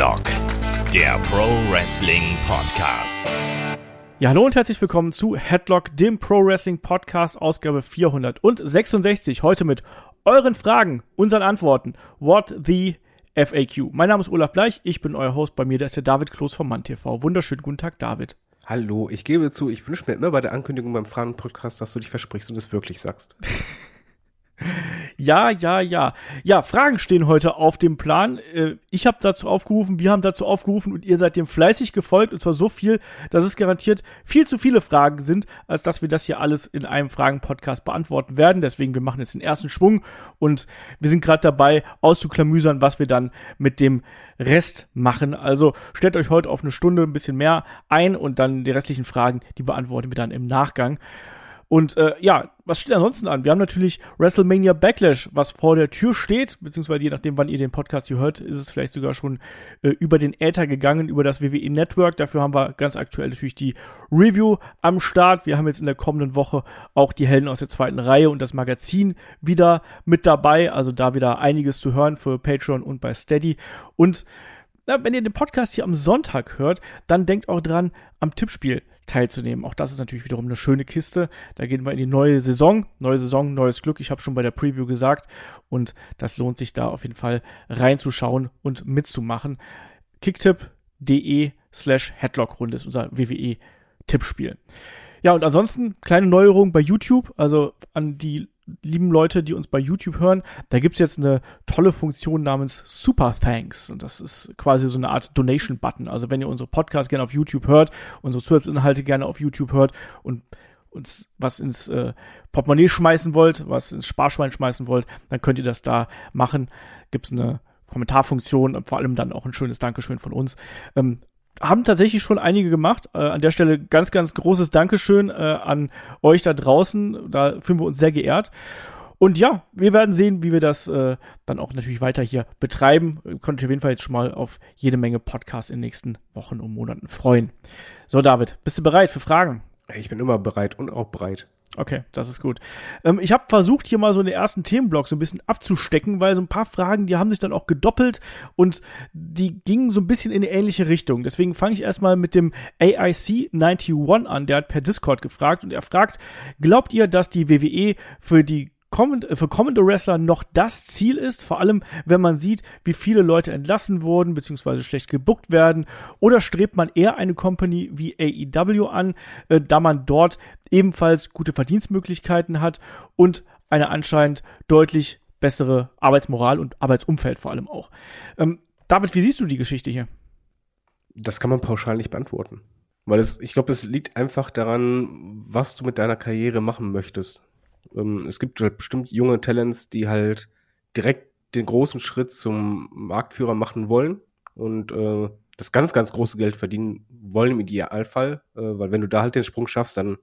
Headlock, der Pro Wrestling Podcast. Ja, hallo und herzlich willkommen zu Headlock, dem Pro Wrestling Podcast, Ausgabe 466. Heute mit euren Fragen, unseren Antworten. What the FAQ. Mein Name ist Olaf Bleich, ich bin euer Host. Bei mir, da ist der David Kloß vom Mann TV. Wunderschönen guten Tag, David. Hallo, ich gebe zu, ich wünsche mir immer bei der Ankündigung beim Fragen-Podcast, dass du dich versprichst und es wirklich sagst. Ja, ja, ja. Ja, Fragen stehen heute auf dem Plan. Äh, ich habe dazu aufgerufen, wir haben dazu aufgerufen und ihr seid dem fleißig gefolgt und zwar so viel, dass es garantiert viel zu viele Fragen sind, als dass wir das hier alles in einem Fragen-Podcast beantworten werden. Deswegen, wir machen jetzt den ersten Schwung und wir sind gerade dabei, auszuklamüsern, was wir dann mit dem Rest machen. Also stellt euch heute auf eine Stunde ein bisschen mehr ein und dann die restlichen Fragen, die beantworten wir dann im Nachgang. Und äh, ja, was steht ansonsten an? Wir haben natürlich WrestleMania Backlash, was vor der Tür steht, beziehungsweise je nachdem, wann ihr den Podcast hier hört, ist es vielleicht sogar schon äh, über den Äther gegangen, über das WWE Network. Dafür haben wir ganz aktuell natürlich die Review am Start. Wir haben jetzt in der kommenden Woche auch die Helden aus der zweiten Reihe und das Magazin wieder mit dabei. Also da wieder einiges zu hören für Patreon und bei Steady. Und na, wenn ihr den Podcast hier am Sonntag hört, dann denkt auch dran, am Tippspiel teilzunehmen. Auch das ist natürlich wiederum eine schöne Kiste. Da gehen wir in die neue Saison. Neue Saison, neues Glück. Ich habe schon bei der Preview gesagt. Und das lohnt sich da auf jeden Fall reinzuschauen und mitzumachen. Kicktipp.de slash Headlock-Runde ist unser WWE-Tippspiel. Ja, und ansonsten kleine Neuerung bei YouTube. Also an die lieben Leute, die uns bei YouTube hören, da gibt's jetzt eine tolle Funktion namens Super Thanks. Und das ist quasi so eine Art Donation-Button. Also wenn ihr unsere Podcasts gerne auf YouTube hört, unsere Zusatzinhalte gerne auf YouTube hört und uns was ins äh, Portemonnaie schmeißen wollt, was ins Sparschwein schmeißen wollt, dann könnt ihr das da machen. Gibt's eine Kommentarfunktion und vor allem dann auch ein schönes Dankeschön von uns. Ähm, haben tatsächlich schon einige gemacht. Äh, an der Stelle ganz, ganz großes Dankeschön äh, an euch da draußen. Da fühlen wir uns sehr geehrt. Und ja, wir werden sehen, wie wir das äh, dann auch natürlich weiter hier betreiben. Könnt ihr auf jeden Fall jetzt schon mal auf jede Menge Podcasts in den nächsten Wochen und Monaten freuen. So, David, bist du bereit für Fragen? Ich bin immer bereit und auch bereit. Okay, das ist gut. Ähm, ich habe versucht, hier mal so den ersten Themenblock so ein bisschen abzustecken, weil so ein paar Fragen, die haben sich dann auch gedoppelt und die gingen so ein bisschen in eine ähnliche Richtung. Deswegen fange ich erstmal mit dem AIC 91 an, der hat per Discord gefragt und er fragt, glaubt ihr, dass die WWE für die für kommende Wrestler noch das Ziel ist, vor allem wenn man sieht, wie viele Leute entlassen wurden bzw. schlecht gebuckt werden, oder strebt man eher eine Company wie AEW an, äh, da man dort ebenfalls gute Verdienstmöglichkeiten hat und eine anscheinend deutlich bessere Arbeitsmoral und Arbeitsumfeld vor allem auch. Ähm, David, wie siehst du die Geschichte hier? Das kann man pauschal nicht beantworten. Weil es, ich glaube, es liegt einfach daran, was du mit deiner Karriere machen möchtest. Ähm, es gibt halt bestimmt junge Talents, die halt direkt den großen Schritt zum Marktführer machen wollen und äh, das ganz, ganz große Geld verdienen wollen im Idealfall, äh, weil wenn du da halt den Sprung schaffst, dann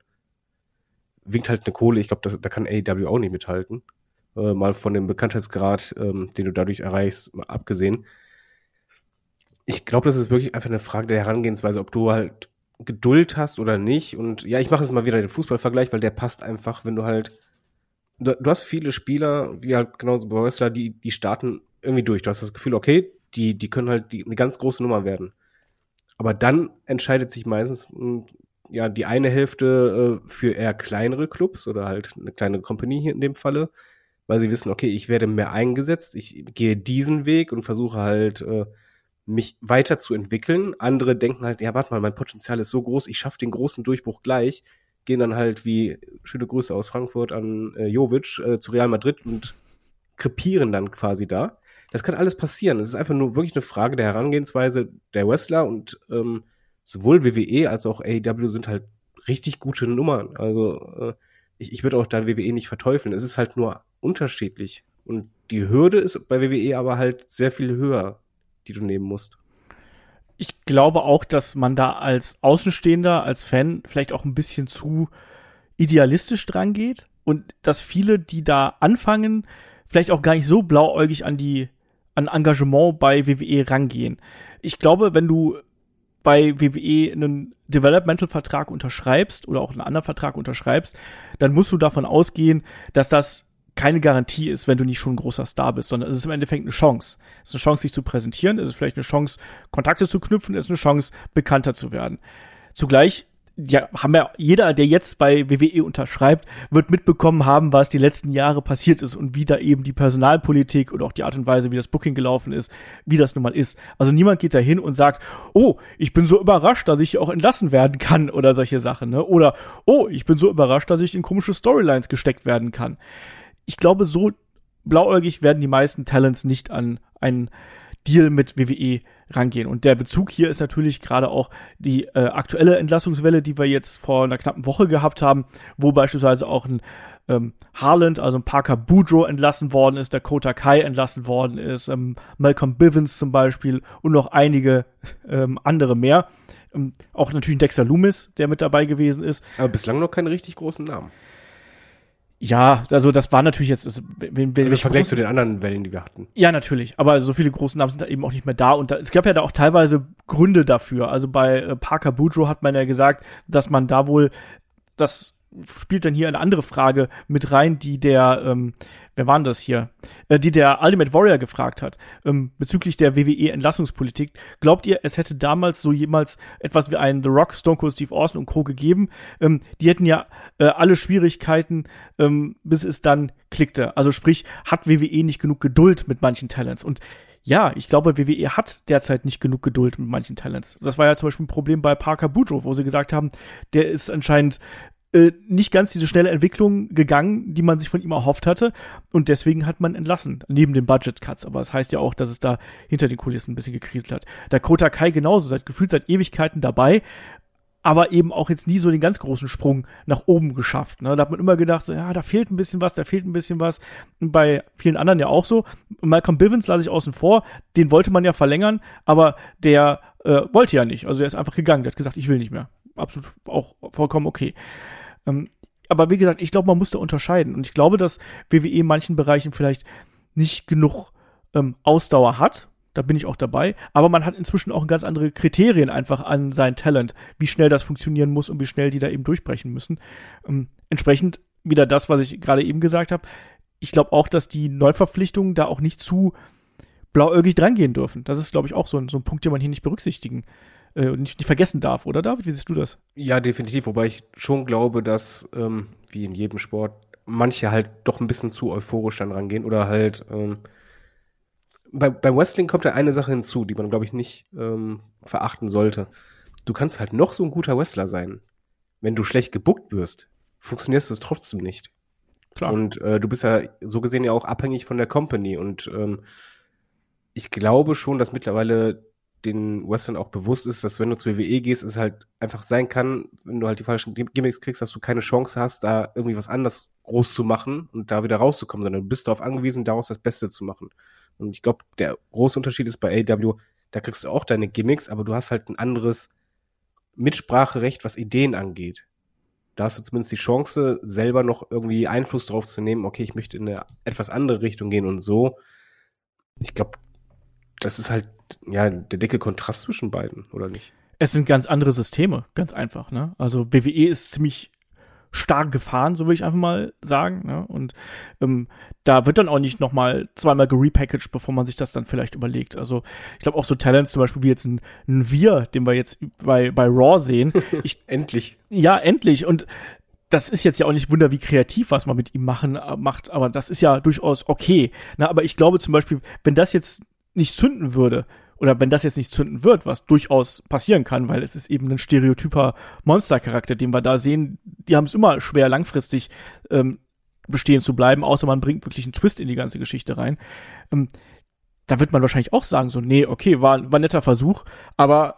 winkt halt eine Kohle. Ich glaube, da kann AEW auch nicht mithalten. Äh, mal von dem Bekanntheitsgrad, ähm, den du dadurch erreichst, abgesehen. Ich glaube, das ist wirklich einfach eine Frage der Herangehensweise, ob du halt Geduld hast oder nicht. Und ja, ich mache jetzt mal wieder den Fußballvergleich, weil der passt einfach, wenn du halt du, du hast viele Spieler, wie halt genauso bei Wrestler, die, die starten irgendwie durch. Du hast das Gefühl, okay, die, die können halt die, eine ganz große Nummer werden. Aber dann entscheidet sich meistens hm, ja die eine Hälfte äh, für eher kleinere Clubs oder halt eine kleine Company hier in dem Falle, weil sie wissen, okay, ich werde mehr eingesetzt, ich gehe diesen Weg und versuche halt äh, mich weiterzuentwickeln. Andere denken halt, ja, warte mal, mein Potenzial ist so groß, ich schaffe den großen Durchbruch gleich gehen dann halt wie schöne Grüße aus Frankfurt an äh, Jovic äh, zu Real Madrid und krepieren dann quasi da. Das kann alles passieren. Es ist einfach nur wirklich eine Frage der Herangehensweise der Wrestler und ähm, sowohl WWE als auch AEW sind halt richtig gute Nummern. Also äh, ich, ich würde auch da WWE nicht verteufeln. Es ist halt nur unterschiedlich. Und die Hürde ist bei WWE aber halt sehr viel höher, die du nehmen musst ich glaube auch, dass man da als Außenstehender, als Fan vielleicht auch ein bisschen zu idealistisch dran geht und dass viele, die da anfangen, vielleicht auch gar nicht so blauäugig an die an Engagement bei WWE rangehen. Ich glaube, wenn du bei WWE einen Developmental-Vertrag unterschreibst oder auch einen anderen Vertrag unterschreibst, dann musst du davon ausgehen, dass das keine Garantie ist, wenn du nicht schon ein großer Star bist, sondern es ist im Endeffekt eine Chance. Es ist eine Chance, sich zu präsentieren, es ist vielleicht eine Chance, Kontakte zu knüpfen, es ist eine Chance, bekannter zu werden. Zugleich ja, haben ja jeder, der jetzt bei WWE unterschreibt, wird mitbekommen haben, was die letzten Jahre passiert ist und wie da eben die Personalpolitik und auch die Art und Weise, wie das Booking gelaufen ist, wie das nun mal ist. Also niemand geht da hin und sagt, oh, ich bin so überrascht, dass ich auch entlassen werden kann oder solche Sachen, ne? Oder, oh, ich bin so überrascht, dass ich in komische Storylines gesteckt werden kann. Ich glaube, so blauäugig werden die meisten Talents nicht an einen Deal mit WWE rangehen. Und der Bezug hier ist natürlich gerade auch die äh, aktuelle Entlassungswelle, die wir jetzt vor einer knappen Woche gehabt haben, wo beispielsweise auch ein ähm, Harland, also ein Parker Boudreau entlassen worden ist, der Kota Kai entlassen worden ist, ähm, Malcolm Bivens zum Beispiel und noch einige ähm, andere mehr. Ähm, auch natürlich Dexter Loomis, der mit dabei gewesen ist. Aber bislang noch keine richtig großen Namen. Ja, also das war natürlich jetzt, also, wenn, wenn also im Vergleich zu den anderen Wellen, die wir hatten. Ja, natürlich. Aber so viele großen Namen sind da eben auch nicht mehr da. Und da, es gab ja da auch teilweise Gründe dafür. Also bei äh, Parker Boudreau hat man ja gesagt, dass man da wohl das spielt dann hier eine andere Frage mit rein, die der, ähm, wer war denn das hier? Äh, die der Ultimate Warrior gefragt hat, ähm, bezüglich der WWE-Entlassungspolitik. Glaubt ihr, es hätte damals so jemals etwas wie einen The Rock, Stone Cold Steve Austin und Co. gegeben? Ähm, die hätten ja äh, alle Schwierigkeiten, ähm, bis es dann klickte. Also sprich, hat WWE nicht genug Geduld mit manchen Talents? Und ja, ich glaube, WWE hat derzeit nicht genug Geduld mit manchen Talents. Das war ja zum Beispiel ein Problem bei Parker Boudreaux, wo sie gesagt haben, der ist anscheinend äh, nicht ganz diese schnelle Entwicklung gegangen, die man sich von ihm erhofft hatte. Und deswegen hat man entlassen, neben den Budget Cuts. Aber das heißt ja auch, dass es da hinter den Kulissen ein bisschen gekriselt hat. Der Kota Kai genauso, seit gefühlt seit Ewigkeiten dabei, aber eben auch jetzt nie so den ganz großen Sprung nach oben geschafft. Ne? Da hat man immer gedacht, so, ja, da fehlt ein bisschen was, da fehlt ein bisschen was. Und bei vielen anderen ja auch so. Malcolm Bivens lasse ich außen vor, den wollte man ja verlängern, aber der äh, wollte ja nicht. Also er ist einfach gegangen, der hat gesagt, ich will nicht mehr. Absolut auch vollkommen okay. Ähm, aber wie gesagt, ich glaube, man muss da unterscheiden. Und ich glaube, dass WWE in manchen Bereichen vielleicht nicht genug ähm, Ausdauer hat. Da bin ich auch dabei. Aber man hat inzwischen auch ganz andere Kriterien einfach an sein Talent, wie schnell das funktionieren muss und wie schnell die da eben durchbrechen müssen. Ähm, entsprechend wieder das, was ich gerade eben gesagt habe. Ich glaube auch, dass die Neuverpflichtungen da auch nicht zu blauäugig drangehen dürfen. Das ist, glaube ich, auch so ein, so ein Punkt, den man hier nicht berücksichtigen äh, nicht, nicht vergessen darf, oder David? Wie siehst du das? Ja, definitiv. Wobei ich schon glaube, dass, ähm, wie in jedem Sport, manche halt doch ein bisschen zu euphorisch dann rangehen oder halt ähm, bei, beim Wrestling kommt da eine Sache hinzu, die man, glaube ich, nicht ähm, verachten sollte. Du kannst halt noch so ein guter Wrestler sein. Wenn du schlecht gebuckt wirst, funktionierst du es trotzdem nicht. Klar. Und äh, du bist ja so gesehen ja auch abhängig von der Company. Und ähm, ich glaube schon, dass mittlerweile den Western auch bewusst ist, dass wenn du zur WWE gehst, es halt einfach sein kann, wenn du halt die falschen Gimmicks kriegst, dass du keine Chance hast, da irgendwie was anders groß zu machen und da wieder rauszukommen, sondern du bist darauf angewiesen, daraus das Beste zu machen. Und ich glaube, der große Unterschied ist bei AW, da kriegst du auch deine Gimmicks, aber du hast halt ein anderes Mitspracherecht, was Ideen angeht. Da hast du zumindest die Chance, selber noch irgendwie Einfluss drauf zu nehmen, okay, ich möchte in eine etwas andere Richtung gehen und so. Ich glaube, das ist halt ja der dicke Kontrast zwischen beiden, oder nicht? Es sind ganz andere Systeme, ganz einfach. Ne? Also WWE ist ziemlich stark gefahren, so würde ich einfach mal sagen. Ne? Und ähm, da wird dann auch nicht noch mal zweimal gerepackaged, bevor man sich das dann vielleicht überlegt. Also ich glaube auch so Talents zum Beispiel wie jetzt ein, ein Wir, den wir jetzt bei, bei Raw sehen. Ich, endlich. Ja, endlich. Und das ist jetzt ja auch nicht wunder, wie kreativ was man mit ihm machen äh, macht, aber das ist ja durchaus okay. Na, aber ich glaube zum Beispiel, wenn das jetzt nicht zünden würde, oder wenn das jetzt nicht zünden wird, was durchaus passieren kann, weil es ist eben ein stereotyper Monstercharakter, den wir da sehen, die haben es immer schwer, langfristig ähm, bestehen zu bleiben, außer man bringt wirklich einen Twist in die ganze Geschichte rein. Ähm, da wird man wahrscheinlich auch sagen, so, nee, okay, war, war ein netter Versuch, aber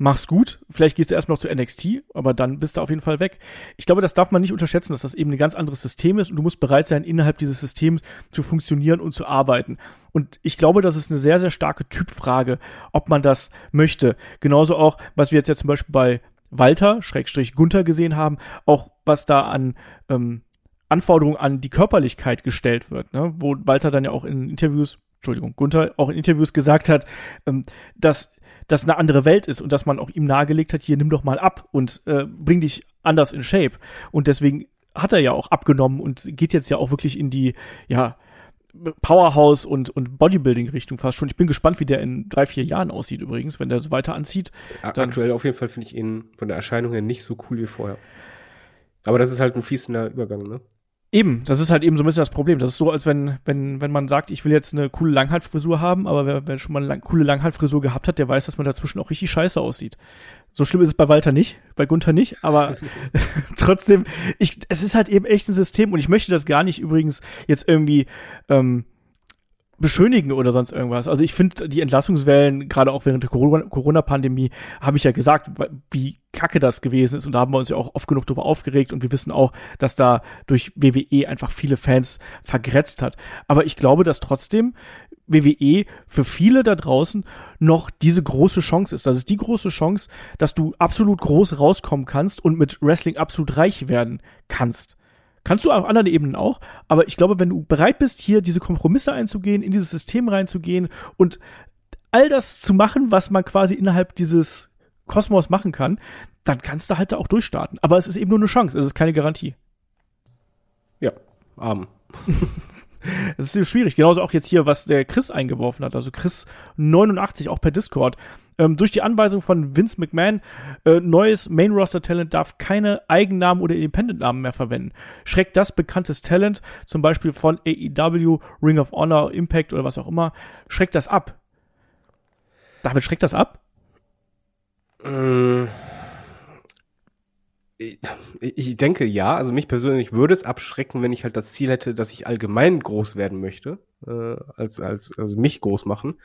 mach's gut. Vielleicht gehst du erst noch zu NXT, aber dann bist du auf jeden Fall weg. Ich glaube, das darf man nicht unterschätzen, dass das eben ein ganz anderes System ist und du musst bereit sein, innerhalb dieses Systems zu funktionieren und zu arbeiten. Und ich glaube, das ist eine sehr, sehr starke Typfrage, ob man das möchte. Genauso auch, was wir jetzt ja zum Beispiel bei Walter, Schrägstrich Gunther gesehen haben, auch was da an ähm, Anforderungen an die Körperlichkeit gestellt wird, ne? wo Walter dann ja auch in Interviews Entschuldigung, Gunther auch in Interviews gesagt hat, ähm, dass das eine andere Welt ist und dass man auch ihm nahegelegt hat, hier nimm doch mal ab und äh, bring dich anders in Shape. Und deswegen hat er ja auch abgenommen und geht jetzt ja auch wirklich in die, ja, Powerhouse und, und Bodybuilding-Richtung fast schon. Ich bin gespannt, wie der in drei, vier Jahren aussieht übrigens, wenn der so weiter anzieht. Aktuell auf jeden Fall finde ich ihn von der Erscheinung her nicht so cool wie vorher. Aber das ist halt ein fließender Übergang, ne? Eben, das ist halt eben so ein bisschen das Problem. Das ist so, als wenn, wenn, wenn man sagt, ich will jetzt eine coole Langhaltfrisur haben, aber wer, wer schon mal eine lang, coole Langhaltfrisur gehabt hat, der weiß, dass man dazwischen auch richtig scheiße aussieht. So schlimm ist es bei Walter nicht, bei Gunther nicht, aber trotzdem, ich, es ist halt eben echt ein System und ich möchte das gar nicht übrigens jetzt irgendwie ähm, beschönigen oder sonst irgendwas. Also ich finde die Entlassungswellen, gerade auch während der Corona-Pandemie, habe ich ja gesagt, wie kacke das gewesen ist. Und da haben wir uns ja auch oft genug darüber aufgeregt. Und wir wissen auch, dass da durch WWE einfach viele Fans vergrätzt hat. Aber ich glaube, dass trotzdem WWE für viele da draußen noch diese große Chance ist. Das ist die große Chance, dass du absolut groß rauskommen kannst und mit Wrestling absolut reich werden kannst. Kannst du auf anderen Ebenen auch, aber ich glaube, wenn du bereit bist, hier diese Kompromisse einzugehen, in dieses System reinzugehen und all das zu machen, was man quasi innerhalb dieses Kosmos machen kann, dann kannst du halt da auch durchstarten. Aber es ist eben nur eine Chance, es ist keine Garantie. Ja, arm. Es ist schwierig. Genauso auch jetzt hier, was der Chris eingeworfen hat. Also Chris 89 auch per Discord. Ähm, durch die Anweisung von Vince McMahon, äh, neues Main-Roster-Talent darf keine Eigennamen oder Independent-Namen mehr verwenden. Schreckt das bekanntes Talent, zum Beispiel von AEW, Ring of Honor, Impact oder was auch immer, schreckt das ab? David, schreckt das ab? Äh, ich denke ja, also mich persönlich würde es abschrecken, wenn ich halt das Ziel hätte, dass ich allgemein groß werden möchte, äh, als, als also mich groß machen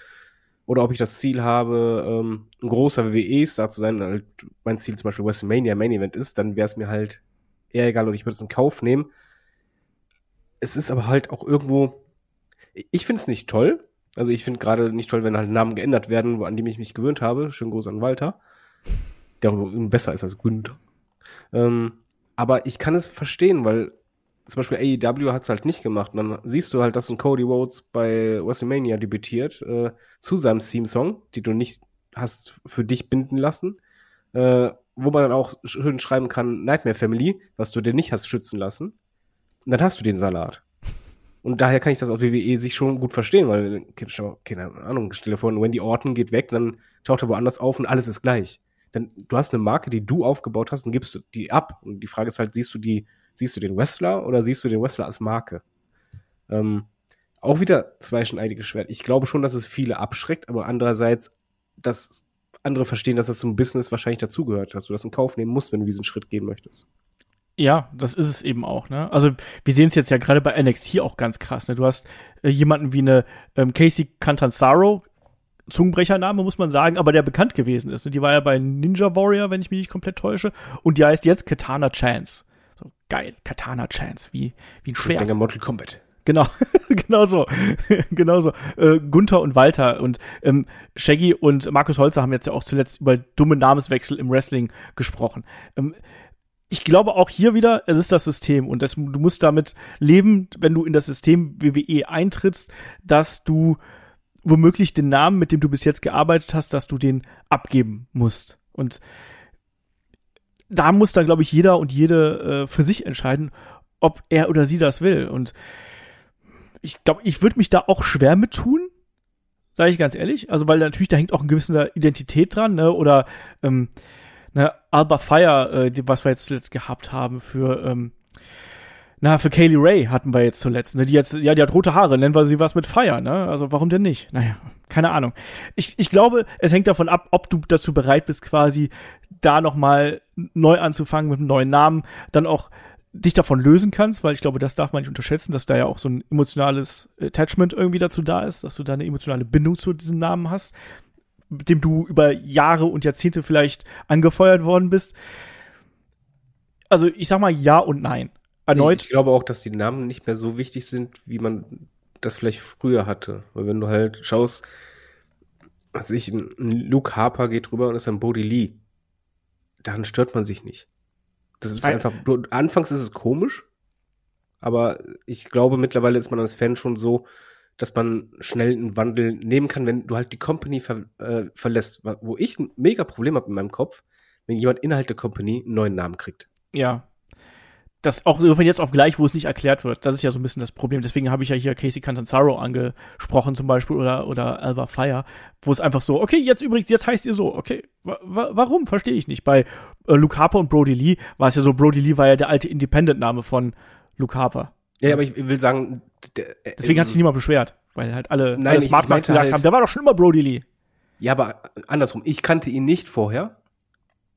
oder ob ich das Ziel habe, ähm, ein großer WWE-Star zu sein, halt mein Ziel zum Beispiel WrestleMania Main Event ist, dann wäre es mir halt eher egal und ich würde es in Kauf nehmen. Es ist aber halt auch irgendwo, ich finde es nicht toll. Also ich finde gerade nicht toll, wenn halt Namen geändert werden, an die ich mich gewöhnt habe. Schönen Gruß an Walter. Der besser ist als Günther. Ähm, aber ich kann es verstehen, weil zum Beispiel AEW hat es halt nicht gemacht. Und dann siehst du halt, dass ein Cody Rhodes bei WrestleMania debütiert äh, zu seinem Theme-Song, die du nicht hast für dich binden lassen. Äh, wo man dann auch schön schreiben kann, Nightmare Family, was du dir nicht hast schützen lassen. Und dann hast du den Salat. Und daher kann ich das auf WWE sich schon gut verstehen, weil, keine Ahnung, stell dir vor, Wendy Orton geht weg, dann taucht er woanders auf und alles ist gleich. Denn du hast eine Marke, die du aufgebaut hast und gibst die ab. Und die Frage ist halt, siehst du die Siehst du den Wrestler oder siehst du den Wrestler als Marke? Ähm, auch wieder zweischneidiges Schwert. Ich glaube schon, dass es viele abschreckt, aber andererseits, dass andere verstehen, dass das zum Business wahrscheinlich dazugehört, dass du das in Kauf nehmen musst, wenn du diesen Schritt gehen möchtest. Ja, das ist es eben auch, ne? Also wir sehen es jetzt ja gerade bei NXT auch ganz krass, ne? Du hast äh, jemanden wie eine ähm, Casey Cantanzaro, Zungenbrechername, muss man sagen, aber der bekannt gewesen ist. Ne? Die war ja bei Ninja Warrior, wenn ich mich nicht komplett täusche, und die heißt jetzt Katana Chance. So geil, Katana Chance, wie, wie ein Schwert. Ich denke Mortal Kombat. Genau, genau so, genau so. Äh, Gunther und Walter und ähm, Shaggy und Markus Holzer haben jetzt ja auch zuletzt über dumme Namenswechsel im Wrestling gesprochen. Ähm, ich glaube auch hier wieder, es ist das System und das, du musst damit leben, wenn du in das System WWE eintrittst, dass du womöglich den Namen, mit dem du bis jetzt gearbeitet hast, dass du den abgeben musst. Und da muss dann, glaube ich, jeder und jede äh, für sich entscheiden, ob er oder sie das will. Und ich glaube, ich würde mich da auch schwer mit tun, sage ich ganz ehrlich. Also, weil natürlich, da hängt auch eine gewisse Identität dran, ne? Oder ähm, ne, Alba Fire, äh, was wir jetzt zuletzt gehabt haben für ähm, na, für Kaylee Ray hatten wir jetzt zuletzt, ne? Die jetzt, ja, die hat rote Haare, nennen wir sie was mit Fire, ne? Also warum denn nicht? Naja, keine Ahnung. Ich, ich glaube, es hängt davon ab, ob du dazu bereit bist, quasi da nochmal neu anzufangen mit einem neuen Namen, dann auch dich davon lösen kannst, weil ich glaube, das darf man nicht unterschätzen, dass da ja auch so ein emotionales Attachment irgendwie dazu da ist, dass du da eine emotionale Bindung zu diesem Namen hast, mit dem du über Jahre und Jahrzehnte vielleicht angefeuert worden bist. Also ich sag mal ja und nein erneut. Ich glaube auch, dass die Namen nicht mehr so wichtig sind, wie man das vielleicht früher hatte. Weil wenn du halt schaust, als ich, ein Luke Harper geht drüber und ist ein Bodie Lee, dann stört man sich nicht. Das ist einfach, du, anfangs ist es komisch, aber ich glaube, mittlerweile ist man als Fan schon so, dass man schnell einen Wandel nehmen kann, wenn du halt die Company ver, äh, verlässt. Wo ich ein mega Problem habe in meinem Kopf, wenn jemand innerhalb der Company einen neuen Namen kriegt. Ja, das auch von jetzt auf gleich, wo es nicht erklärt wird. Das ist ja so ein bisschen das Problem. Deswegen habe ich ja hier Casey Cantanzaro angesprochen zum Beispiel oder, oder Alva Fire, wo es einfach so, okay, jetzt übrigens, jetzt heißt ihr so, okay, wa warum? Verstehe ich nicht. Bei äh, Luke Harper und Brody Lee war es ja so, Brody Lee war ja der alte Independent-Name von Luke Harper. Ja, aber ich will sagen, der, äh, deswegen hat sich niemand beschwert, weil halt alle, Nein, alle ich- Smart ich meinte gesagt halt- haben, der war doch schon immer Brody Lee. Ja, aber andersrum. Ich kannte ihn nicht vorher.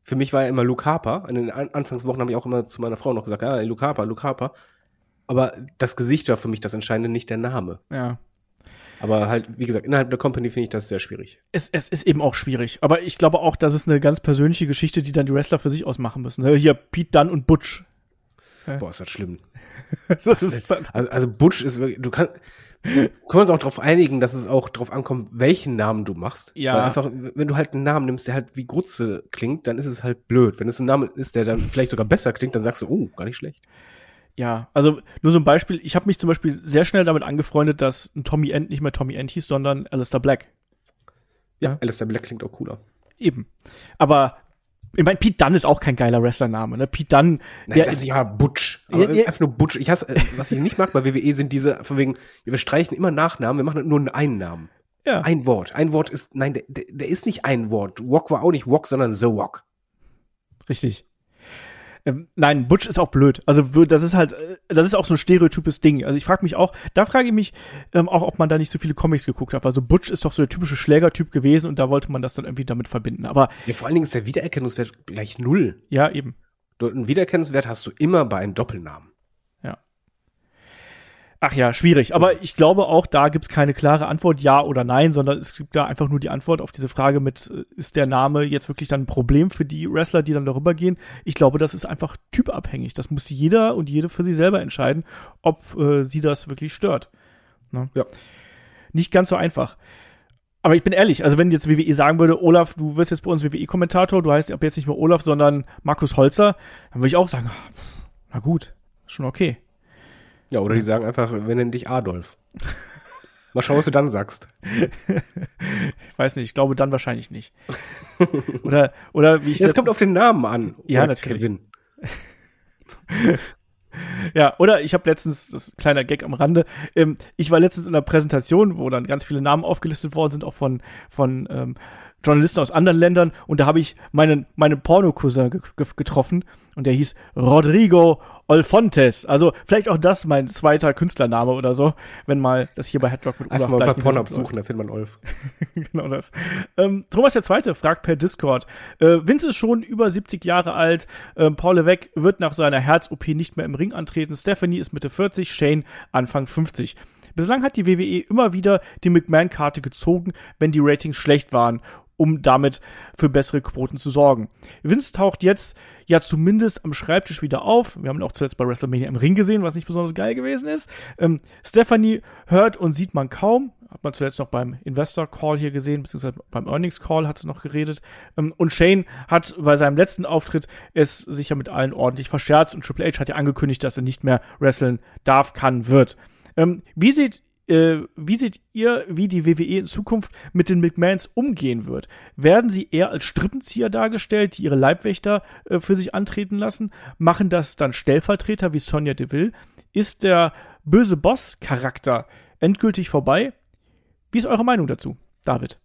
Für mich war er immer Luke Harper. In den An Anfangswochen habe ich auch immer zu meiner Frau noch gesagt, ja, Luke Harper, Luke Harper. Aber das Gesicht war für mich das Entscheidende, nicht der Name. Ja. Aber halt, wie gesagt, innerhalb der Company finde ich das sehr schwierig. es, es ist eben auch schwierig. Aber ich glaube auch, das ist eine ganz persönliche Geschichte, die dann die Wrestler für sich ausmachen müssen. Hier Pete Dunn und Butch. Boah, ist das schlimm. das ist Also, also Butch ist wirklich, du kannst, können wir uns auch darauf einigen, dass es auch darauf ankommt, welchen Namen du machst. Ja. Weil einfach, wenn du halt einen Namen nimmst, der halt wie Grutze klingt, dann ist es halt blöd. Wenn es ein Name ist, der dann vielleicht sogar besser klingt, dann sagst du, oh, gar nicht schlecht. ja, also nur so ein Beispiel. Ich habe mich zum Beispiel sehr schnell damit angefreundet, dass ein Tommy End nicht mehr Tommy End hieß, sondern Alistair Black. Ja, Ja. Alistair Black klingt auch cooler. Eben. Aber ich meine, Pete Dunn ist auch kein geiler Wrestlername. Ne? Pete Dunn, Nein, der das ist ja Butch. Aber Ja, einfach nur Butch. Ich hasse, äh, was ich nicht mag bei WWE sind diese, von wegen, wir streichen immer Nachnamen, wir machen nur einen Namen. ja, Ein Wort. Ein Wort ist, nein, der, der, ist nicht ein Wort. Wok war auch nicht Wok, sondern The Wok. richtig. Ähm, nein, Butch ist auch blöd. Also das ist halt, äh, das ist auch so ein stereotypes Ding. Also ich frage mich auch, da frage ich mich ähm, auch, ob man da nicht so viele Comics geguckt hat. Also Butch ist doch so der typische Schlägertyp gewesen und da wollte man das dann irgendwie damit verbinden. Aber Ja, vor allen Dingen ist der Wiedererkennungswert gleich null. ja, eben. Einen Wiedererkennungswert hast du immer bei einem Doppelnamen. Ach ja, schwierig. Aber ich glaube auch, da gibt's keine klare Antwort, ja oder nein, sondern es gibt da einfach nur die Antwort auf diese Frage mit, äh, ist der Name jetzt wirklich dann ein Problem für die Wrestler, die dann darüber gehen? Ich glaube, das ist einfach typabhängig. Das muss jeder und jede für sich selber entscheiden, ob äh, sie das wirklich stört. Ne? Ja. Nicht ganz so einfach. Aber ich bin ehrlich, also wenn jetzt WWE sagen würde, Olaf, du wirst jetzt bei uns WWE-Kommentator, du heißt ab jetzt nicht mehr Olaf, sondern Markus Holzer, dann würde ich auch sagen, ah, na gut, schon okay. Ja, oder die sagen einfach, wir nennen dich Adolf. Mal schauen, was du dann sagst. Ich weiß nicht, ich glaube dann wahrscheinlich nicht. oder, oder wie ich Ja, es kommt auf den Namen an. Ja, Oder natürlich. Kevin. Ja, oder ich habe letztens, das kleiner Gag am Rande, ähm, ich war letztens in einer Präsentation, wo dann ganz viele Namen aufgelistet worden sind, auch von, von ähm, Journalisten aus anderen Ländern und da habe ich meinen, meinen Porno-Cousin ge ge getroffen und der hieß Rodrigo Olfontes. Also vielleicht auch das mein zweiter Künstlername oder so, wenn mal das hier bei Headlock mit Einfach Olaf mal bei gleich nicht Pornhub mehr so läuft. suchen, da findet man Olf. genau das. Ähm, Thomas der Zweite fragt per Discord. Äh, Vince ist schon über 70 Jahre alt. Ähm, Paul Levesque wird nach seiner Herz-OP nicht mehr im Ring antreten. Stephanie ist Mitte 40, Shane Anfang 50. Bislang hat die WWE immer wieder die McMahon-Karte gezogen, wenn die Ratings schlecht waren, um damit für bessere Quoten zu sorgen. Vince taucht jetzt ja zumindest am Schreibtisch wieder auf. Wir haben ihn auch zuletzt bei WrestleMania im Ring gesehen, was nicht besonders geil gewesen ist. Ähm, Stephanie hört und sieht man kaum. Hat man zuletzt noch beim Investor Call hier gesehen, beziehungsweise beim Earnings Call hat sie noch geredet. Ähm, und Shane hat bei seinem letzten Auftritt es sich ja mit allen ordentlich verscherzt und Triple H hat ja angekündigt, dass er nicht mehr wresteln darf, kann, wird. Ähm, wie seht äh, wie seht ihr, wie die WWE in Zukunft mit den McMahons umgehen wird? Werden sie eher als Strippenzieher dargestellt, die ihre Leibwächter äh, für sich antreten lassen? Machen das dann Stellvertreter wie Sonja Deville? Ist der böse Boss-Charakter endgültig vorbei? Wie ist eure Meinung dazu, David?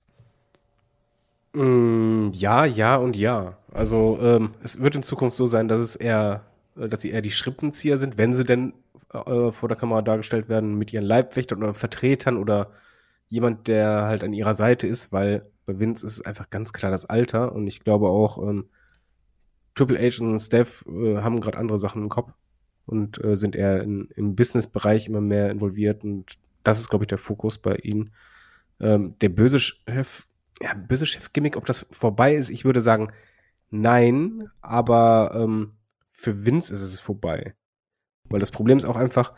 Mm, ja, ja und ja. Also ähm, es wird in Zukunft so sein, dass es eher, dass sie eher die Schrippenzieher sind, wenn sie denn äh, vor der Kamera dargestellt werden mit ihren Leibwächtern oder Vertretern oder jemand, der halt an ihrer Seite ist, weil bei Vince ist es einfach ganz klar das Alter und ich glaube auch ähm, Triple H und Steph äh, haben gerade andere Sachen im Kopf und äh, sind eher in, im Business-Bereich immer mehr involviert und das ist, glaube ich, der Fokus bei ihnen. Ähm, der böse Chef, ja, böse Chef-Gimmick, ob das vorbei ist, ich würde sagen, nein, aber ähm, für Vince ist es vorbei. Weil das Problem ist auch einfach,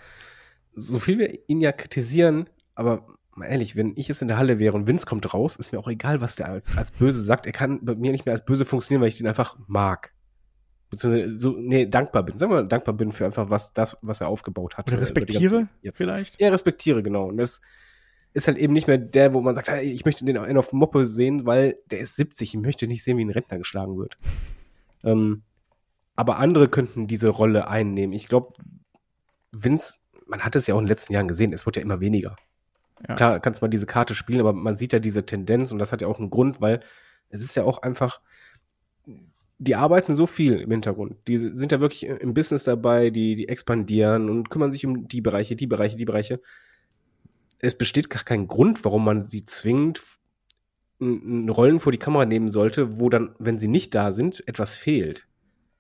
so viel wir ihn ja kritisieren, aber mal ehrlich, wenn ich jetzt in der Halle wäre und Vince kommt raus, ist mir auch egal, was der als, als böse sagt. Er kann bei mir nicht mehr als böse funktionieren, weil ich den einfach mag. Beziehungsweise so, nee, dankbar bin. Sagen wir mal, dankbar bin für einfach was, das, was er aufgebaut hat. Oder äh, respektiere jetzt. vielleicht? Ja, respektiere, genau. Und das ist halt eben nicht mehr der, wo man sagt, hey, ich möchte den auf Moppe sehen, weil der ist 70, ich möchte nicht sehen, wie ein Rentner geschlagen wird. Ähm, aber andere könnten diese Rolle einnehmen. Ich glaube, Vince, man hat es ja auch in den letzten Jahren gesehen, es wird ja immer weniger. Ja. Klar, kannst mal diese Karte spielen, aber man sieht ja diese Tendenz und das hat ja auch einen Grund, weil es ist ja auch einfach, die arbeiten so viel im Hintergrund. Die sind ja wirklich im Business dabei, die, die expandieren und kümmern sich um die Bereiche, die Bereiche, die Bereiche. Es besteht gar kein Grund, warum man sie zwingend Rollen vor die Kamera nehmen sollte, wo dann, wenn sie nicht da sind, etwas fehlt.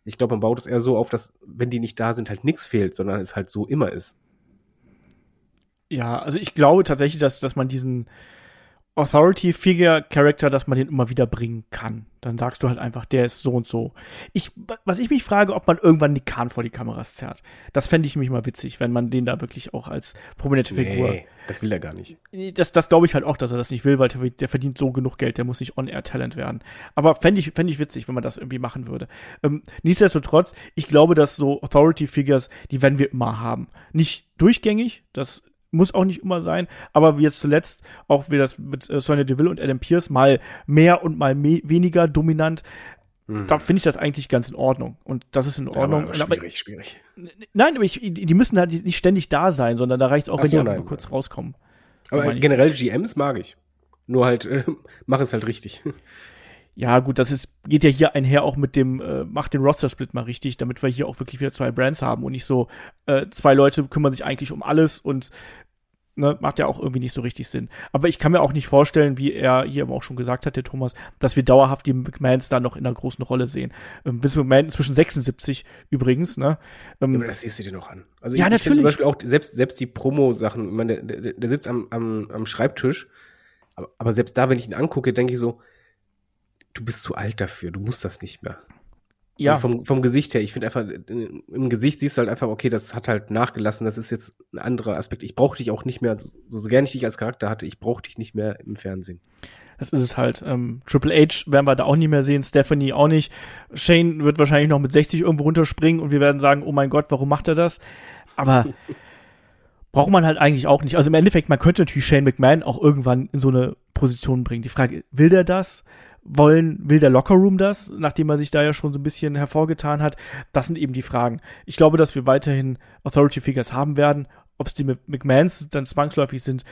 Ich glaube, man baut es eher so auf, dass, wenn die nicht da sind, halt nichts fehlt, sondern es halt so immer ist. Ja, also ich glaube tatsächlich, dass, dass man diesen, Authority-Figure-Character, dass man den immer wieder bringen kann. Dann sagst du halt einfach, der ist so und so. Ich, was ich mich frage, ob man irgendwann die Kahn vor die Kameras zerrt. Das fände ich mich mal witzig, wenn man den da wirklich auch als prominente Figur. Nee, das will er gar nicht. Das, das glaube ich halt auch, dass er das nicht will, weil der, der verdient so genug Geld, der muss nicht On-Air-Talent werden. Aber fände ich, fänd ich witzig, wenn man das irgendwie machen würde. Ähm, nichtsdestotrotz, ich glaube, dass so Authority-Figures, die werden wir immer haben. Nicht durchgängig, das muss auch nicht immer sein, aber wie jetzt zuletzt auch wie das mit äh, Sonya Deville und Adam Pierce mal mehr und mal me weniger dominant. Mhm. Da finde ich das eigentlich ganz in Ordnung. Und das ist in Ordnung. Ja, aber schwierig, schwierig. Nein, aber ich, die müssen halt nicht ständig da sein, sondern da reicht es auch, Ach wenn so, die einfach kurz rauskommen. Aber generell GMs mag ich. Nur halt, äh, mach es halt richtig. Ja, gut, das ist, geht ja hier einher auch mit dem, äh, macht den Roster-Split mal richtig, damit wir hier auch wirklich wieder zwei Brands haben und nicht so, äh, zwei Leute kümmern sich eigentlich um alles und ne, macht ja auch irgendwie nicht so richtig Sinn. Aber ich kann mir auch nicht vorstellen, wie er hier aber auch schon gesagt hat, der Thomas, dass wir dauerhaft die McMahons da noch in einer großen Rolle sehen. Ähm, bis McMahon inzwischen 76 übrigens, ne? Ähm, ja, aber das siehst du dir noch an. Also ja, ich, natürlich. Ich zum Beispiel auch selbst, selbst die Promo-Sachen, ich meine, der, der, der sitzt am, am, am Schreibtisch, aber, aber selbst da, wenn ich ihn angucke, denke ich so, du bist zu alt dafür, du musst das nicht mehr. Ja. Also vom, vom Gesicht her, ich finde einfach, im Gesicht siehst du halt einfach, okay, das hat halt nachgelassen, das ist jetzt ein anderer Aspekt. Ich brauche dich auch nicht mehr, so, so gerne ich dich als Charakter hatte, ich brauche dich nicht mehr im Fernsehen. Das ist es halt. Ähm, Triple H werden wir da auch nicht mehr sehen, Stephanie auch nicht. Shane wird wahrscheinlich noch mit 60 irgendwo runterspringen und wir werden sagen, oh mein Gott, warum macht er das? Aber braucht man halt eigentlich auch nicht. Also im Endeffekt, man könnte natürlich Shane McMahon auch irgendwann in so eine Position bringen. Die Frage, will der das? Wollen, will der Lockerroom das, nachdem er sich da ja schon so ein bisschen hervorgetan hat? Das sind eben die Fragen. Ich glaube, dass wir weiterhin Authority Figures haben werden. Ob es die McMahons dann zwangsläufig sind,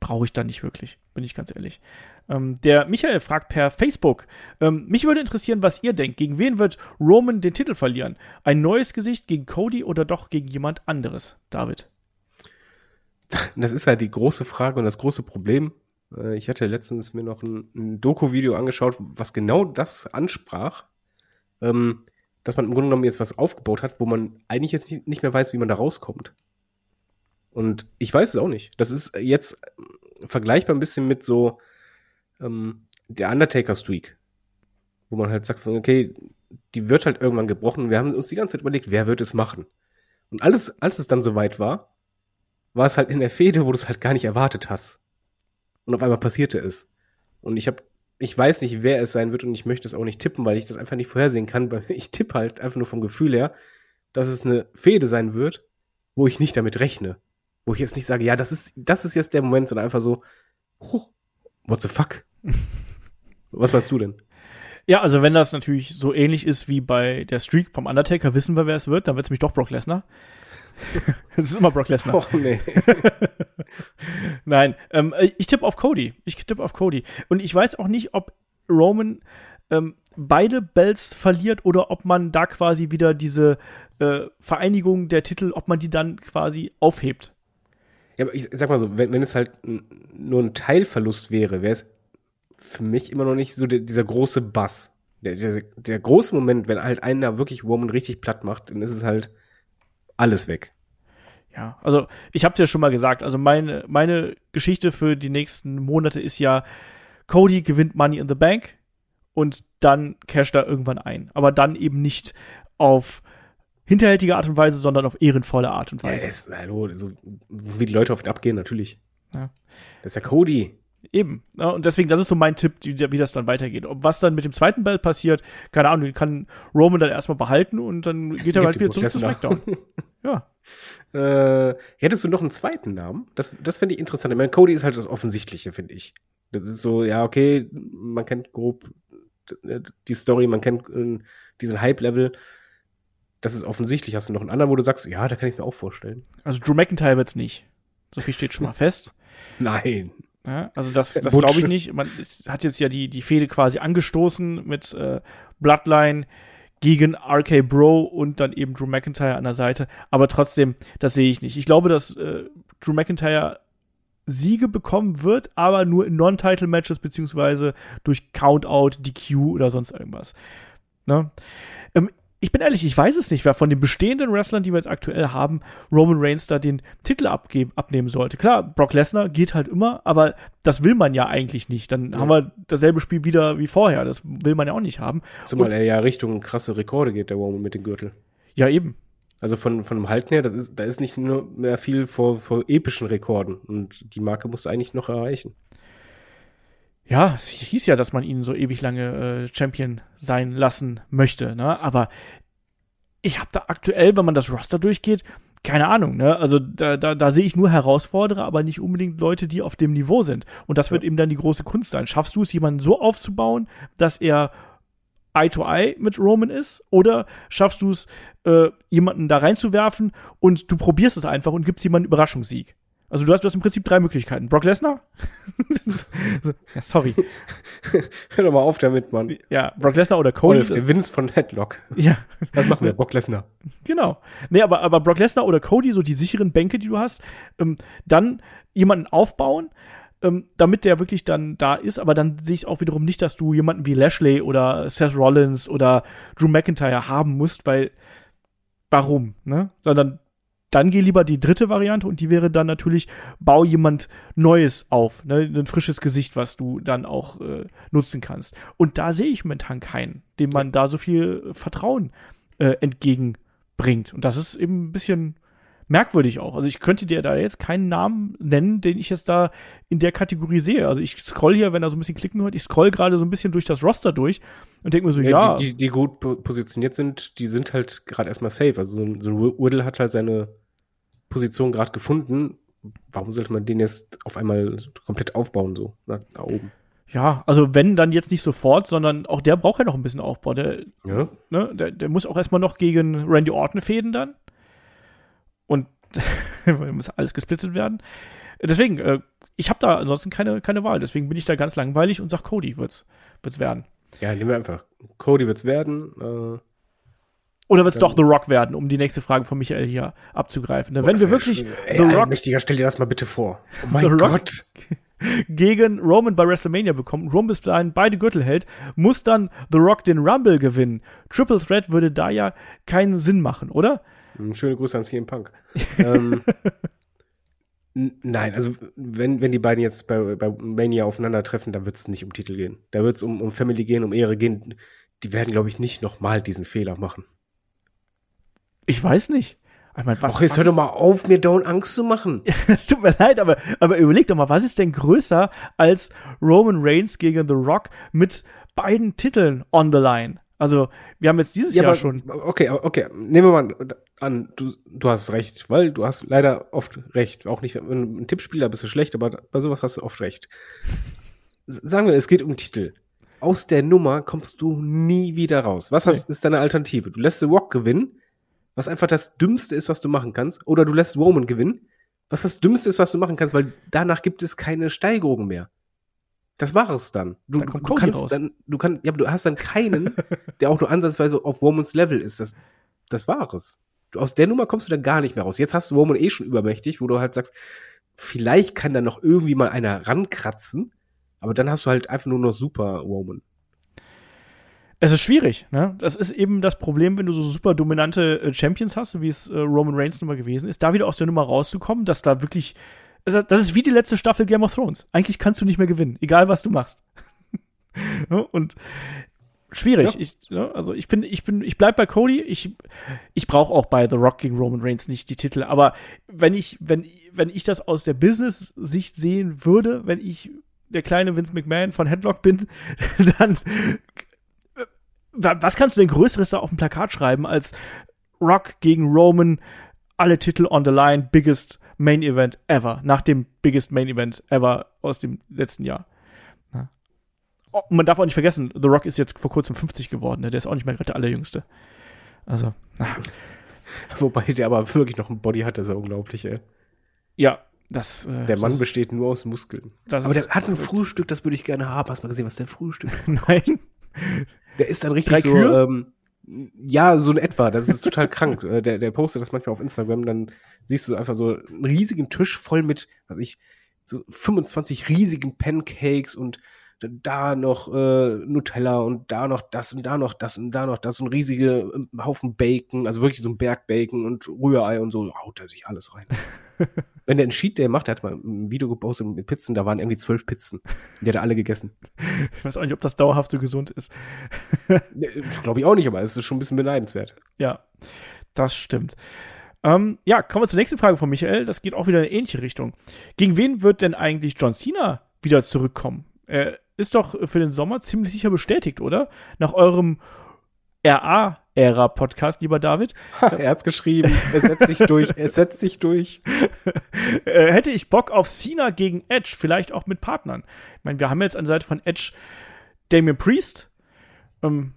brauche ich dann nicht wirklich, bin ich ganz ehrlich. Ähm, der Michael fragt per Facebook, ähm, mich würde interessieren, was ihr denkt. Gegen wen wird Roman den Titel verlieren? Ein neues Gesicht gegen Cody oder doch gegen jemand anderes? David. Das ist halt die große Frage und das große Problem äh, ich hatte letztens mir noch ein, ein Doku-Video angeschaut, was genau das ansprach. Ähm, dass man im Grunde genommen jetzt was aufgebaut hat, wo man eigentlich jetzt nicht mehr weiß, wie man da rauskommt. Und ich weiß es auch nicht. Das ist jetzt vergleichbar ein bisschen mit so ähm, der Undertaker-Streak. Wo man halt sagt, okay, die wird halt irgendwann gebrochen. Wir haben uns die ganze Zeit überlegt, wer wird es machen. Und alles, als es dann soweit war, war es halt in der Fehde, wo du es halt gar nicht erwartet hast und auf einmal passierte es. Und ich habe, ich weiß nicht, wer es sein wird und ich möchte es auch nicht tippen, weil ich das einfach nicht vorhersehen kann. Ich tippe halt einfach nur vom Gefühl her, dass es eine Fehde sein wird, wo ich nicht damit rechne. Wo ich jetzt nicht sage, ja, das ist, das ist jetzt der Moment, sondern einfach so, oh, what the fuck? Was meinst du denn? Ja, also wenn das natürlich so ähnlich ist wie bei der Streak vom Undertaker, wissen wir, wer es wird, dann wird es mich doch Brock Lesnar. Es ist immer Brock Lesnar. Och, nee. Nein, ähm, ich tippe auf Cody. Ich tippe auf Cody. Und ich weiß auch nicht, ob Roman ähm, beide Bells verliert oder ob man da quasi wieder diese äh, Vereinigung der Titel, ob man die dann quasi aufhebt. Ja, aber ich sag mal so, wenn, wenn es halt nur ein Teilverlust wäre, wäre es für mich immer noch nicht so der, dieser große Bass. Der, der, der große Moment, wenn halt einer wirklich Roman richtig platt macht, dann ist es halt alles weg. Ja, also ich habe es ja schon mal gesagt, also meine, meine Geschichte für die nächsten Monate ist ja, Cody gewinnt Money in the Bank und dann casht er irgendwann ein. Aber dann eben nicht auf hinterhältige Art und Weise, sondern auf ehrenvolle Art und Weise. Ja, ist, hallo, so, wie die Leute auf ihn abgehen, natürlich. Ja. Das ist ja Cody. Eben. Ja, und deswegen, das ist so mein Tipp, wie, wie, das dann weitergeht. Ob was dann mit dem zweiten Bell passiert, keine Ahnung, den kann Roman dann erstmal behalten und dann geht er halt wieder zurück zu SmackDown. ja. Äh, hättest du noch einen zweiten Namen? Das, das fände ich interessant. Ich meine, Cody ist halt das Offensichtliche, finde ich. Das ist so, ja, okay, man kennt grob die Story, man kennt äh, diesen Hype-Level. das ist offensichtlich. Hast du noch einen anderen, wo du sagst, ja, da kann ich mir auch vorstellen. Also Drew McIntyre wird's nicht. So viel steht schon mal fest. Nein. Ja, also das, das Butch. glaube ich nicht. Man ist, hat jetzt ja die, die Fehde quasi angestoßen mit äh, Bloodline gegen RK Bro und dann eben Drew McIntyre an der Seite. Aber trotzdem, das sehe ich nicht. Ich glaube, dass äh, Drew McIntyre Siege bekommen wird, aber nur in Non-Title-Matches beziehungsweise durch Countout, DQ oder sonst irgendwas. Ne? Ähm, ich bin ehrlich, ich weiß es nicht, wer von den bestehenden Wrestlern, die wir jetzt aktuell haben, Roman Reigns da den Titel abgeben, abnehmen sollte. Klar, Brock Lesnar geht halt immer, aber das will man ja eigentlich nicht. Dann Ja. haben wir dasselbe Spiel wieder wie vorher. Das will man ja auch nicht haben. Zumal er ja Richtung krasse Rekorde geht, der Roman mit dem Gürtel. Ja, eben. Also von, von dem Halten her, das ist, da ist nicht nur mehr viel vor, vor epischen Rekorden. Und die Marke musst du eigentlich noch erreichen. Ja, es hieß ja, dass man ihn so ewig lange äh, Champion sein lassen möchte, ne? Aber ich habe da aktuell, wenn man das Roster durchgeht, keine Ahnung, ne? Also da, da, da sehe ich nur Herausforderer, aber nicht unbedingt Leute, die auf dem Niveau sind. Und das wird eben dann die große Kunst sein. Schaffst du es, jemanden so aufzubauen, dass er Eye to Eye mit Roman ist? Oder schaffst du es, äh, jemanden da reinzuwerfen und du probierst es einfach und gibst jemanden einen Überraschungssieg? Also du hast, du hast im Prinzip drei Möglichkeiten. Brock Lesnar? ja, sorry. Hör doch mal auf damit, Mann. Ja, Brock Lesnar oder Cody. Wolf, der Vince von Headlock. ja, Was machen wir? Bock Lesnar. genau. Nee, aber, aber Brock Lesnar oder Cody, so die sicheren Bänke, die du hast, ähm, dann jemanden aufbauen, ähm, damit der wirklich dann da ist, aber dann sehe ich auch wiederum nicht, dass du jemanden wie Lashley oder Seth Rollins oder Drew McIntyre haben musst, weil warum, ne? Sondern dann geh lieber die dritte Variante und die wäre dann natürlich, bau jemand Neues auf, ne? ein frisches Gesicht, was du dann auch äh, nutzen kannst. Und da sehe ich momentan keinen, dem man da so viel Vertrauen äh, entgegenbringt. Und das ist eben ein bisschen merkwürdig auch. Also ich könnte dir da jetzt keinen Namen nennen, den ich jetzt da in der Kategorie sehe. Also ich scroll hier, wenn er so ein bisschen klicken hört, ich scroll gerade so ein bisschen durch das Roster durch und denke mir so, ja, Die, die, die gut po- positioniert sind, die sind halt gerade erstmal safe. Also so ein, so ein Riddle hat halt seine Position gerade gefunden. Warum sollte man den jetzt auf einmal komplett aufbauen, so nach, nach oben? ja, also wenn, dann jetzt nicht sofort, sondern auch der braucht ja noch ein bisschen Aufbau. Der, Ja. ne, der, der muss auch erstmal noch gegen Randy Orton fäden dann. Und muss alles gesplittet werden. Deswegen, äh, ich habe da ansonsten keine, keine Wahl. Deswegen bin ich da ganz langweilig und sag Cody wird's, wird's werden. Ja, nehmen wir einfach. Cody wird's werden. Äh, Oder wird's doch The Rock werden, um die nächste Frage von Michael hier abzugreifen. Wenn wir wirklich Ey, The Rock Mächtiger, stell dir das mal bitte vor. Oh mein The Rock- Gott. gegen Roman bei WrestleMania bekommt, Roman bis dahin beide Gürtel hält, muss dann The Rock den Rumble gewinnen. Triple Threat würde da ja keinen Sinn machen, oder? Hm, Schöne Grüße an CM Punk. ähm, nein, also wenn, wenn die beiden jetzt bei, bei Mania aufeinandertreffen, dann wird es nicht um Titel gehen. Da wird es um, um Family gehen, um Ehre gehen. Die werden, glaube ich, nicht nochmal diesen Fehler machen. Ich weiß nicht. Ich meine, was, Ach, jetzt was hör doch mal auf, mir dauernd Angst zu machen. Es tut mir leid, aber, aber überleg doch mal, was ist denn größer als Roman Reigns gegen The Rock mit beiden Titeln on the line? Also, wir haben jetzt dieses Jahr aber, schon. Okay, okay, nehmen wir mal an, du, du hast recht, weil du hast leider oft recht. Auch nicht, wenn du ein Tippspieler bist du schlecht, aber bei sowas hast du oft recht. Sagen wir, es geht um Titel. Aus der Nummer kommst du nie wieder raus. Was hast, ist deine Alternative? Du lässt The Rock gewinnen, was einfach das Dümmste ist, was du machen kannst, oder du lässt Roman gewinnen, was das Dümmste ist, was du machen kannst, weil danach gibt es keine Steigerung mehr. Das war es dann. Du, Dann du kannst raus. dann, du kannst, ja, aber du hast dann keinen, der auch nur ansatzweise auf Romans Level ist. Das, das war es. Du, aus der Nummer kommst du dann gar nicht mehr raus. Jetzt hast du Roman eh schon übermächtig, wo du halt sagst, vielleicht kann da noch irgendwie mal einer rankratzen, aber dann hast du halt einfach nur noch Super Roman. Es ist schwierig, ne? Das ist eben das Problem, wenn du so super dominante äh, Champions hast, so wie es äh, Roman Reigns Nummer gewesen ist, da wieder aus der Nummer rauszukommen, dass da wirklich. Das ist wie die letzte Staffel Game of Thrones. Eigentlich kannst du nicht mehr gewinnen, egal was du machst. Ja, Und schwierig. Ja. Ich, ja, also ich bin, ich bin, ich bleib bei Cody. Ich, ich brauche auch bei The Rock gegen Roman Reigns nicht die Titel. Aber wenn ich, wenn, wenn ich das aus der Business-Sicht sehen würde, wenn ich der kleine Vince McMahon von Headlock bin, dann was kannst du denn Größeres da auf dem Plakat schreiben als Rock gegen Roman, alle Titel on the line, biggest Main Event ever, nach dem biggest Main Event ever aus dem letzten Jahr. Ja. Oh, und man darf auch nicht vergessen, The Rock ist jetzt vor kurzem 50 geworden, ne? der ist auch nicht mehr gerade der allerjüngste. Also, na. Wobei der aber wirklich noch ein Body hat, das ist ja unglaublich, ey. Ja, das. Äh, Der Mann das, besteht nur aus Muskeln. das Aber der hat ein. Frühstück, das würde ich gerne haben. Hast du mal gesehen, was der Frühstück Nein. Der ist dann richtig so, ähm, ja, so in etwa. Das ist total krank. Äh, Der, der postet das manchmal auf Instagram, dann siehst du einfach so einen riesigen Tisch voll mit, was ich, so 25 riesigen Pancakes und da noch äh, Nutella und da noch das und da noch das und da noch das und riesige ähm, Haufen Bacon, also wirklich so ein Berg Bacon und Rührei und so, haut er sich alles rein. Wenn der einen Cheat Day macht, der hat mal ein Video gepostet mit Pizzen, da waren irgendwie zwölf Pizzen. Die hat er alle gegessen. Ich weiß auch nicht, ob das dauerhaft so gesund ist. Glaube ich auch nicht, aber es ist schon ein bisschen beneidenswert. Ja, das stimmt. Ähm, ja, kommen wir zur nächsten Frage von Michael. Das geht auch wieder in eine ähnliche Richtung. Gegen wen wird denn eigentlich John Cena wieder zurückkommen? Er ist doch für den Sommer ziemlich sicher bestätigt, oder? Nach eurem RA-Ära-Podcast, lieber David, er hat's geschrieben. Es setzt sich durch. Es setzt sich durch. äh, hätte ich Bock auf Cena gegen Edge, vielleicht auch mit Partnern. Ich meine, wir haben jetzt an der Seite von Edge Damien Priest. Ähm,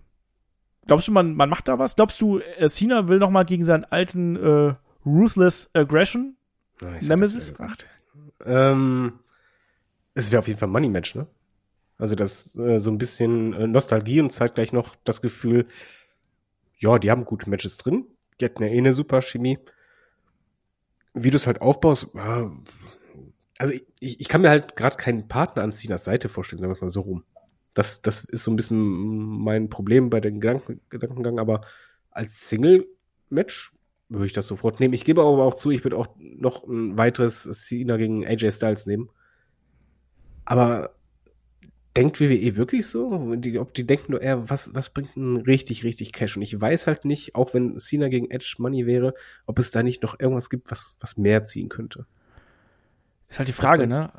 glaubst du, man, man macht da was? Glaubst du, äh, Cena will noch mal gegen seinen alten äh, Ruthless Aggression? Nice, Nemesis? Ähm, es wäre auf jeden Fall Money Match, ne? Also das äh, so ein bisschen äh, Nostalgie und zeitgleich noch das Gefühl, ja, die haben gute Matches drin. Die hatten ja eh eine super Chemie. Wie du es halt aufbaust, ja, also ich, ich kann mir halt gerade keinen Partner an Cenas Seite vorstellen, sagen wir es mal so rum. Das, das ist so ein bisschen mein Problem bei den Gedanken, Gedankengang, aber als Single-Match würde ich das sofort nehmen. Ich gebe aber auch zu, ich würde auch noch ein weiteres Cena gegen AJ Styles nehmen. Aber denkt WWE wirklich so? Die, ob die denken nur eher, was, was bringt denn richtig, richtig Cash? Und ich weiß halt nicht, auch wenn Cena gegen Edge Money wäre, ob es da nicht noch irgendwas gibt, was, was mehr ziehen könnte. Ist halt die Frage, ne?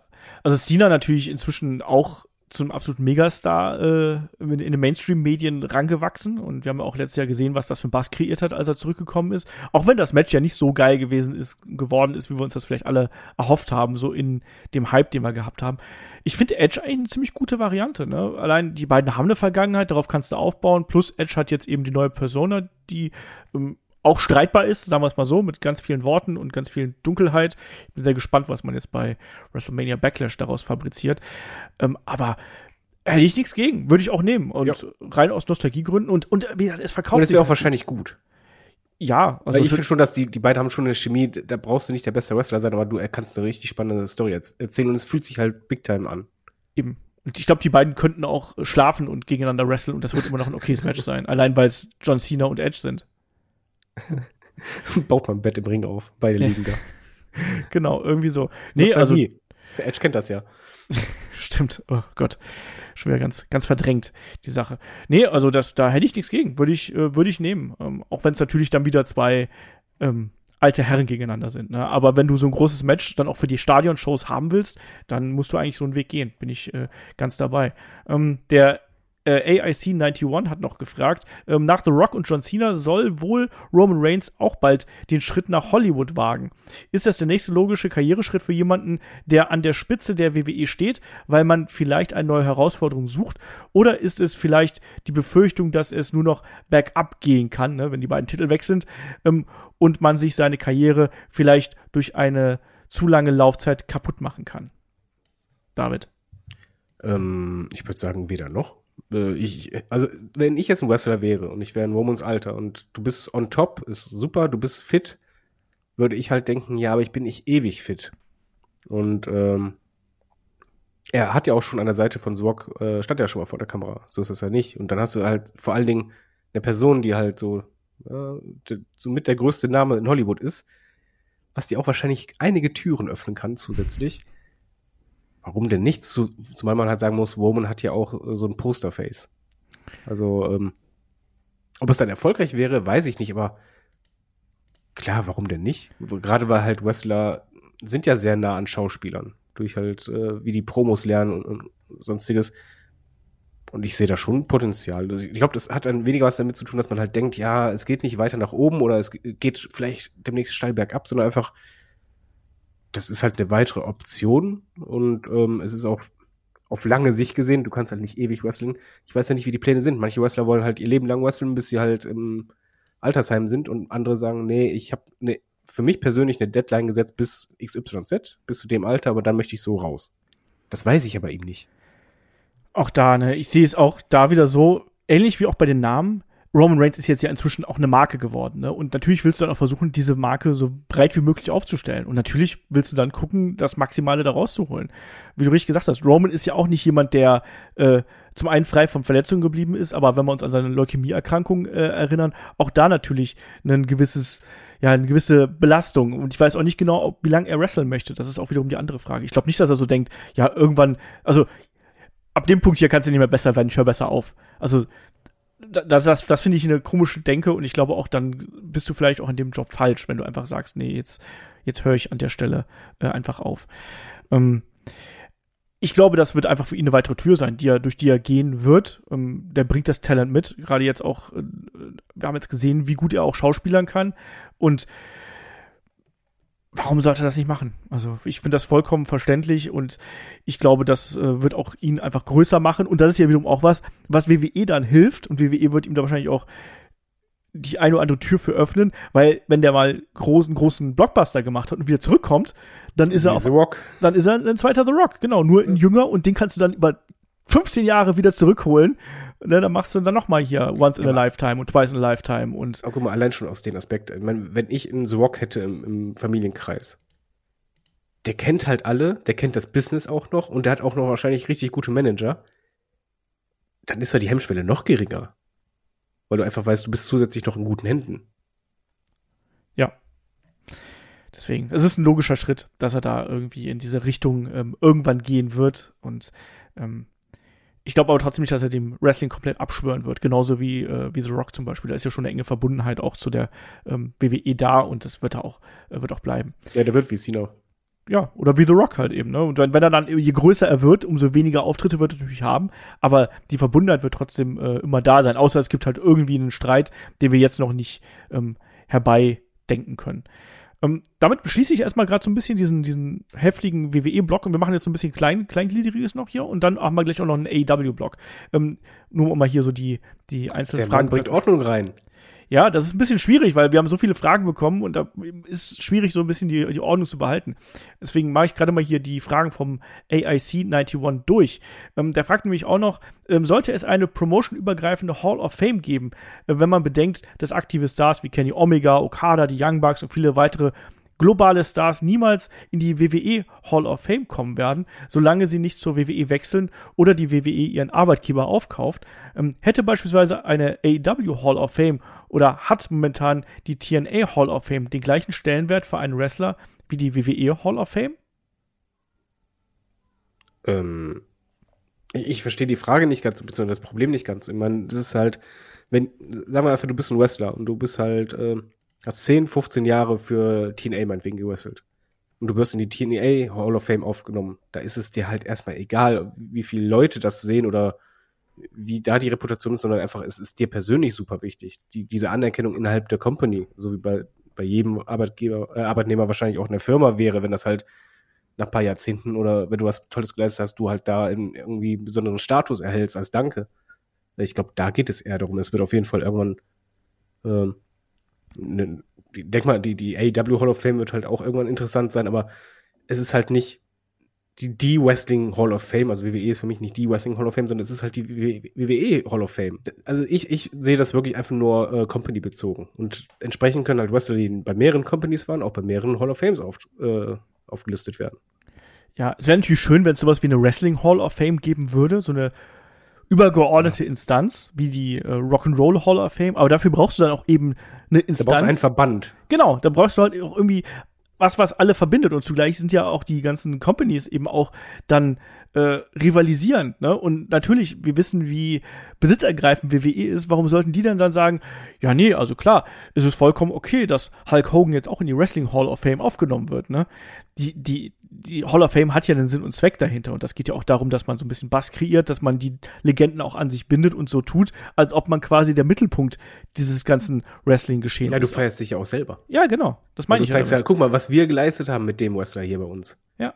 Also Cena natürlich inzwischen auch zum absoluten Megastar äh, in, in den Mainstream-Medien rangewachsen und wir haben ja auch letztes Jahr gesehen, was das für ein Bass kreiert hat, als er zurückgekommen ist. Auch wenn das Match ja nicht so geil gewesen ist, geworden ist, wie wir uns das vielleicht alle erhofft haben, so in dem Hype, den wir gehabt haben. Ich finde Edge eigentlich eine ziemlich gute Variante. Ne? Allein die beiden haben eine Vergangenheit, darauf kannst du aufbauen. Plus Edge hat jetzt eben die neue Persona, die ähm, auch streitbar ist, sagen wir es mal so, mit ganz vielen Worten und ganz viel Dunkelheit. Ich bin sehr gespannt, was man jetzt bei WrestleMania Backlash daraus fabriziert. Ähm, aber hätte ich nichts gegen, würde ich auch nehmen. Und Ja. rein aus Nostalgiegründen und, und wie gesagt, es verkauft Und es sich wäre auch halt. wahrscheinlich gut. Ja, Also ich finde schon, dass die, die beiden haben schon eine Chemie, da brauchst du nicht der beste Wrestler sein, aber du kannst eine richtig spannende Story erz- erzählen und es fühlt sich halt big time an. eben. Und ich glaube, die beiden könnten auch schlafen und gegeneinander wresteln und das wird immer noch ein okayes Match sein. Allein weil es John Cena und Edge sind. Baut man ein Bett im Ring auf, beide liegen da. Genau, irgendwie so. Nee, also Nostalgie. Edge kennt das ja. Stimmt. Oh Gott. Schon wieder ganz, ganz verdrängt, die Sache. Nee, also das, da hätte ich nichts gegen. Würde ich, äh, würde ich nehmen. Ähm, auch wenn es natürlich dann wieder zwei ähm, alte Herren gegeneinander sind. Ne? Aber wenn du so ein großes Match dann auch für die Stadionshows haben willst, dann musst du eigentlich so einen Weg gehen. Bin ich äh, ganz dabei. Ähm, der äh, AIC91 hat noch gefragt, ähm, nach The Rock und John Cena soll wohl Roman Reigns auch bald den Schritt nach Hollywood wagen. Ist das der nächste logische Karriereschritt für jemanden, der an der Spitze der WWE steht, weil man vielleicht eine neue Herausforderung sucht? Oder ist es vielleicht die Befürchtung, dass es nur noch bergab gehen kann, ne, wenn die beiden Titel weg sind ähm, und man sich seine Karriere vielleicht durch eine zu lange Laufzeit kaputt machen kann? David. Ähm, ich würde sagen, weder noch. Äh, ich, also, wenn ich jetzt ein Wrestler wäre und ich wäre in Romans Alter und du bist on top, ist super, du bist fit, würde ich halt denken, ja, aber ich bin nicht ewig fit. Und ähm, er hat ja auch schon an der Seite von Swag, äh, stand ja schon mal vor der Kamera. So ist das ja nicht. Und dann hast du halt vor allen Dingen eine Person, die halt so, äh, so mit der größte Name in Hollywood ist, was dir auch wahrscheinlich einige Türen öffnen kann zusätzlich. Warum denn nicht? Zu, zumal man halt sagen muss, Roman hat ja auch äh, so ein Posterface. Also, ähm, ob es dann erfolgreich wäre, weiß ich nicht, aber klar, warum denn nicht? Gerade weil halt Wrestler sind ja sehr nah an Schauspielern. Durch halt, äh, wie die Promos lernen und, und sonstiges. Und ich sehe da schon Potenzial. Also ich glaube, das hat dann weniger was damit zu tun, dass man halt denkt, ja, es geht nicht weiter nach oben oder es geht vielleicht demnächst steil bergab, sondern einfach, das ist halt eine weitere Option und ähm, es ist auch auf lange Sicht gesehen, du kannst halt nicht ewig wresteln. Ich weiß ja nicht, wie die Pläne sind. Manche Wrestler wollen halt ihr Leben lang wresteln, bis sie halt im Altersheim sind und andere sagen, nee, ich habe ne, für mich persönlich eine Deadline gesetzt bis XYZ, bis zu dem Alter, aber dann möchte ich so raus. Das weiß ich aber ihm nicht. Auch da, ne, ich sehe es auch da wieder so, ähnlich wie auch bei den Namen. Roman Reigns ist jetzt ja inzwischen auch eine Marke geworden, ne? Und natürlich willst du dann auch versuchen, diese Marke so breit wie möglich aufzustellen. Und natürlich willst du dann gucken, das Maximale da rauszuholen. Wie du richtig gesagt hast, Roman ist ja auch nicht jemand, der äh, zum einen frei von Verletzungen geblieben ist, aber wenn wir uns an seine Leukämieerkrankung äh, erinnern, auch da natürlich ein gewisses ja, eine gewisse Belastung. Und ich weiß auch nicht genau, ob, wie lange er wresteln möchte. Das ist auch wiederum die andere Frage. Ich glaube nicht, dass er so denkt, ja, irgendwann, also ab dem Punkt hier kannst du nicht mehr besser werden, ich höre besser auf. Also das, das, das finde ich eine komische Denke und ich glaube auch, dann bist du vielleicht auch in dem Job falsch, wenn du einfach sagst, nee, jetzt, jetzt höre ich an der Stelle äh, einfach auf. Ähm, ich glaube, das wird einfach für ihn eine weitere Tür sein, die er, durch die er gehen wird. Ähm, der bringt das Talent mit. Gerade jetzt auch, äh, wir haben jetzt gesehen, wie gut er auch schauspielern kann. Und warum sollte er das nicht machen? Also ich finde das vollkommen verständlich und ich glaube, das äh, wird auch ihn einfach größer machen. Und das ist ja wiederum auch was, was WWE dann hilft. Und WWE wird ihm da wahrscheinlich auch die eine oder andere Tür für öffnen, weil wenn der mal großen, großen Blockbuster gemacht hat und wieder zurückkommt, dann ist er auch, The Rock. dann ist er ein zweiter The Rock, genau, nur ein jünger und den kannst du dann über 15 Jahre wieder zurückholen ne, dann machst du dann noch mal hier Once in ja, a Lifetime und Twice in a Lifetime und. Aber guck mal, allein schon aus dem Aspekt. Ich meine, wenn ich einen The Rock hätte im, im Familienkreis, der kennt halt alle, der kennt das Business auch noch und der hat auch noch wahrscheinlich richtig gute Manager. Dann ist ja die Hemmschwelle noch geringer. Weil du einfach weißt, du bist zusätzlich noch in guten Händen. Ja. Deswegen, es ist ein logischer Schritt, dass er da irgendwie in diese Richtung ähm, irgendwann gehen wird. Und ähm, ich glaube aber trotzdem nicht, dass er dem Wrestling komplett abschwören wird. Genauso wie, äh, wie The Rock zum Beispiel. Da ist ja schon eine enge Verbundenheit auch zu der ähm, WWE da und das wird er auch, äh, wird auch bleiben. Ja, der wird wie Cena. Ja, oder wie The Rock halt eben, ne? Und wenn, wenn er dann, je größer er wird, umso weniger Auftritte wird er natürlich haben. Aber die Verbundenheit wird trotzdem äh, immer da sein. Außer es gibt halt irgendwie einen Streit, den wir jetzt noch nicht ähm, herbeidenken können. Ähm, damit beschließe ich erstmal gerade so ein bisschen diesen, diesen heftigen WWE-Block und wir machen jetzt so ein bisschen klein, kleingliedriges noch hier und dann haben wir gleich auch noch einen AEW-Block. Ähm, nur um mal hier so die, die einzelnen Der Fragen. Mann bringt Ordnung rein. Ja, das ist ein bisschen schwierig, weil wir haben so viele Fragen bekommen und da ist schwierig, so ein bisschen die, die Ordnung zu behalten. Deswegen mache ich gerade mal hier die Fragen vom AIC 91 durch. Ähm, der fragt nämlich auch noch, ähm, sollte es eine promotionübergreifende Hall of Fame geben, äh, wenn man bedenkt, dass aktive Stars wie Kenny Omega, Okada, die Young Bucks und viele weitere globale Stars niemals in die WWE Hall of Fame kommen werden, solange sie nicht zur WWE wechseln oder die WWE ihren Arbeitgeber aufkauft. Ähm, hätte beispielsweise eine AEW Hall of Fame oder hat momentan die TNA Hall of Fame den gleichen Stellenwert für einen Wrestler wie die WWE Hall of Fame? Ähm, ich verstehe die Frage nicht ganz, beziehungsweise das Problem nicht ganz. Ich meine, das ist halt, wenn, sagen wir einfach, du bist ein Wrestler und du bist halt, äh, hast 10, 15 Jahre für TNA meinetwegen gewrestelt. Und du wirst in die TNA Hall of Fame aufgenommen. Da ist es dir halt erstmal egal, wie viele Leute das sehen oder wie da die Reputation ist, sondern einfach, es ist dir persönlich super wichtig. Die, diese Anerkennung innerhalb der Company, so wie bei, bei jedem Arbeitgeber, äh, Arbeitnehmer wahrscheinlich auch eine Firma wäre, wenn das halt nach ein paar Jahrzehnten oder wenn du was Tolles geleistet hast, du halt da in irgendwie besonderen Status erhältst als Danke. Ich glaube, da geht es eher darum. Es wird auf jeden Fall irgendwann ähm, ne, denk mal, die, die AEW Hall of Fame wird halt auch irgendwann interessant sein, aber es ist halt nicht die, die Wrestling Hall of Fame, also WWE ist für mich nicht die Wrestling Hall of Fame, sondern es ist halt die WWE Hall of Fame. Also ich, ich sehe das wirklich einfach nur äh, Company bezogen. Und entsprechend können halt Wrestler, die bei mehreren Companies waren, auch bei mehreren Hall of Fames auf, äh, aufgelistet werden. Ja, es wäre natürlich schön, wenn es sowas wie eine Wrestling Hall of Fame geben würde, so eine übergeordnete. Instanz, wie die äh, Rock'n'Roll Hall of Fame, aber dafür brauchst du dann auch eben eine Instanz. Da brauchst du einen Verband. Genau, da brauchst du halt auch irgendwie was, was alle verbindet und zugleich sind ja auch die ganzen Companies eben auch dann äh, rivalisierend, ne? Und natürlich, wir wissen, wie besitzergreifend WWE ist, warum sollten die dann dann sagen, ja, nee, also klar, ist es vollkommen okay, dass Hulk Hogan jetzt auch in die Wrestling Hall of Fame aufgenommen wird, ne? Die, die, die Hall of Fame hat ja einen Sinn und Zweck dahinter und das geht ja auch darum, dass man so ein bisschen Bass kreiert, dass man die Legenden auch an sich bindet und so tut, als ob man quasi der Mittelpunkt dieses ganzen Wrestling-Geschehens ist. Ja, du feierst dich ja auch selber. Ja, genau. Das meine ich. Du zeigst ja, guck mal, was wir geleistet haben mit dem Wrestler hier bei uns. Ja.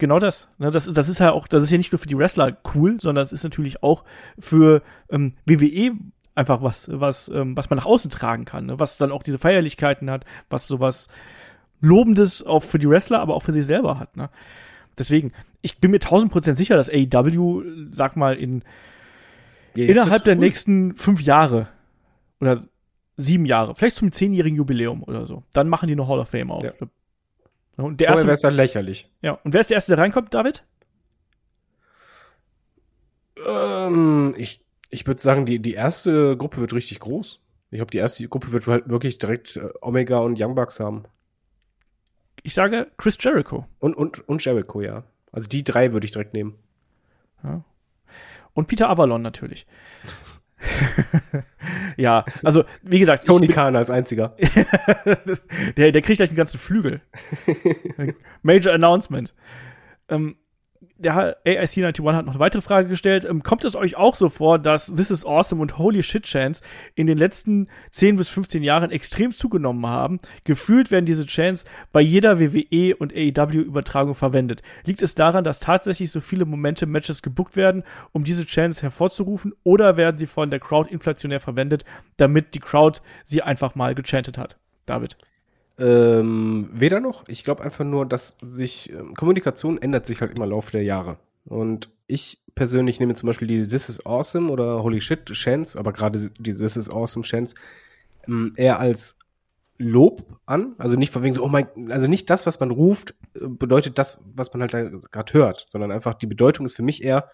Genau das. Ne, das, das ist ja auch, das ist ja nicht nur für die Wrestler cool, sondern es ist natürlich auch für ähm, WWE einfach was, was, ähm, was man nach außen tragen kann, ne? was dann auch diese Feierlichkeiten hat, was sowas Lobendes auch für die Wrestler, aber auch für sich selber hat. Ne? Deswegen, ich bin mir tausend Prozent sicher, dass AEW, sag mal, in Ja, innerhalb der cool. nächsten fünf Jahre oder sieben Jahre, vielleicht zum zehnjährigen Jubiläum oder so, dann machen die eine Hall of Fame auf. Ja. Und der Vorher wäre es dann lächerlich. ja, und wer ist der erste, der reinkommt, David? Ähm, ich ich würde sagen, die, die erste Gruppe wird richtig groß. Ich glaube, die erste Gruppe wird halt wirklich direkt äh, Omega und Young Bucks haben. Ich sage Chris Jericho. Und, und, und Jericho, ja. Also die drei würde ich direkt nehmen. Und Peter Avalon natürlich. ja, also wie gesagt, Tony ich Khan als einziger. bin, der, der kriegt gleich einen ganzen Flügel. Major Announcement. Ähm, der AIC 91 hat noch eine weitere Frage gestellt. Ähm, kommt es euch auch so vor, dass This is Awesome und Holy Shit Chants in den letzten 10 bis 15 Jahren extrem zugenommen haben? Gefühlt werden diese Chants bei jeder WWE und AEW Übertragung verwendet. Liegt es daran, dass tatsächlich so viele Momente Matches gebuckt werden, um diese Chants hervorzurufen, oder werden sie von der Crowd inflationär verwendet, damit die Crowd sie einfach mal gechantet hat? David. Ähm, weder noch. Ich glaube einfach nur, dass sich ähm, Kommunikation ändert sich halt immer im Laufe der Jahre. Und ich persönlich nehme zum Beispiel die This is Awesome oder Holy Shit Chance, aber gerade die This is Awesome Chance ähm, eher als Lob an. Also nicht von wegen so, oh mein, also nicht das, was man ruft, äh, bedeutet das, was man halt gerade hört, sondern einfach die Bedeutung ist für mich eher,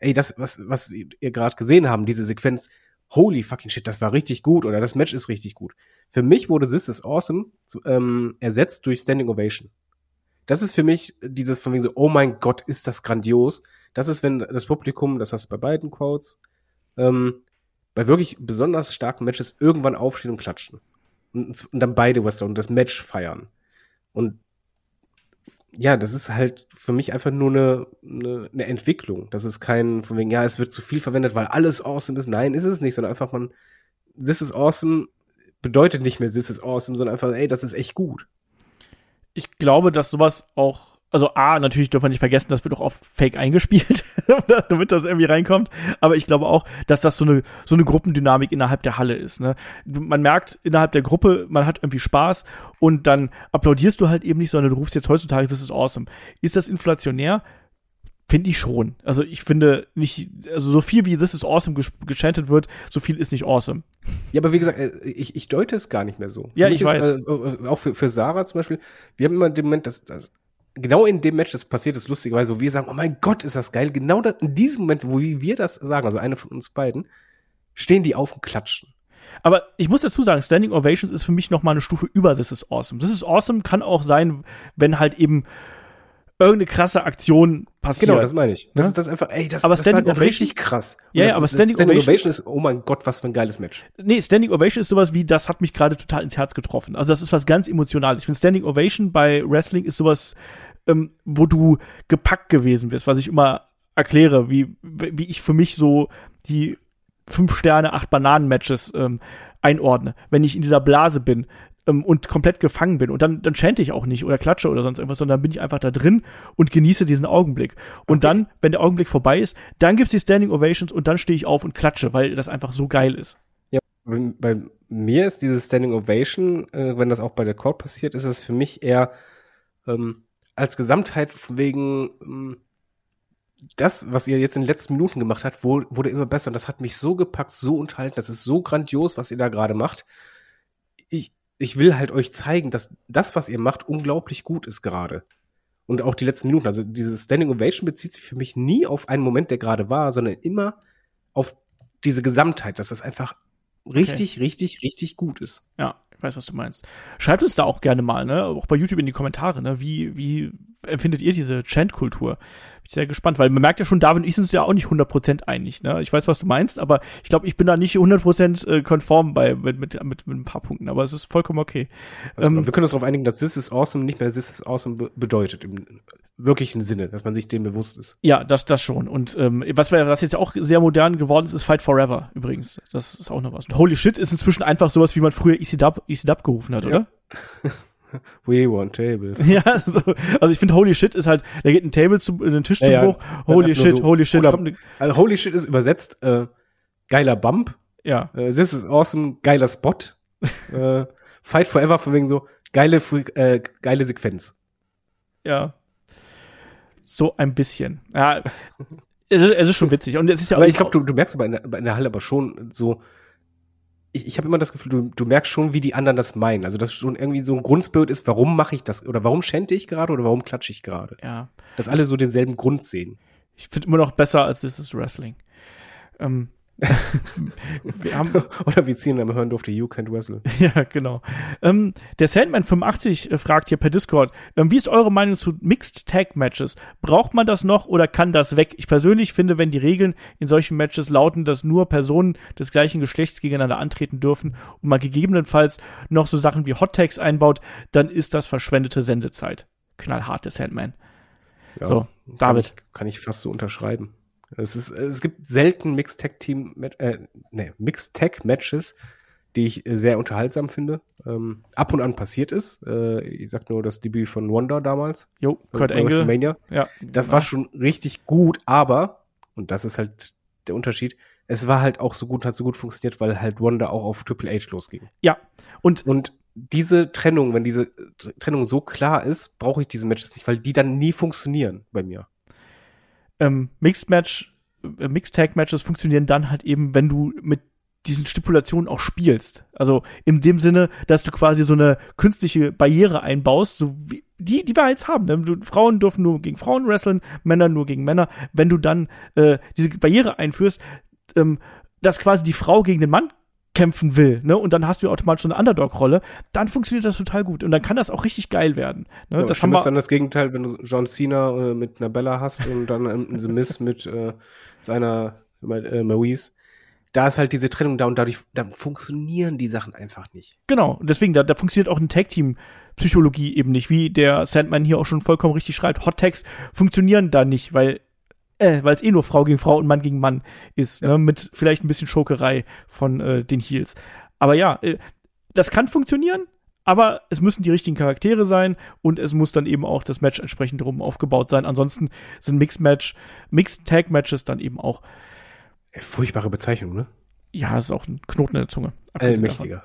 ey, das, was, was ihr gerade gesehen haben, diese Sequenz, holy fucking shit, das war richtig gut oder das Match ist richtig gut. Für mich wurde This is Awesome ähm, ersetzt durch Standing Ovation. Das ist für mich dieses von wegen so, oh mein Gott, ist das grandios. Das ist, wenn das Publikum, das hast du bei beiden Quotes, ähm, bei wirklich besonders starken Matches irgendwann aufstehen und klatschen. Und, und dann beide Wrestler und das Match feiern. Und ja, das ist halt für mich einfach nur eine, eine, eine Entwicklung. Das ist kein, von wegen, ja, es wird zu viel verwendet, weil alles awesome ist. Nein, ist es nicht, sondern einfach man, this is awesome bedeutet nicht mehr this is awesome, sondern einfach, ey, das ist echt gut. ich glaube, dass sowas auch, also A, natürlich dürfen wir nicht vergessen, das wird auch oft fake eingespielt, damit das irgendwie reinkommt. Aber ich glaube auch, dass das so eine, so eine Gruppendynamik innerhalb der Halle ist. Ne? Man merkt innerhalb der Gruppe, man hat irgendwie Spaß und dann applaudierst du halt eben nicht, sondern du rufst jetzt heutzutage, das ist awesome. Ist das inflationär? Finde ich schon. Also ich finde nicht, also so viel wie This is awesome gechantet wird, so viel ist nicht awesome. Ja, aber wie gesagt, äh, ich, ich deute es gar nicht mehr so. Ja, Für mich ich weiß. Ist, äh, äh, auch für, für Sarah zum Beispiel, wir haben immer den Moment, dass, dass genau in dem Match, das passiert ist lustigerweise, wo wir sagen, oh mein Gott, ist das geil. Genau das, in diesem Moment, wo wir das sagen, also eine von uns beiden, stehen die auf und klatschen. Aber ich muss dazu sagen, Standing Ovations ist für mich noch mal eine Stufe über This is Awesome. This is Awesome kann auch sein, wenn halt eben irgendeine krasse Aktion passiert. Genau, das meine ich. Das Ja? ist das einfach, ey, das, Aber das Standing war Ovation- richtig krass. Und Ja, ja, aber das Standing Ovation- ist, oh mein Gott, was für ein geiles Match. nee, Standing Ovation ist sowas wie, das hat mich gerade total ins Herz getroffen. Also das ist was ganz Emotionales. Ich finde Standing Ovation bei Wrestling ist sowas, ähm, wo du gepackt gewesen bist, was ich immer erkläre, wie, wie ich für mich so die fünf Sterne, acht Bananen-Matches ähm, einordne. Wenn ich in dieser Blase bin ähm, und komplett gefangen bin und dann, dann chante ich auch nicht oder klatsche oder sonst irgendwas, sondern bin ich einfach da drin und genieße diesen Augenblick. Und Okay. dann, wenn der Augenblick vorbei ist, dann gibt's die Standing Ovations und dann stehe ich auf und klatsche, weil das einfach so geil ist. Bei, bei mir ist dieses Standing Ovation, äh, wenn das auch bei der Court passiert, ist es für mich eher ähm, als Gesamtheit wegen ähm, das, was ihr jetzt in den letzten Minuten gemacht habt, wurde immer besser. Und das hat mich so gepackt, so unterhalten. Das ist so grandios, was ihr da gerade macht. Ich, ich will halt euch zeigen, dass das, was ihr macht, unglaublich gut ist gerade. Und auch die letzten Minuten. Also dieses Standing Ovation bezieht sich für mich nie auf einen Moment, der gerade war, sondern immer auf diese Gesamtheit, dass das einfach richtig, richtig, richtig gut ist. Ja, weiß, was du meinst. Schreibt uns da auch gerne mal, ne? Auch bei YouTube in die Kommentare, ne? Wie, wie empfindet ihr diese Chant-Kultur? Bin ich sehr gespannt, weil man merkt ja schon, David und ich sind uns ja auch nicht 100% einig, ne? Ich weiß, was du meinst, aber ich glaube, ich bin da nicht 100% äh, konform bei, mit, mit, mit, mit ein paar Punkten, aber es ist vollkommen okay. Also Ähm, wir können uns darauf einigen, dass This is Awesome nicht mehr This is Awesome be bedeutet, im wirklichen Sinne, dass man sich dem bewusst ist. Ja, das, das schon. Und ähm, was, was jetzt auch sehr modern geworden ist, ist Fight Forever übrigens. Das ist auch noch was. Und Holy Shit ist inzwischen einfach sowas, wie man früher ECW, ECW gerufen hat, Ja. oder? We want tables. Ja, so, also ich finde Holy Shit ist halt, da geht ein Table zu, äh, ein Tisch Ja, zum ja. Bruch, Holy ist einfach Shit, so- Holy Shit, kommt Also Holy Shit ist übersetzt äh, geiler Bump Ja. Äh, this is awesome, geiler Spot. äh, Fight Forever von wegen so, geile, äh, geile Sequenz. Ja. So ein bisschen. Ja. es, ist, es ist schon witzig. Und es ist ja aber ich glaube, du, du merkst aber in der, in der Halle aber schon so, ich, ich habe immer das Gefühl, du, du merkst schon, wie die anderen das meinen. Also, dass schon irgendwie so ein Grundspirit ist, warum mache ich das oder warum schände ich gerade oder warum klatsche ich gerade. Ja. Dass alle so denselben Grund sehen. Ich finde immer noch besser als This is Wrestling. Ähm, wir haben Oder wir ziehen am Hören durfte You Can't Wrestle. ja, genau. Ähm, der Sandman85 äh, fragt hier per Discord, ähm, wie ist eure Meinung zu Mixed Tag Matches? Braucht man das noch oder kann das weg? Ich persönlich finde, wenn die Regeln in solchen Matches lauten, dass nur Personen des gleichen Geschlechts gegeneinander antreten dürfen und man gegebenenfalls noch so Sachen wie Hot Tags einbaut, dann ist das verschwendete Sendezeit. Knallharte Sandman. Ja, so, David. Kann ich, kann ich fast so unterschreiben. Es, ist, es gibt selten Mixed Tag Team, äh, nee, Mixed Tag Matches, die ich äh, sehr unterhaltsam finde. Ähm, ab und an passiert ist. Äh, ich sag nur das Debüt von Wonder damals. Jo, Kurt Angle. Ja, das genau. war schon richtig gut, aber, und das ist halt der Unterschied, es war halt auch so gut, hat so gut funktioniert, weil halt Wonder auch auf Triple H losging. Ja, und, und diese Trennung, wenn diese Trennung so klar ist, brauche ich diese Matches nicht, weil die dann nie funktionieren bei mir ähm, Mixed Match, äh, Mixed Tag Matches funktionieren dann halt eben, wenn du mit diesen Stipulationen auch spielst. Also in dem Sinne, dass du quasi so eine künstliche Barriere einbaust, so wie die, die wir jetzt haben. Ne? Du, Frauen dürfen nur gegen Frauen wresteln, Männer nur gegen Männer. Wenn du dann äh, diese Barriere einführst, ähm, dass quasi die Frau gegen den Mann kämpfen will, ne? Und dann hast du automatisch so eine Underdog-Rolle, dann funktioniert das total gut. Und dann kann das auch richtig geil werden. Ne? Ja, das haben wir ist dann das Gegenteil, wenn du John Cena äh, mit einer Bella hast und dann ein The Miz mit äh, seiner äh, Maurice. Da ist halt diese Trennung da und dadurch da funktionieren die Sachen einfach nicht. Genau, deswegen, da, da funktioniert auch ein Tag-Team-Psychologie eben nicht, wie der Sandman hier auch schon vollkommen richtig schreibt. Hot Tags funktionieren da nicht, weil äh, weil es eh nur Frau gegen Frau und Mann gegen Mann ist, ja. ne, mit vielleicht ein bisschen Schokerei von äh, den Heels. Aber ja, äh, das kann funktionieren, aber es müssen die richtigen Charaktere sein und es muss dann eben auch das Match entsprechend drum aufgebaut sein. Ansonsten sind Mixed Match, Mixed Tag Matches dann eben auch furchtbare Bezeichnung, ne? Ja, ist auch ein Knoten in der Zunge. Allmächtiger.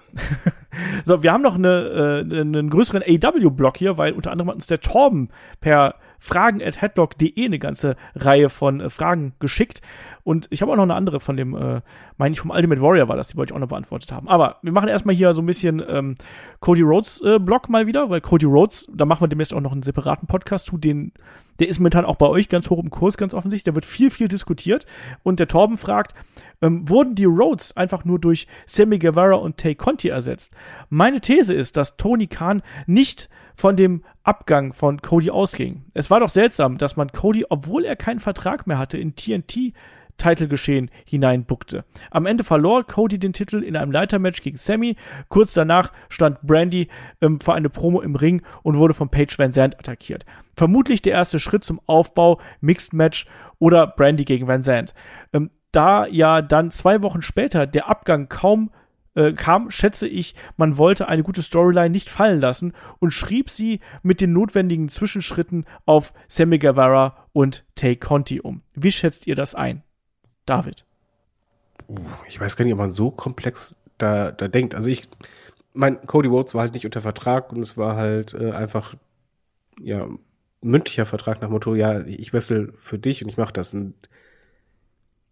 so, wir haben noch eine, äh, einen größeren AW-Block hier, weil unter anderem hat uns der Torben per fragen at headlock.de eine ganze Reihe von äh, Fragen geschickt. Und ich habe auch noch eine andere von dem, äh, meine ich, vom Ultimate Warrior war das, die wollte ich auch noch beantwortet haben. Aber wir machen erstmal hier so ein bisschen ähm, Cody Rhodes äh, Blog mal wieder, weil Cody Rhodes, da machen wir demnächst auch noch einen separaten Podcast zu, den, der ist momentan auch bei euch ganz hoch im Kurs, ganz offensichtlich. Der wird viel, viel diskutiert. Und der Torben fragt, ähm, wurden die Rhodes einfach nur durch Sammy Guevara und Tay Conti ersetzt? Meine These ist, dass Tony Khan nicht von dem Abgang von Cody ausging. Es war doch seltsam, dass man Cody, obwohl er keinen Vertrag mehr hatte, in TNT Titelgeschehen hineinbuckte. Am Ende verlor Cody den Titel in einem Leitermatch gegen Sammy. Kurz danach stand Brandy ähm, für eine Promo im Ring und wurde von Paige Van Zandt attackiert. Vermutlich der erste Schritt zum Aufbau Mixed Match oder Brandy gegen Van Zandt. Ähm, da ja dann zwei Wochen später der Abgang kaum äh, kam, schätze ich, man wollte eine gute Storyline nicht fallen lassen und schrieb sie mit den notwendigen Zwischenschritten auf Sammy Guevara und Tay Conti um. Wie schätzt ihr das ein? David. Ich weiß gar nicht, ob man so komplex da, da denkt. Also ich, mein Cody Rhodes war halt nicht unter Vertrag und es war halt äh, einfach, ja, mündlicher Vertrag nach Motto, ja, ich wessel für dich und ich mache das. Und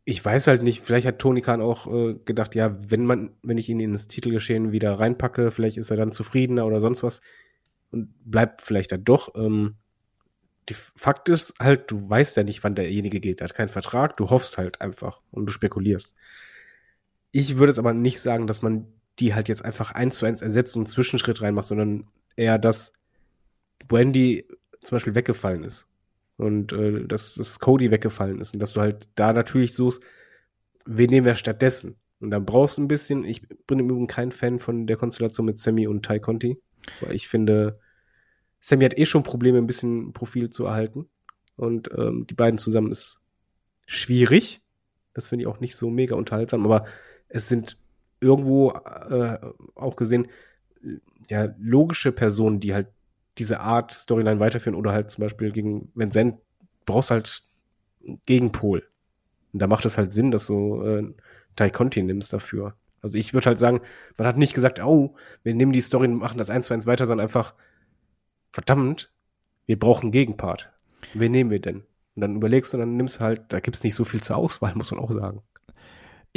ich weiß halt nicht, vielleicht hat Tony Khan auch äh, gedacht, ja, wenn man, wenn ich ihn ins Titelgeschehen wieder reinpacke, vielleicht ist er dann zufriedener oder sonst was und bleibt vielleicht dann doch. Ähm, die Fakt ist halt, du weißt ja nicht, wann derjenige geht. Er hat keinen Vertrag, du hoffst halt einfach und du spekulierst. Ich würde es aber nicht sagen, dass man die halt jetzt einfach eins zu eins ersetzt und einen Zwischenschritt reinmacht, sondern eher, dass Brandy zum Beispiel weggefallen ist und äh, dass, dass Cody weggefallen ist und dass du halt da natürlich suchst, wen nehmen wir stattdessen? Und dann brauchst du ein bisschen, ich bin im Übrigen kein Fan von der Konstellation mit Sammy und Ty Conti, weil ich finde, Sammy hat eh schon Probleme, ein bisschen Profil zu erhalten. Und ähm, die beiden zusammen ist schwierig. Das finde ich auch nicht so mega unterhaltsam, aber es sind irgendwo äh, auch gesehen, ja, logische Personen, die halt diese Art Storyline weiterführen oder halt zum Beispiel gegen Vincent brauchst halt einen Gegenpol. Und da macht es halt Sinn, dass so äh, Tai Conti nimmst dafür. Also ich würde halt sagen, man hat nicht gesagt, oh, wir nehmen die Story und machen das eins zu eins weiter, sondern einfach, verdammt, wir brauchen Gegenpart. Wen nehmen wir denn? Und dann überlegst du dann nimmst du halt, da gibt's nicht so viel zur Auswahl, muss man auch sagen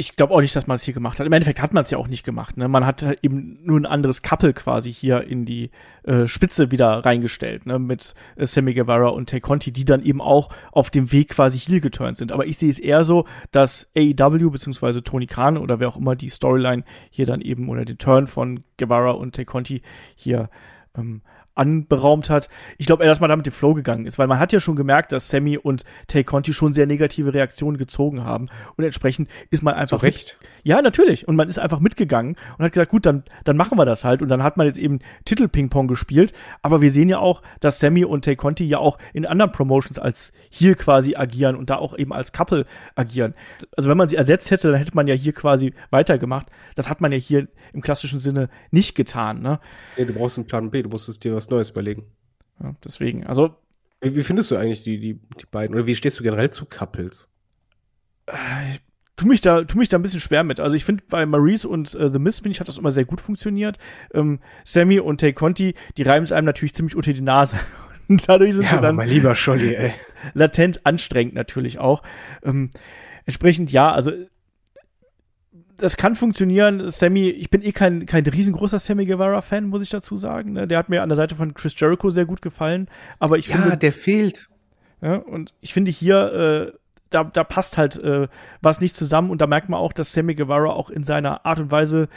ich glaube auch nicht, dass man es hier gemacht hat. Im Endeffekt hat man es ja auch nicht gemacht. Ne? Man hat eben nur ein anderes Couple quasi hier in die äh, Spitze wieder reingestellt, ne? mit äh, Sammy Guevara und Tay Conti, die dann eben auch auf dem Weg quasi hier geturnt sind. Aber ich sehe es eher so, dass AEW beziehungsweise Tony Khan oder wer auch immer die Storyline hier dann eben oder den Turn von Guevara und Tay Conti hier ähm, anberaumt hat. Ich glaube eher, dass man damit den Flow gegangen ist, weil man hat ja schon gemerkt, dass Sammy und Tay Conti schon sehr negative Reaktionen gezogen haben und entsprechend ist man einfach Zu Recht. Mit, ja, natürlich und man ist einfach mitgegangen und hat gesagt, gut, dann dann machen wir das halt und dann hat man jetzt eben Titel Ping Pong gespielt, aber wir sehen ja auch, dass Sammy und Tay Conti ja auch in anderen Promotions als hier quasi agieren und da auch eben als Couple agieren. Also wenn man sie ersetzt hätte, dann hätte man ja hier quasi weitergemacht. Das hat man ja hier im klassischen Sinne nicht getan, ne? Nee, du brauchst einen Plan B, du musstest dir was Neues überlegen. Ja, deswegen, also. Wie, wie, findest du eigentlich die, die, die beiden? Oder wie stehst du generell zu Couples? Äh, ich tu mich da, tu mich da ein bisschen schwer mit. Also ich finde bei Maurice und äh, The Mist, finde ich, hat das immer sehr gut funktioniert. Ähm, Sammy und Tay Conti, die reiben es einem natürlich ziemlich unter die Nase. Und dadurch sind ja, sie dann mein lieber Scholli, ey. latent anstrengend natürlich auch. Ähm, entsprechend ja, also das kann funktionieren. Sammy, ich bin eh kein, kein riesengroßer Sammy Guevara-Fan, muss ich dazu sagen. Ne? Der hat mir an der Seite von Chris Jericho sehr gut gefallen. Aber ich ja, finde. der fehlt. Ja, und ich finde hier, äh, da, da passt halt äh, was nicht zusammen. Und da merkt man auch, dass Sammy Guevara auch in seiner Art und Weise,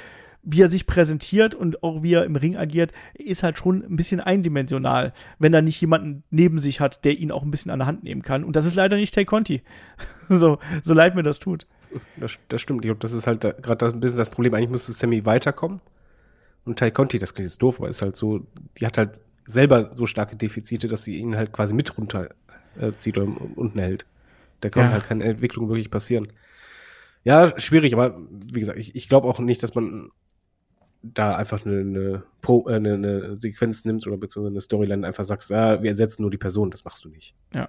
wie er sich präsentiert und auch wie er im Ring agiert, ist halt schon ein bisschen eindimensional, wenn er nicht jemanden neben sich hat, der ihn auch ein bisschen an der Hand nehmen kann. Und das ist leider nicht Tay Conti. so, so leid mir das tut. Das, das stimmt. Ich glaube, das ist halt gerade ein bisschen das Problem. Eigentlich müsste Sammy weiterkommen. Und Tai Conti, das klingt jetzt doof, aber ist halt so, die hat halt selber so starke Defizite, dass sie ihn halt quasi mit runterzieht äh, oder unten hält. Da kann ja. halt keine Entwicklung wirklich passieren. Ja, schwierig, aber wie gesagt, ich, ich glaube auch nicht, dass man da einfach eine, eine, Pro, äh, eine, eine Sequenz nimmst oder beziehungsweise eine Storyline einfach sagst, ah, wir ersetzen nur die Person, das machst du nicht. Ja,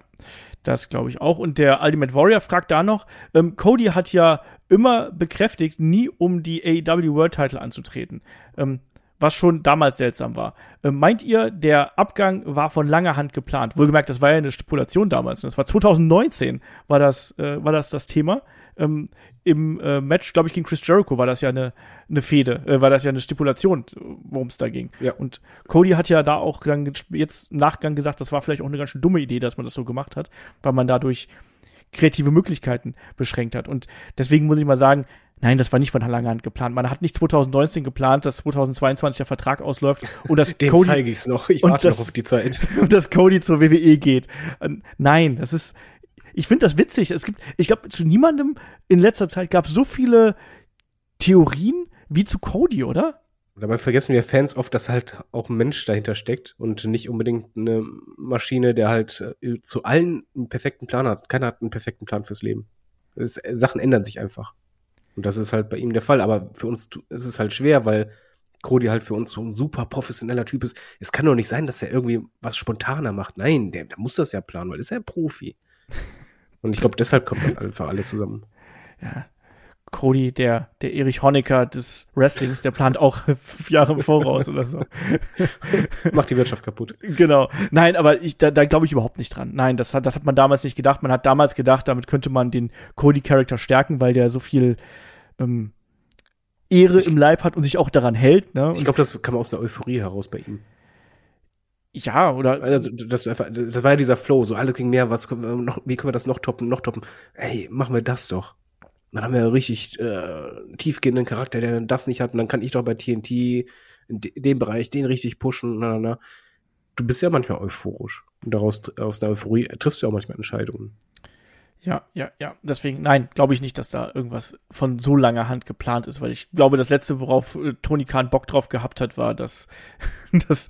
das glaube ich auch. Und der Ultimate Warrior fragt da noch, ähm, Cody hat ja immer bekräftigt, nie um die AEW World Title anzutreten. Ähm, was schon damals seltsam war. Ähm, meint ihr, der Abgang war von langer Hand geplant? Wohlgemerkt, das war ja eine Stipulation damals. Das war 2019, war das, äh, war das das Thema ähm, im äh, Match, glaube ich, gegen Chris Jericho war das ja eine, eine Fehde, äh, war das ja eine Stipulation, worum es da ging. Ja. Und Cody hat ja da auch dann jetzt im Nachgang gesagt, das war vielleicht auch eine ganz schön dumme Idee, dass man das so gemacht hat, weil man dadurch kreative Möglichkeiten beschränkt hat. Und deswegen muss ich mal sagen, Nein, das war nicht von langer Hand geplant. Man hat nicht 2019 geplant, dass 2022 der Vertrag ausläuft und dass Dem Cody zeige ich's noch. Ich warte das, noch auf die Zeit. Und dass Cody zur WWE geht. Nein, das ist ich finde das witzig. Es gibt, ich glaube, zu niemandem in letzter Zeit gab es so viele Theorien wie zu Cody, oder? Dabei vergessen wir Fans oft, dass halt auch ein Mensch dahinter steckt und nicht unbedingt eine Maschine, der halt äh, zu allen einen perfekten Plan hat. Keiner hat einen perfekten Plan fürs Leben. Es, Sachen ändern sich einfach. Und das ist halt bei ihm der Fall. Aber für uns ist es halt schwer, weil Cody halt für uns so ein super professioneller Typ ist. Es kann doch nicht sein, dass er irgendwie was spontaner macht. Nein, der, der muss das ja planen, weil er ist ja ein Profi. Und ich glaube, deshalb kommt das einfach alles zusammen. Ja. Cody, der, der Erich Honecker des Wrestlings, der plant auch fünf Jahre im Voraus oder so. Macht die Wirtschaft kaputt. Genau. Nein, aber ich, da, da glaube ich überhaupt nicht dran. Nein, das hat, das hat man damals nicht gedacht. Man hat damals gedacht, damit könnte man den Cody-Charakter stärken, weil der so viel ähm, Ehre ich, im Leib hat und sich auch daran hält. Ne? ich glaube, das kam aus einer Euphorie heraus bei ihm. Ja, oder. Also, das, einfach, das war ja dieser Flow, so alles ging mehr, was wir noch, wie können wir das noch toppen, noch toppen? Ey, machen wir das doch. Dann haben wir einen richtig äh, tiefgehenden Charakter, der das nicht hat, und dann kann ich doch bei TNT in dem Bereich den richtig pushen. Na, na, na. Du bist ja manchmal euphorisch. Und daraus aus der Euphorie triffst du auch manchmal Entscheidungen. Ja, ja, ja. Deswegen, nein, glaube ich nicht, dass da irgendwas von so langer Hand geplant ist, weil ich glaube, das letzte, worauf äh, Tony Khan Bock drauf gehabt hat, war, dass, dass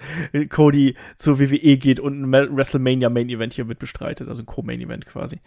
Cody zur WWE geht und ein WrestleMania Main Event hier mit bestreitet, also ein Co-Main Event quasi.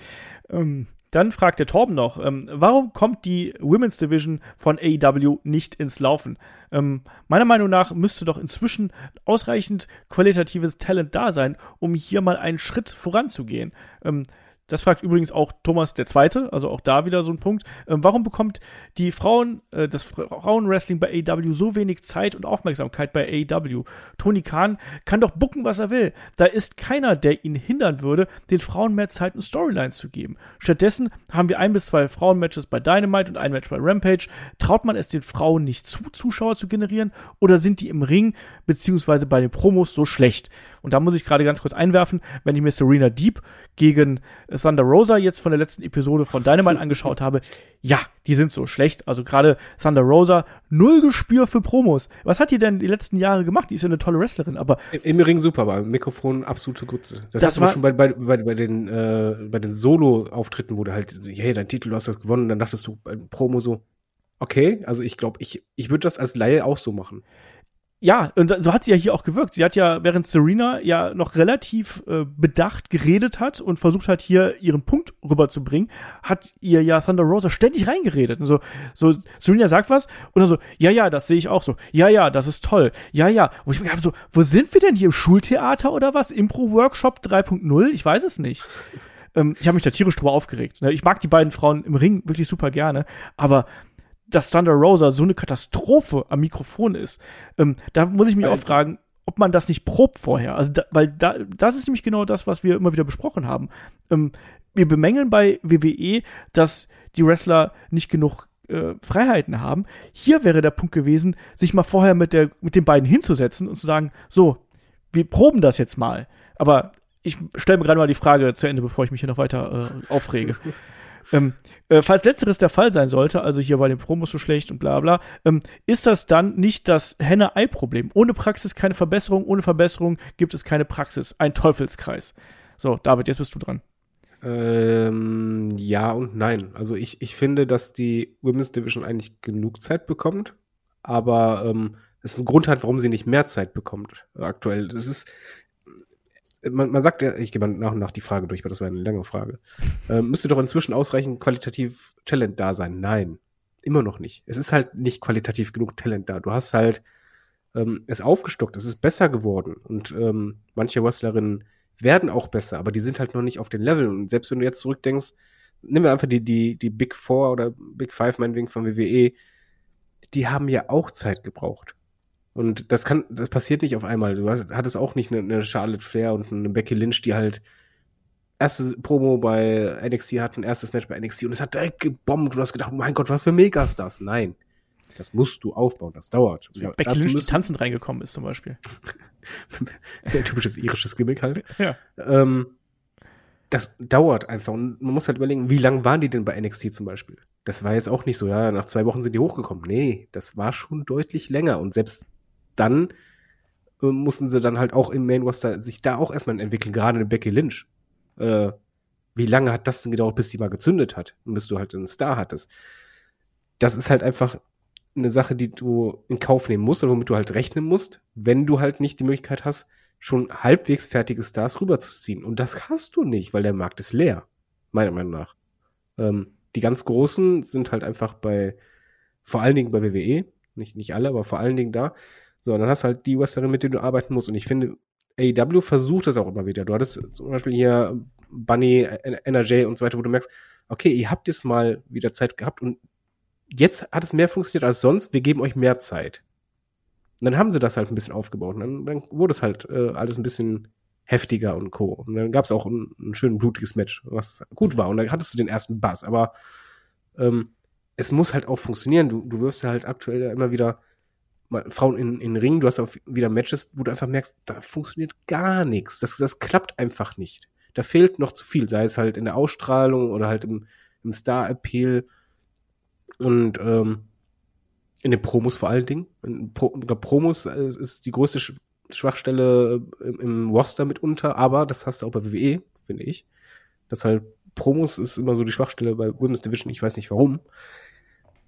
Ähm, dann fragt der Torben noch, ähm, warum kommt die Women's Division von AEW nicht ins Laufen? Ähm, meiner Meinung nach müsste doch inzwischen ausreichend qualitatives Talent da sein, um hier mal einen Schritt voranzugehen. Ähm, das fragt übrigens auch Thomas der Zweite, also auch da wieder so ein Punkt. Ähm, warum bekommt die Frauen, äh, das Frauenwrestling bei AEW so wenig Zeit und Aufmerksamkeit bei AEW? Tony Khan kann doch bucken, was er will. Da ist keiner, der ihn hindern würde, den Frauen mehr Zeit und Storylines zu geben. Stattdessen haben wir ein bis zwei Frauenmatches bei Dynamite und ein Match bei Rampage. Traut man es den Frauen nicht zu, Zuschauer zu generieren? Oder sind die im Ring beziehungsweise bei den Promos so schlecht? Und da muss ich gerade ganz kurz einwerfen, wenn ich mir Serena Deep gegen Thunder Rosa jetzt von der letzten Episode von Dynamite angeschaut habe, ja, die sind so schlecht. Also gerade Thunder Rosa, null Gespür für Promos. Was hat die denn die letzten Jahre gemacht? Die ist ja eine tolle Wrestlerin, aber. Im Ring super, aber im Mikrofon absolute Grütze. Das, das hast du schon bei, bei, bei, bei den, äh, bei den Solo-Auftritten, wo du halt, hey, dein Titel, du hast das gewonnen, dann dachtest du beim Promo so, okay, also ich glaube, ich, ich würde das als Laie auch so machen ja, und so hat sie ja hier auch gewirkt. Sie hat ja, während Serena ja noch relativ äh, bedacht geredet hat und versucht hat, hier ihren Punkt rüberzubringen, hat ihr ja Thunder Rosa ständig reingeredet. Und so, so, Serena sagt was und dann so, ja, ja, das sehe ich auch so. Ja, ja, das ist toll. Ja, ja. Wo ich habe so, wo sind wir denn hier im Schultheater oder was? Impro-Workshop 3.0? Ich weiß es nicht. Ähm, ich habe mich da tierisch drüber aufgeregt. Ne? Ich mag die beiden Frauen im Ring wirklich super gerne, aber dass Thunder Rosa so eine Katastrophe am Mikrofon ist, ähm, da muss ich mich auch fragen, ob man das nicht probt vorher. Also, da, weil da, das ist nämlich genau das, was wir immer wieder besprochen haben. Ähm, wir bemängeln bei WWE, dass die Wrestler nicht genug äh, Freiheiten haben. Hier wäre der Punkt gewesen, sich mal vorher mit, der, mit den beiden hinzusetzen und zu sagen, so, wir proben das jetzt mal. Aber ich stelle mir gerade mal die Frage zu Ende, bevor ich mich hier noch weiter äh, aufrege. Ähm, äh, falls letzteres der Fall sein sollte, also hier bei den Promos so schlecht und bla bla, ähm, ist das dann nicht das Henne-Ei-Problem? Ohne Praxis keine Verbesserung, ohne Verbesserung gibt es keine Praxis. Ein Teufelskreis. So, David, jetzt bist du dran. Ähm, ja und nein. Also ich, ich finde, dass die Women's Division eigentlich genug Zeit bekommt, aber ähm, es ist ein Grund hat, warum sie nicht mehr Zeit bekommt aktuell. Das ist, man, man sagt ja, ich gehe mal nach und nach die Frage durch, weil das war eine lange Frage. Ähm, müsste doch inzwischen ausreichend qualitativ Talent da sein? Nein, immer noch nicht. Es ist halt nicht qualitativ genug Talent da. Du hast halt ähm, es aufgestockt, es ist besser geworden und ähm, manche Wrestlerinnen werden auch besser, aber die sind halt noch nicht auf den Level. Und selbst wenn du jetzt zurückdenkst, nehmen wir einfach die, die, die Big Four oder Big Five meinetwegen von WWE, die haben ja auch Zeit gebraucht. Und das kann, das passiert nicht auf einmal. Du hattest auch nicht eine, eine Charlotte Flair und eine Becky Lynch, die halt erste Promo bei NXT hatten, erstes Match bei NXT und es hat direkt gebombt. Du hast gedacht, oh mein Gott, was für Megastars. Nein. Das musst du aufbauen, das dauert. Ja, Becky Lynch, die tanzend reingekommen ist zum Beispiel. Typisches irisches Gimmick halt. Ja. Ähm, das dauert einfach. Und man muss halt überlegen, wie lange waren die denn bei NXT zum Beispiel? Das war jetzt auch nicht so, ja, nach zwei Wochen sind die hochgekommen. Nee, das war schon deutlich länger. Und selbst dann äh, mussten sie dann halt auch im Main Roster sich da auch erstmal entwickeln, gerade in Becky Lynch. Äh, wie lange hat das denn gedauert, bis die mal gezündet hat und bis du halt einen Star hattest? Das ist halt einfach eine Sache, die du in Kauf nehmen musst oder womit du halt rechnen musst, wenn du halt nicht die Möglichkeit hast, schon halbwegs fertige Stars rüberzuziehen. Und das hast du nicht, weil der Markt ist leer. Meiner Meinung nach. Ähm, die ganz Großen sind halt einfach bei, vor allen Dingen bei WWE, nicht, nicht alle, aber vor allen Dingen da, so, dann hast du halt die Wrestlerin, mit denen du arbeiten musst. Und ich finde, AEW versucht das auch immer wieder. Du hattest zum Beispiel hier Bunny, NRJ und so weiter, wo du merkst, okay, ihr habt jetzt mal wieder Zeit gehabt und jetzt hat es mehr funktioniert als sonst, wir geben euch mehr Zeit. Und dann haben sie das halt ein bisschen aufgebaut. Und dann, dann wurde es halt äh, alles ein bisschen heftiger und co. Und dann gab es auch ein, ein schön blutiges Match, was gut war. Und dann hattest du den ersten Bass. Aber ähm, es muss halt auch funktionieren. Du, du wirst ja halt aktuell immer wieder Frauen in, in Ringen, du hast auch wieder Matches, wo du einfach merkst, da funktioniert gar nichts. Das, das klappt einfach nicht. Da fehlt noch zu viel, sei es halt in der Ausstrahlung oder halt im, im Star-Appeal und ähm, in den Promos vor allen Dingen. In Pro, Promos ist, ist die größte Schwachstelle im, im Roster mitunter, aber das hast du auch bei WWE, finde ich. Das halt Promos ist immer so die Schwachstelle bei Women's Division, ich weiß nicht warum.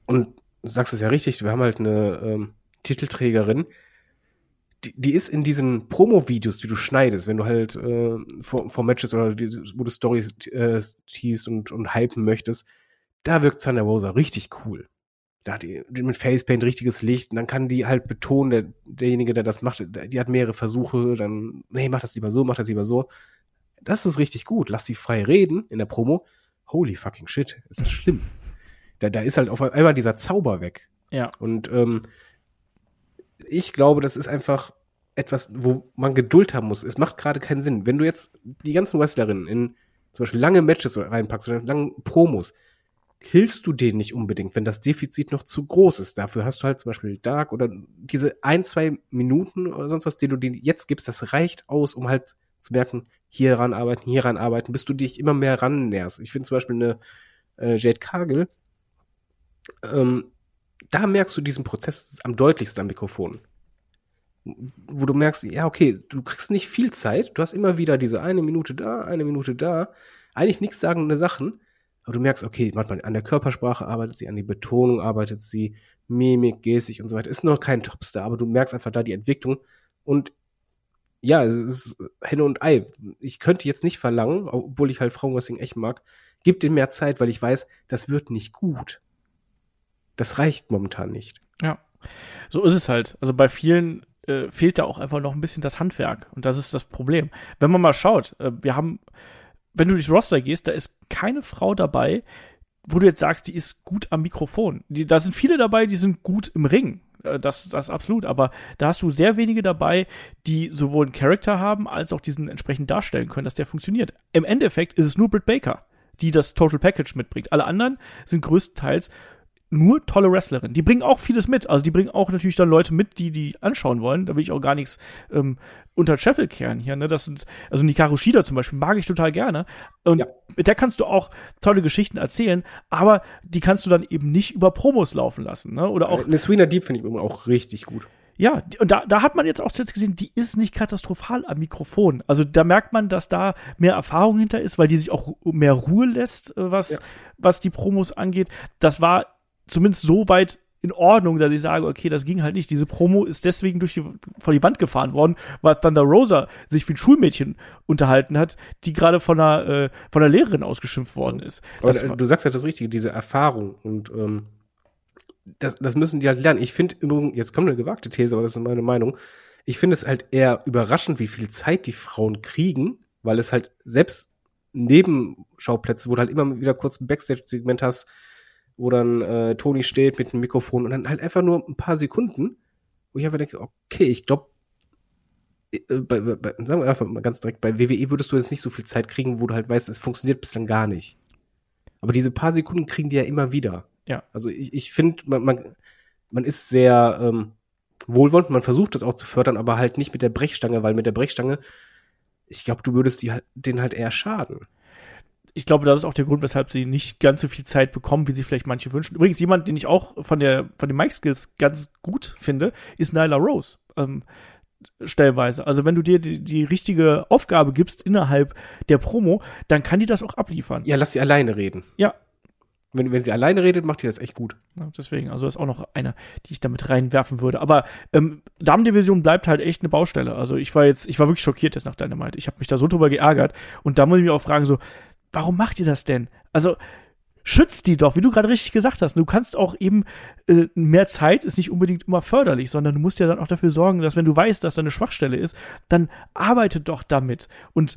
Und du sagst es ja richtig, wir haben halt eine ähm, Titelträgerin, die, die ist in diesen Promo-Videos, die du schneidest, wenn du halt äh, vor, vor Matches oder die, wo du Stories äh, teast und, und hypen möchtest, da wirkt Thunder Rosa richtig cool. Da hat die, mit Facepaint richtiges Licht und dann kann die halt betonen, der, derjenige, der das macht, die hat mehrere Versuche, dann, nee, mach das lieber so, mach das lieber so. Das ist richtig gut. Lass sie frei reden in der Promo. Holy fucking shit, ist das schlimm. Da, da ist halt auf einmal dieser Zauber weg. Ja. Und ähm, ich glaube, das ist einfach etwas, wo man Geduld haben muss. Es macht gerade keinen Sinn. Wenn du jetzt die ganzen Wrestlerinnen in zum Beispiel lange Matches reinpackst oder lange Promos, hilfst du denen nicht unbedingt, wenn das Defizit noch zu groß ist. Dafür hast du halt zum Beispiel Dark oder diese ein, zwei Minuten oder sonst was, die du denen jetzt gibst, das reicht aus, um halt zu merken, hier ran arbeiten, hier ran arbeiten, bis du dich immer mehr rannäherst. Ich finde zum Beispiel eine äh, Jade Cargill, ähm, da merkst du diesen Prozess am deutlichsten am Mikrofon. Wo du merkst, ja, okay, du kriegst nicht viel Zeit, du hast immer wieder diese eine Minute da, eine Minute da, eigentlich nichts sagende Sachen, aber du merkst, okay, manchmal an der Körpersprache arbeitet sie, an die Betonung arbeitet sie, Mimik, Gestik und so weiter. Ist noch kein Topstar, aber du merkst einfach da die Entwicklung. Und ja, es ist Henne und Ei. Ich könnte jetzt nicht verlangen, obwohl ich halt Frauenwrestling echt mag, gib dir mehr Zeit, weil ich weiß, das wird nicht gut. Das reicht momentan nicht. Ja, so ist es halt. Also bei vielen äh, fehlt da auch einfach noch ein bisschen das Handwerk. Und das ist das Problem. Wenn man mal schaut, äh, wir haben wenn du durchs Roster gehst, da ist keine Frau dabei, wo du jetzt sagst, die ist gut am Mikrofon. Die, da sind viele dabei, die sind gut im Ring. Äh, das, das absolut. Aber da hast du sehr wenige dabei, die sowohl einen Charakter haben, als auch diesen entsprechend darstellen können, dass der funktioniert. Im Endeffekt ist es nur Britt Baker, die das Total Package mitbringt. Alle anderen sind größtenteils nur tolle Wrestlerinnen. Die bringen auch vieles mit. Also die bringen auch natürlich dann Leute mit, die die anschauen wollen. Da will ich auch gar nichts ähm, unter Scheffel kehren hier. Ne? Das sind also Nikaru Shida zum Beispiel mag ich total gerne. Und ja. mit der kannst du auch tolle Geschichten erzählen, aber die kannst du dann eben nicht über Promos laufen lassen. Ne? Oder auch. Eine Sweena Deep finde ich immer auch richtig gut. Ja, und da, da hat man jetzt auch zuletzt gesehen, die ist nicht katastrophal am Mikrofon. Also da merkt man, dass da mehr Erfahrung hinter ist, weil die sich auch mehr Ruhe lässt, äh, was, ja. was die Promos angeht. Das war zumindest so weit in Ordnung, dass ich sage, okay, das ging halt nicht. Diese Promo ist deswegen durch die, vor die Wand gefahren worden, weil Thunder Rosa sich wie ein Schulmädchen unterhalten hat, die gerade von einer, äh, von einer Lehrerin ausgeschimpft worden ist. Das, du sagst ja das Richtige, diese Erfahrung und ähm, das, das müssen die halt lernen. Ich finde übrigens, jetzt kommt eine gewagte These, aber das ist meine Meinung. Ich finde es halt eher überraschend, wie viel Zeit die Frauen kriegen, weil es halt selbst Nebenschauplätze, wo du halt immer wieder kurz ein Backstage-Segment hast, wo dann äh, Toni steht mit dem Mikrofon und dann halt einfach nur ein paar Sekunden, wo ich einfach denke, okay, ich glaube, äh, bei, bei, sagen wir einfach mal ganz direkt, bei WWE würdest du jetzt nicht so viel Zeit kriegen, wo du halt weißt, es funktioniert bislang gar nicht. Aber diese paar Sekunden kriegen die ja immer wieder. Ja. Also ich, ich finde, man, man, man ist sehr ähm, wohlwollend, man versucht das auch zu fördern, aber halt nicht mit der Brechstange, weil mit der Brechstange, ich glaube, du würdest die, halt, denen halt eher schaden ich glaube, das ist auch der Grund, weshalb sie nicht ganz so viel Zeit bekommen, wie sich vielleicht manche wünschen. Übrigens, jemand, den ich auch von der von den Mic Skills ganz gut finde, ist Nyla Rose. Ähm, stellweise. Also wenn du dir die, die richtige Aufgabe gibst innerhalb der Promo, dann kann die das auch abliefern. Ja, lass sie alleine reden. Ja. Wenn, wenn sie alleine redet, macht die das echt gut. Ja, deswegen, also das ist auch noch eine, die ich damit reinwerfen würde. Aber ähm, Damen-Division bleibt halt echt eine Baustelle. Also ich war jetzt, ich war wirklich schockiert jetzt nach Dynamite. Ich habe mich da so drüber geärgert. Und da muss ich mich auch fragen, so, warum macht ihr das denn? Also schützt die doch, wie du gerade richtig gesagt hast. Du kannst auch eben äh, mehr Zeit ist nicht unbedingt immer förderlich, sondern du musst ja dann auch dafür sorgen, dass wenn du weißt, dass da eine Schwachstelle ist, dann arbeite doch damit. Und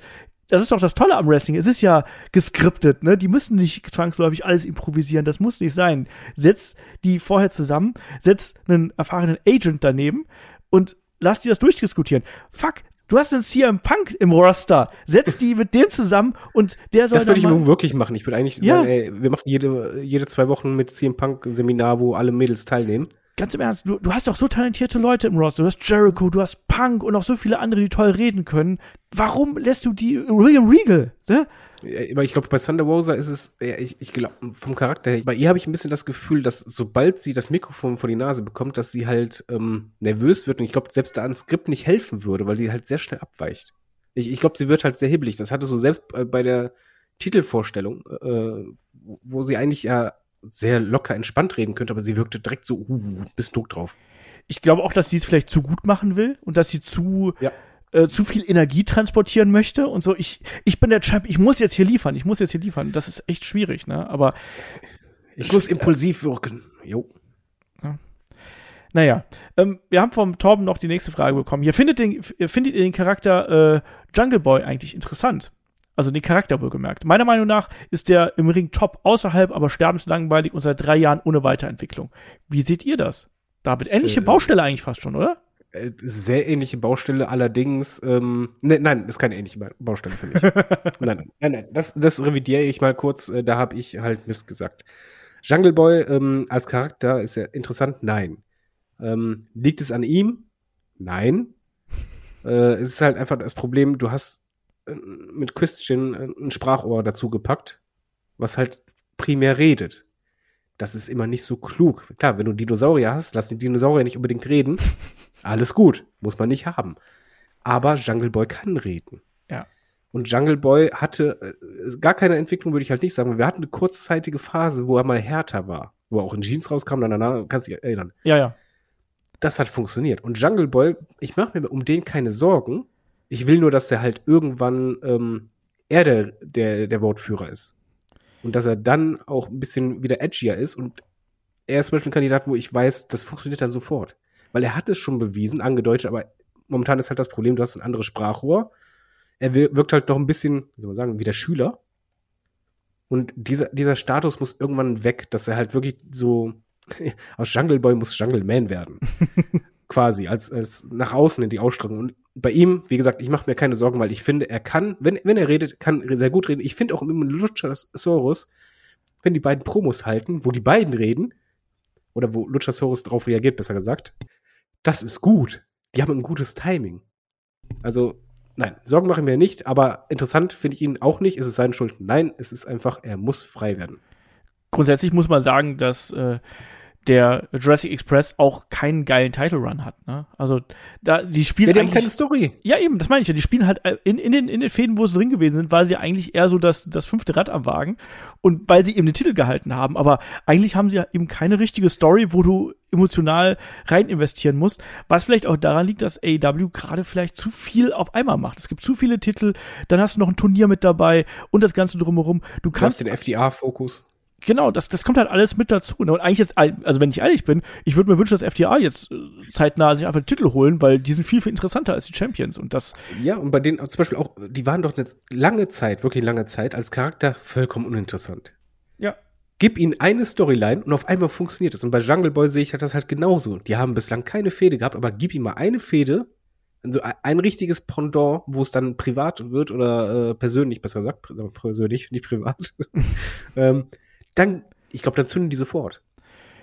das ist doch das Tolle am Wrestling. Es ist ja geskriptet, ne? Die müssen nicht zwangsläufig alles improvisieren. Das muss nicht sein. Setz die vorher zusammen, setz einen erfahrenen Agent daneben und lass die das durchdiskutieren. Fuck, Du hast einen CM Punk im Roster. Setz die mit dem zusammen und der soll. Das würde ich nun wirklich machen. Ich würde eigentlich ja. sagen, ey, wir machen jede, jede zwei Wochen mit CM Punk Seminar, wo alle Mädels teilnehmen. Ganz im Ernst, du, du hast doch so talentierte Leute im Roster. Du hast Jericho, du hast Punk und auch so viele andere, die toll reden können. Warum lässt du die William Regal, ne? Aber ich glaube, bei Thunder Rosa ist es, ich, ich glaube, vom Charakter her, bei ihr habe ich ein bisschen das Gefühl, dass sobald sie das Mikrofon vor die Nase bekommt, dass sie halt ähm, nervös wird und ich glaube, selbst da ein Skript nicht helfen würde, weil die halt sehr schnell abweicht. Ich, ich glaube, sie wird halt sehr hibbelig. Das hatte so selbst bei der Titelvorstellung, äh, wo sie eigentlich ja sehr locker entspannt reden könnte, aber sie wirkte direkt so, uh, bisschen Druck drauf. Ich glaube auch, dass sie es vielleicht zu gut machen will und dass sie zu ja äh, zu viel Energie transportieren möchte und so, ich, ich bin der Champ, ich muss jetzt hier liefern, ich muss jetzt hier liefern. Das ist echt schwierig, ne? Aber ich muss impulsiv wirken. Jo. Ja. Naja, ähm, wir haben vom Torben noch die nächste Frage bekommen. Hier findet, den, findet ihr den Charakter äh, Jungle Boy eigentlich interessant? Also den Charakter wohlgemerkt. Meiner Meinung nach ist der im Ring top außerhalb, aber sterbenslangweilig und seit drei Jahren ohne Weiterentwicklung. Wie seht ihr das? David, ähnliche äh, Baustelle eigentlich fast schon, oder? Äh, sehr ähnliche Baustelle, allerdings, ähm, ne, nein, ist keine ähnliche Baustelle für mich. nein, nein, nein, das, das revidiere ich mal kurz, äh, da habe ich halt Mist gesagt. Jungle Boy ähm, als Charakter ist ja interessant, nein. Ähm, liegt es an ihm? Nein. Äh, es ist halt einfach das Problem, du hast äh, mit Christian ein Sprachrohr dazu gepackt, was halt primär redet. Das ist immer nicht so klug. Klar, wenn du Dinosaurier hast, lass die Dinosaurier nicht unbedingt reden. Alles gut, muss man nicht haben. Aber Jungle Boy kann reden. Ja. Und Jungle Boy hatte äh, gar keine Entwicklung, würde ich halt nicht sagen. Wir hatten eine kurzzeitige Phase, wo er mal härter war. Wo er auch in Jeans rauskam, dann danach, kannst du dich erinnern. Ja, ja. Das hat funktioniert. Und Jungle Boy, ich mache mir um den keine Sorgen. Ich will nur, dass der halt irgendwann ähm, er der, der, der Wortführer ist. Und dass er dann auch ein bisschen wieder edgier ist. Und er ist zum Beispiel ein Kandidat, wo ich weiß, das funktioniert dann sofort. Weil er hat es schon bewiesen, angedeutet, aber momentan ist halt das Problem, du hast ein anderes Sprachrohr. Er wirkt halt noch ein bisschen, wie soll man sagen, wie der Schüler. Und dieser, dieser Status muss irgendwann weg, dass er halt wirklich so aus Jungle Boy muss Jungle Man werden. Quasi, als, als nach außen in die Ausstrahlung. Und bei ihm, wie gesagt, ich mache mir keine Sorgen, weil ich finde, er kann, wenn, wenn er redet, kann sehr gut reden. Ich finde auch im Luchasaurus, wenn die beiden Promos halten, wo die beiden reden, oder wo Luchasaurus darauf reagiert, besser gesagt, das ist gut. Die haben ein gutes Timing. Also, nein, Sorgen mache ich mir nicht, aber interessant finde ich ihn auch nicht. Ist es seine Schuld? Nein, es ist einfach, er muss frei werden. Grundsätzlich muss man sagen, dass äh, der Jurassic Express auch keinen geilen Title Run hat. Ne? Also da die spielen ja, die haben keine Story. Ja eben, das meine ich ja. Die spielen halt äh, in, in den in den Fäden, wo sie drin gewesen sind, war sie eigentlich eher so das das fünfte Rad am Wagen und weil sie eben den Titel gehalten haben. Aber eigentlich haben sie ja eben keine richtige Story, wo du emotional rein investieren musst. Was vielleicht auch daran liegt, dass AEW gerade vielleicht zu viel auf einmal macht. Es gibt zu viele Titel, dann hast du noch ein Turnier mit dabei und das Ganze drumherum. Du kannst du hast den FDA-Fokus genau, das, das kommt halt alles mit dazu. Ne? Und eigentlich jetzt, also wenn ich ehrlich bin, ich würde mir wünschen, dass FTA jetzt äh, zeitnah sich einfach den Titel holen, weil die sind viel, viel interessanter als die Champions. Und das. Ja, und bei denen zum Beispiel auch, die waren doch eine lange Zeit, wirklich lange Zeit, als Charakter vollkommen uninteressant. Ja. Gib ihnen eine Storyline und auf einmal funktioniert es. Und bei Jungle Boy sehe ich das halt genauso. Die haben bislang keine Fehde gehabt, aber gib ihnen mal eine Fehde, also ein richtiges Pendant, wo es dann privat wird oder äh, persönlich, besser gesagt, persönlich, nicht privat. ähm, dann, ich glaube, dann zünden die sofort.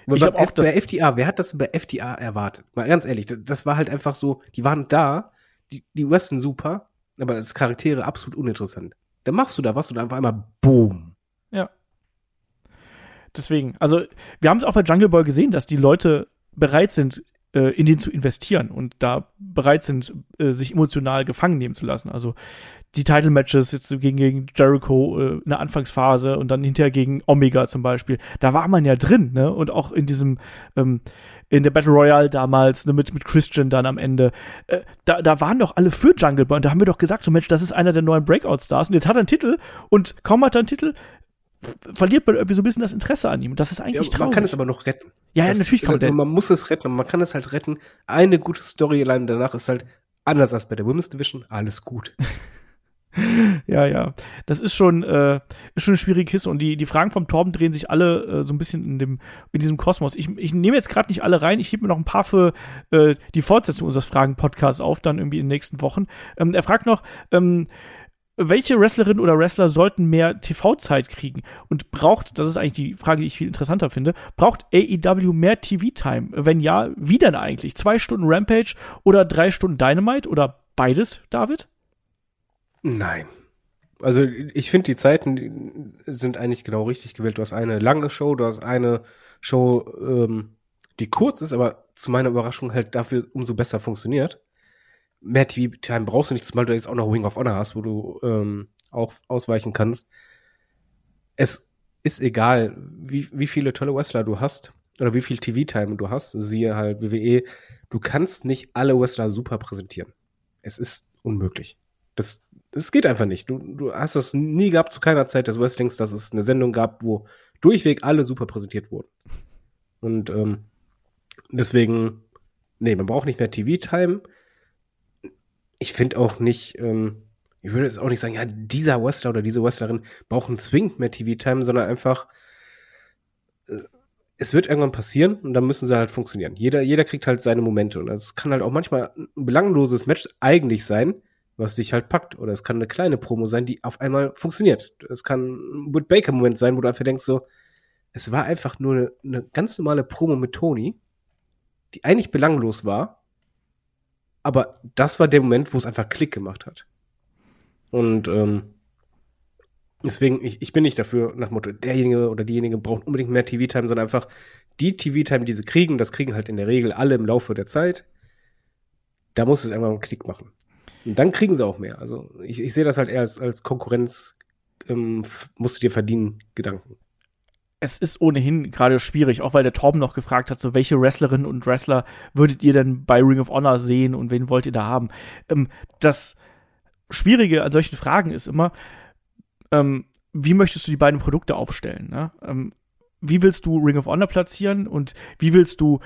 ich glaube auch, bei FDA, wer hat das bei FDA erwartet? Mal ganz ehrlich, das war halt einfach so, die waren da, die, die Western super, aber als Charaktere absolut uninteressant. Dann machst du da was und einfach einmal boom. Ja. Deswegen, also wir haben es auch bei Jungle Boy gesehen, dass die Leute bereit sind, äh, in den zu investieren und da bereit sind, äh, sich emotional gefangen nehmen zu lassen. Also die Title-Matches jetzt gegen, gegen Jericho äh, in der Anfangsphase und dann hinterher gegen Omega zum Beispiel, da war man ja drin, ne? Und auch in diesem, ähm, in der Battle Royale damals, ne, mit, mit Christian dann am Ende, äh, da, da waren doch alle für Jungle Boy und da haben wir doch gesagt, so Mensch, das ist einer der neuen Breakout-Stars und jetzt hat er einen Titel und kaum hat er einen Titel, verliert man irgendwie so ein bisschen das Interesse an ihm. Und das ist eigentlich ja, traurig. Man kann es aber noch retten. Ja, ja natürlich kann man das. Man muss es retten, man kann es halt retten. Eine gute Storyline danach ist halt anders als bei der Women's Division, alles gut. ja, ja. Das ist schon, äh, ist schon eine schwierige Kiste. Und die, die Fragen vom Torben drehen sich alle äh, so ein bisschen in, dem, in diesem Kosmos. Ich, ich nehme jetzt gerade nicht alle rein. Ich hebe mir noch ein paar für äh, die Fortsetzung unseres Fragen-Podcasts auf, dann irgendwie in den nächsten Wochen. Ähm, er fragt noch, ähm, welche Wrestlerinnen oder Wrestler sollten mehr TV-Zeit kriegen? Und braucht, das ist eigentlich die Frage, die ich viel interessanter finde, braucht AEW mehr TV-Time? Wenn ja, wie denn eigentlich? Zwei Stunden Rampage oder drei Stunden Dynamite oder beides, David? Nein. Also ich finde, die Zeiten sind eigentlich genau richtig gewählt. Du hast eine lange Show, du hast eine Show, ähm, die kurz ist, aber zu meiner Überraschung halt dafür umso besser funktioniert. Mehr TV-Time brauchst du nicht, zumal du jetzt auch noch Wing of Honor hast, wo du ähm, auch ausweichen kannst. Es ist egal, wie, wie viele tolle Wrestler du hast oder wie viel TV-Time du hast, siehe halt WWE, du kannst nicht alle Wrestler super präsentieren. Es ist unmöglich. Das es geht einfach nicht. Du, du hast das nie gehabt zu keiner Zeit des Wrestlings, dass es eine Sendung gab, wo durchweg alle super präsentiert wurden. Und ähm, deswegen, nee, man braucht nicht mehr TV-Time. Ich finde auch nicht, ähm, ich würde jetzt auch nicht sagen, ja, dieser Wrestler oder diese Wrestlerin brauchen zwingend mehr TV-Time, sondern einfach, äh, es wird irgendwann passieren und dann müssen sie halt funktionieren. Jeder, jeder kriegt halt seine Momente und es kann halt auch manchmal ein belangloses Match eigentlich sein, was dich halt packt. Oder es kann eine kleine Promo sein, die auf einmal funktioniert. Es kann ein Wood Baker Moment sein, wo du einfach denkst so, es war einfach nur eine, eine ganz normale Promo mit Tony, die eigentlich belanglos war, aber das war der Moment, wo es einfach Klick gemacht hat. Und ähm, deswegen, ich, ich bin nicht dafür, nach Motto, derjenige oder diejenige braucht unbedingt mehr TV-Time, sondern einfach die TV-Time, die sie kriegen, das kriegen halt in der Regel alle im Laufe der Zeit. Da muss es irgendwann einen Klick machen. Und dann kriegen sie auch mehr. Also ich, ich sehe das halt eher als, als Konkurrenz, ähm, musst du dir verdienen, Gedanken es ist ohnehin gerade schwierig, auch weil der Torben noch gefragt hat, so welche Wrestlerinnen und Wrestler würdet ihr denn bei Ring of Honor sehen und wen wollt ihr da haben? Ähm, das Schwierige an solchen Fragen ist immer, ähm, wie möchtest du die beiden Produkte aufstellen? Ne? Ähm, wie willst du Ring of Honor platzieren und wie willst du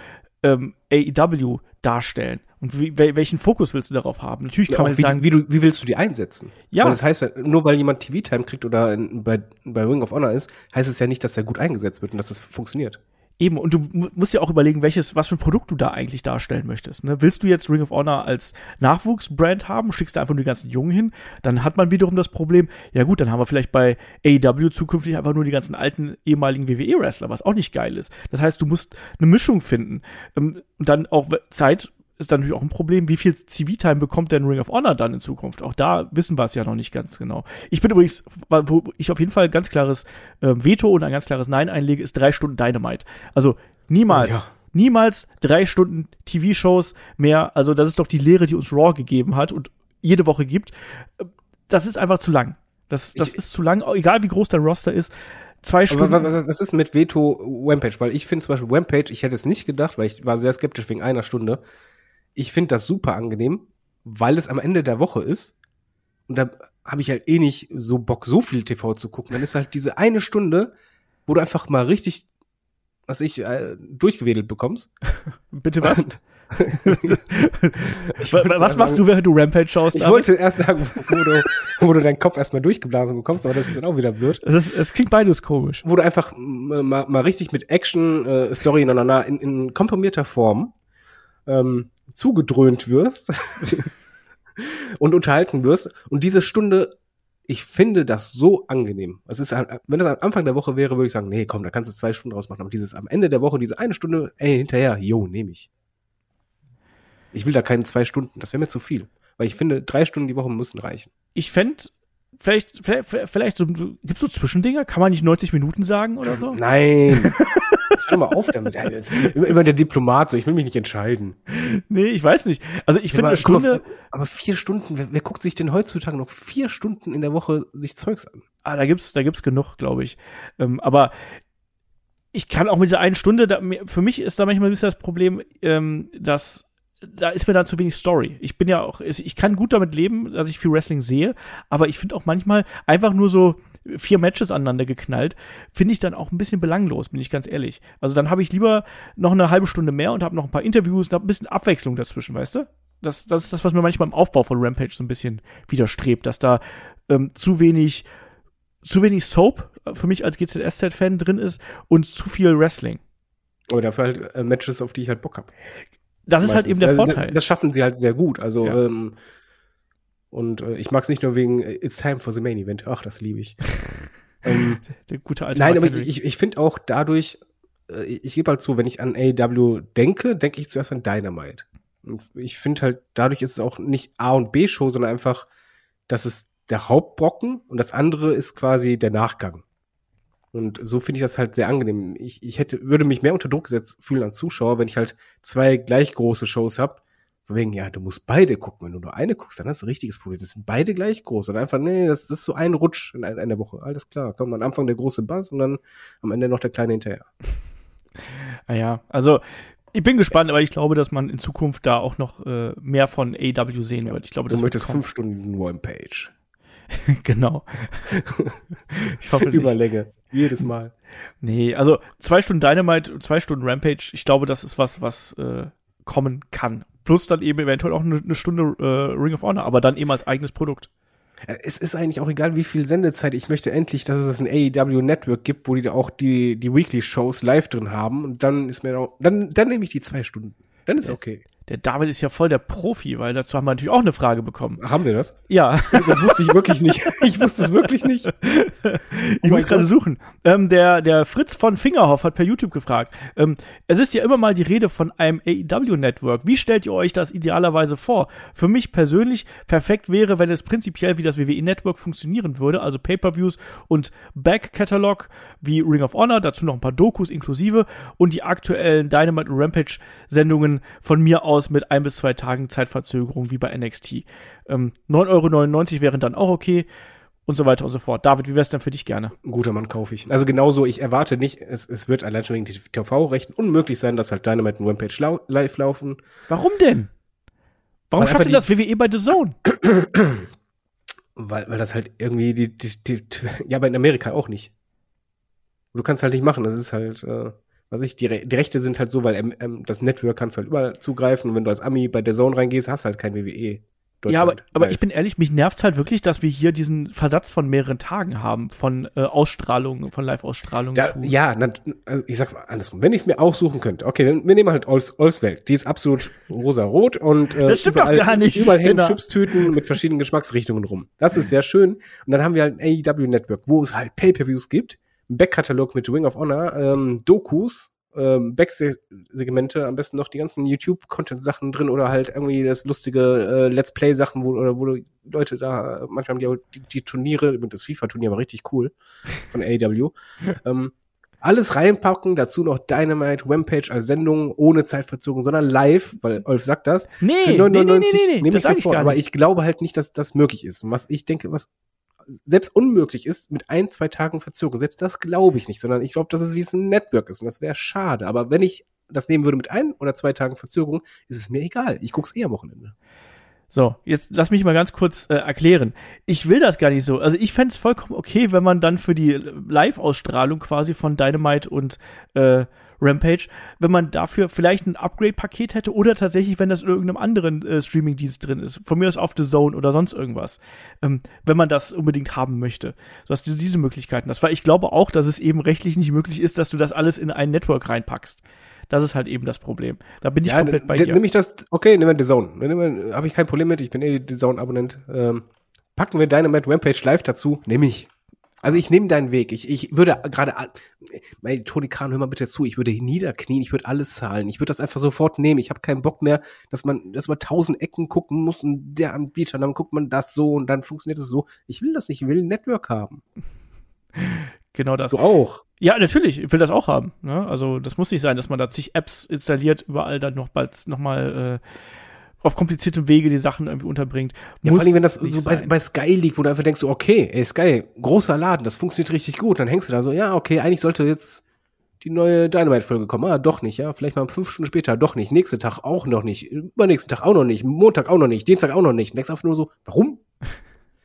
ähm, AEW darstellen? Und wie, welchen Fokus willst du darauf haben? Natürlich kann ja, man wie, sagen, wie, du, wie willst du die einsetzen? Ja. Weil das heißt ja, nur weil jemand TV-Time kriegt oder in, bei, bei Ring of Honor ist, heißt es ja nicht, dass er gut eingesetzt wird und dass es das funktioniert. Eben, und du musst ja auch überlegen, welches, was für ein Produkt du da eigentlich darstellen möchtest. Ne? Willst du jetzt Ring of Honor als Nachwuchsbrand haben, schickst du einfach nur die ganzen Jungen hin, dann hat man wiederum das Problem, ja gut, dann haben wir vielleicht bei AEW zukünftig einfach nur die ganzen alten ehemaligen WWE-Wrestler, was auch nicht geil ist. Das heißt, du musst eine Mischung finden. Ähm, und dann auch Zeit ist dann natürlich auch ein Problem, wie viel CV-Time bekommt denn Ring of Honor dann in Zukunft? Auch da wissen wir es ja noch nicht ganz genau. Ich bin übrigens, wo ich auf jeden Fall ein ganz klares äh, Veto und ein ganz klares Nein einlege, ist drei Stunden Dynamite. Also niemals. Ja. Niemals drei Stunden TV-Shows mehr. Also, das ist doch die Lehre, die uns Raw gegeben hat und jede Woche gibt. Das ist einfach zu lang. Das, das ich, ist zu lang, egal wie groß dein Roster ist zwei Stunden. Aber was, was ist mit Veto Rampage? Weil ich finde zum Beispiel Rampage, ich hätte es nicht gedacht, weil ich war sehr skeptisch wegen einer Stunde ich finde das super angenehm, weil es am Ende der Woche ist. Und da habe ich halt eh nicht so Bock, so viel TV zu gucken. Dann ist halt diese eine Stunde, wo du einfach mal richtig, was ich, äh, durchgewedelt bekommst. Bitte was? was machst du, während du Rampage schaust? Ich damit? wollte erst sagen, wo du, wo du deinen Kopf erstmal durchgeblasen bekommst, aber das ist dann auch wieder blöd. Es klingt beides komisch. Wo du einfach mal, mal richtig mit Action, äh, Story ineinander in, in komprimierter Form ähm, zugedröhnt wirst und unterhalten wirst. Und diese Stunde, ich finde das so angenehm. Es ist, wenn das am Anfang der Woche wäre, würde ich sagen, nee, komm, da kannst du zwei Stunden draus machen. Aber dieses am Ende der Woche, diese eine Stunde, ey, hinterher, jo, nehme ich. Ich will da keine zwei Stunden, das wäre mir zu viel. Weil ich finde, drei Stunden die Woche müssen reichen. Ich fände vielleicht, vielleicht, vielleicht so, gibt's so Zwischendinger? Kann man nicht 90 Minuten sagen oder so? Nein. Jetzt hör mal auf damit. Immer, immer, der Diplomat, so, ich will mich nicht entscheiden. Nee, ich weiß nicht. Also ich ja, finde eine Stunde. Mal, aber vier Stunden, wer, wer, guckt sich denn heutzutage noch vier Stunden in der Woche sich Zeugs an? Ah, da gibt's, da gibt's genug, glaube ich. Ähm, aber ich kann auch mit dieser einen Stunde, da, für mich ist da manchmal ein bisschen das Problem, ähm, dass da ist mir dann zu wenig Story. Ich bin ja auch, ich kann gut damit leben, dass ich viel Wrestling sehe, aber ich finde auch manchmal einfach nur so vier Matches aneinander geknallt, finde ich dann auch ein bisschen belanglos, bin ich ganz ehrlich. Also dann habe ich lieber noch eine halbe Stunde mehr und habe noch ein paar Interviews und habe ein bisschen Abwechslung dazwischen, weißt du? Das, das ist das, was mir manchmal im Aufbau von Rampage so ein bisschen widerstrebt, dass da ähm, zu wenig, zu wenig Soap für mich als GZSZ-Fan drin ist und zu viel Wrestling. Aber dafür halt äh, Matches, auf die ich halt Bock habe. Das ist halt eben der also, Vorteil. Das schaffen sie halt sehr gut. Also ja. ähm, und äh, ich mag es nicht nur wegen äh, It's time for the main event. Ach, das liebe ich. ähm, der gute alte Nein, aber ich, ich finde auch dadurch, äh, ich gebe halt zu, wenn ich an AEW denke, denke ich zuerst an Dynamite. Und ich finde halt, dadurch ist es auch nicht A und B Show, sondern einfach, das ist der Hauptbrocken und das andere ist quasi der Nachgang. Und so finde ich das halt sehr angenehm. Ich, ich hätte, würde mich mehr unter Druck gesetzt fühlen als Zuschauer, wenn ich halt zwei gleich große Shows habe. Von wegen, ja, du musst beide gucken. Wenn du nur eine guckst, dann hast du ein richtiges Problem. Das sind beide gleich groß. Und einfach, nee, das, das ist so ein Rutsch in einer Woche. Alles klar. Kommt am Anfang der große Bass und dann am Ende noch der kleine hinterher. Naja, ah also ich bin gespannt, aber ich glaube, dass man in Zukunft da auch noch äh, mehr von AW sehen wird. Ich glaube, das du möchtest fünf Stunden One Page. genau. ich hoffe nicht. Überlänge. Jedes Mal. Nee, also zwei Stunden Dynamite, zwei Stunden Rampage, ich glaube, das ist was, was äh, kommen kann. Plus dann eben eventuell auch eine, eine Stunde äh, Ring of Honor, aber dann eben als eigenes Produkt. Äh, Es ist eigentlich auch egal, wie viel Sendezeit. Ich möchte endlich, dass es ein AEW Network gibt, wo die da auch die, die Weekly-Shows live drin haben. Und dann ist mir auch, dann, dann nehme ich die zwei Stunden. Dann ist okay. Der David ist ja voll der Profi, weil dazu haben wir natürlich auch eine Frage bekommen. Haben wir das? Ja, Das wusste ich wirklich nicht. Ich wusste es wirklich nicht. ich mein muss gerade suchen. Ähm, der, der Fritz von Fingerhoff hat per YouTube gefragt. Ähm, es ist ja immer mal die Rede von einem AEW-Network. Wie stellt ihr euch das idealerweise vor? Für mich persönlich perfekt wäre, wenn es prinzipiell wie das WWE-Network funktionieren würde, also Pay-Per-Views und Back-Catalog wie Ring of Honor, dazu noch ein paar Dokus inklusive und die aktuellen Dynamite Rampage-Sendungen von mir aus mit ein bis zwei Tagen Zeitverzögerung wie bei NXT. Ähm, 9,99 Euro wären dann auch okay und so weiter und so fort. David, wie wär's denn für dich gerne? Ein guter Mann kaufe ich. Also genauso, ich erwarte nicht, es, es wird allein schon wegen TV-Rechten unmöglich sein, dass halt Dynamite und Rampage lau live laufen. Warum denn? Warum schafft ihr das WWE bei The Zone? Weil, weil das halt irgendwie die, die, die, ja, aber in Amerika auch nicht. Du kannst halt nicht machen. Das ist halt, äh, was ich, die, Re- die Rechte sind halt so, weil ähm, ähm, das Network kannst du halt überall zugreifen und wenn du als Ami bei der Zone reingehst, hast du halt kein WWE. ja, aber, aber ich bin ehrlich, mich nervt's halt wirklich, dass wir hier diesen Versatz von mehreren Tagen haben, von äh, Ausstrahlung, von Live-Ausstrahlung zu. ja, na, also ich sag mal andersrum. Wenn ich es mir aussuchen könnte, okay, dann, wir nehmen halt Ols, Olswelt. Die ist absolut rosa-rot und äh, Das stimmt doch gar nicht, Überall hängen. Chipstüten mit verschiedenen Geschmacksrichtungen rum. Das ist sehr schön. Und dann haben wir halt ein AEW-Network, wo es halt Pay-Per-Views gibt, Backkatalog mit Ring of Honor, ähm, Dokus, ähm, Backstage-Segmente, am besten noch die ganzen YouTube-Content-Sachen drin oder halt irgendwie das lustige äh, Let's Play-Sachen, wo, oder wo Leute da, äh, manchmal haben die die, die Turniere, das FIFA-Turnier war richtig cool von AEW. ähm, alles reinpacken, dazu noch Dynamite, Rampage als Sendung ohne Zeitverzögerung, sondern live, weil Olf sagt das. nee, Für nee, nee, nee, 99 nee, nee, nehme das ich sag ich sofort, gar aber nicht. ich glaube halt nicht, dass das möglich ist. Und was ich denke, was selbst unmöglich ist, mit ein, zwei Tagen Verzögerung, selbst das glaube ich nicht, sondern ich glaube, dass es wie es ein Network ist und das wäre schade. Aber wenn ich das nehmen würde mit ein oder zwei Tagen Verzögerung, ist es mir egal. Ich guck's eh am Wochenende. So, jetzt lass mich mal ganz kurz äh, erklären. Ich will das gar nicht so. Also ich fände es vollkommen okay, wenn man dann für die Live-Ausstrahlung quasi von Dynamite und äh, Rampage, wenn man dafür vielleicht ein Upgrade-Paket hätte oder tatsächlich, wenn das in irgendeinem anderen äh, Streaming-Dienst drin ist. Von mir aus auf The Zone oder sonst irgendwas. Ähm, wenn man das unbedingt haben möchte. So dass du diese Möglichkeiten hast. Weil ich glaube auch, dass es eben rechtlich nicht möglich ist, dass du das alles in ein Network reinpackst. Das ist halt eben das Problem. Da bin ich komplett bei dann dir. nehme ich das, okay, nehmen wir The Zone. Habe ich kein Problem mit, ich bin eh The Zone-Abonnent. Ähm, packen wir Dynamite Rampage live dazu, nehme ich. Also ich nehme deinen Weg. Ich, ich würde gerade, Toni Kahn, hör mal bitte zu, ich würde niederknien, ich würde alles zahlen. Ich würde das einfach sofort nehmen. Ich habe keinen Bock mehr, dass man, dass man tausend Ecken gucken muss und der Anbieter, dann guckt man das so und dann funktioniert es so. Ich will das nicht, ich will ein Network haben. genau das. Du auch. Ja, natürlich, ich will das auch haben. Ne? Also das muss nicht sein, dass man da zig Apps installiert, überall dann noch bald noch mal äh, auf kompliziertem Wege die Sachen irgendwie unterbringt. Ja, vor allem, wenn das so bei, bei Sky liegt, wo du einfach denkst, so, okay, ey, Sky, großer Laden, das funktioniert richtig gut. Dann hängst du da so, ja, okay, eigentlich sollte jetzt die neue Dynamite-Folge kommen. Ah, doch nicht, ja. Vielleicht mal fünf Stunden später, doch nicht. Nächsten Tag auch noch nicht. Übernächsten Tag auch noch nicht. Montag auch noch nicht. Dienstag auch noch nicht. Und denkst einfach nur so, warum?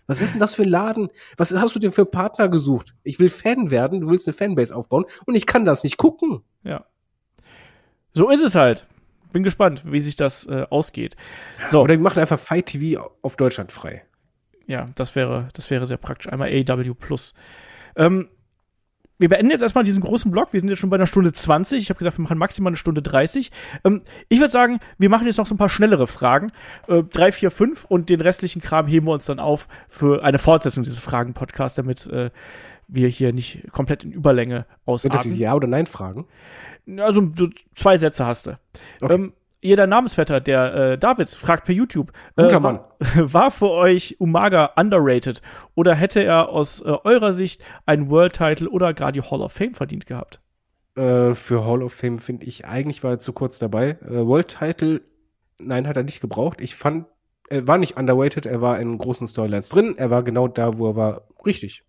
Was ist denn das für ein Laden? Was hast du denn für einen Partner gesucht? Ich will Fan werden, du willst eine Fanbase aufbauen und ich kann das nicht gucken. ja. So ist es halt. Bin gespannt, wie sich das äh, ausgeht. So, Oder machen einfach Fight TV auf Deutschland frei. ja, das wäre, das wäre sehr praktisch. Einmal AW Plus. Ähm, wir beenden jetzt erstmal diesen großen Block. Wir sind jetzt schon bei einer Stunde 20. Ich habe gesagt, wir machen maximal eine Stunde 30. Ähm, ich würde sagen, wir machen jetzt noch so ein paar schnellere Fragen. Äh, drei, vier, fünf und den restlichen Kram heben wir uns dann auf für eine Fortsetzung dieses Fragen-Podcasts, damit äh, wir hier nicht komplett in Überlänge Sind das ausarten. die Ja- oder Nein-Fragen? Also so zwei Sätze hast du. Okay. Ähm, jeder Namensvetter, der äh, David, fragt per YouTube. Guter äh, Mann. War, war für euch Umaga underrated oder hätte er aus äh, eurer Sicht einen World Title oder gerade die Hall of Fame verdient gehabt? Äh, für Hall of Fame finde ich, eigentlich war er zu kurz dabei. Äh, World Title, nein, hat er nicht gebraucht. Ich fand, er war nicht underrated, er war in großen Storylines drin, er war genau da, wo er war, richtig.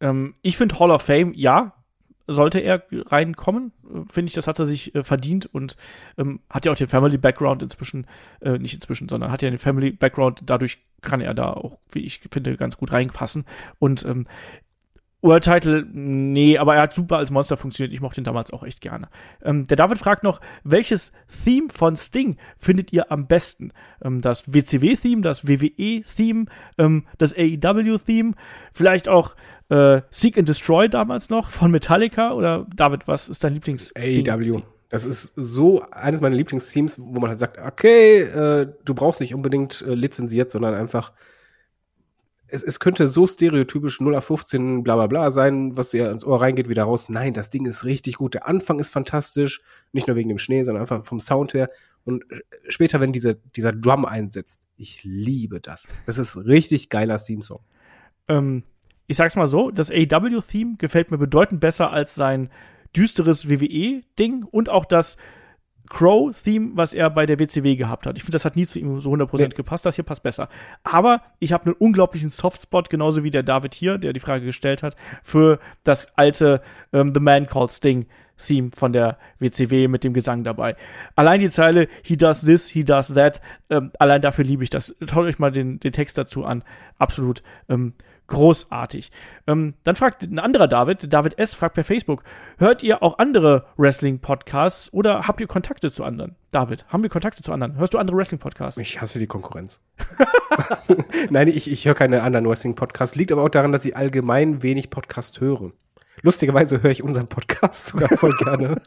Ähm, ich finde Hall of Fame, ja, sollte er reinkommen. Finde ich, das hat er sich äh, verdient und ähm, hat ja auch den Family Background inzwischen, äh, nicht inzwischen, sondern hat ja den Family Background, dadurch kann er da auch, wie ich finde, ganz gut reinpassen. Und ähm, World Title, nee, aber er hat super als Monster funktioniert. Ich mochte ihn damals auch echt gerne. Ähm, der David fragt noch, welches Theme von Sting findet ihr am besten? Ähm, das WCW-Theme, das WWE-Theme, ähm, das AEW-Theme, vielleicht auch äh, Seek and Destroy damals noch von Metallica? Oder David, was ist dein lieblings AEW. Das ist so eines meiner Lieblingsteams, wo man halt sagt, okay, äh, du brauchst nicht unbedingt äh, lizenziert, sondern einfach es, es könnte so stereotypisch 0 auf 15 bla bla bla sein, was dir ins Ohr reingeht, wieder raus. Nein, das Ding ist richtig gut. Der Anfang ist fantastisch. Nicht nur wegen dem Schnee, sondern einfach vom Sound her. Und später, wenn diese, dieser Drum einsetzt, ich liebe das. Das ist richtig geiler Theme-Song. Ähm, ich sag's mal so, das AEW-Theme gefällt mir bedeutend besser als sein düsteres WWE-Ding und auch das Crow-Theme, was er bei der WCW gehabt hat. Ich finde, das hat nie zu ihm so 100% nee. gepasst. Das hier passt besser. Aber ich habe einen unglaublichen Softspot, genauso wie der David hier, der die Frage gestellt hat, für das alte ähm, The Man Called Sting Theme von der WCW mit dem Gesang dabei. Allein die Zeile He does this, he does that, ähm, allein dafür liebe ich das. Schaut euch mal den, den Text dazu an. Absolut ähm, großartig. Ähm, dann fragt ein anderer David, David S., fragt per Facebook, hört ihr auch andere Wrestling-Podcasts oder habt ihr Kontakte zu anderen? David, haben wir Kontakte zu anderen? Hörst du andere Wrestling-Podcasts? Ich hasse die Konkurrenz. Nein, ich, ich höre keine anderen Wrestling-Podcasts. Liegt aber auch daran, dass ich allgemein wenig Podcast höre. Lustigerweise höre ich unseren Podcast sogar voll gerne.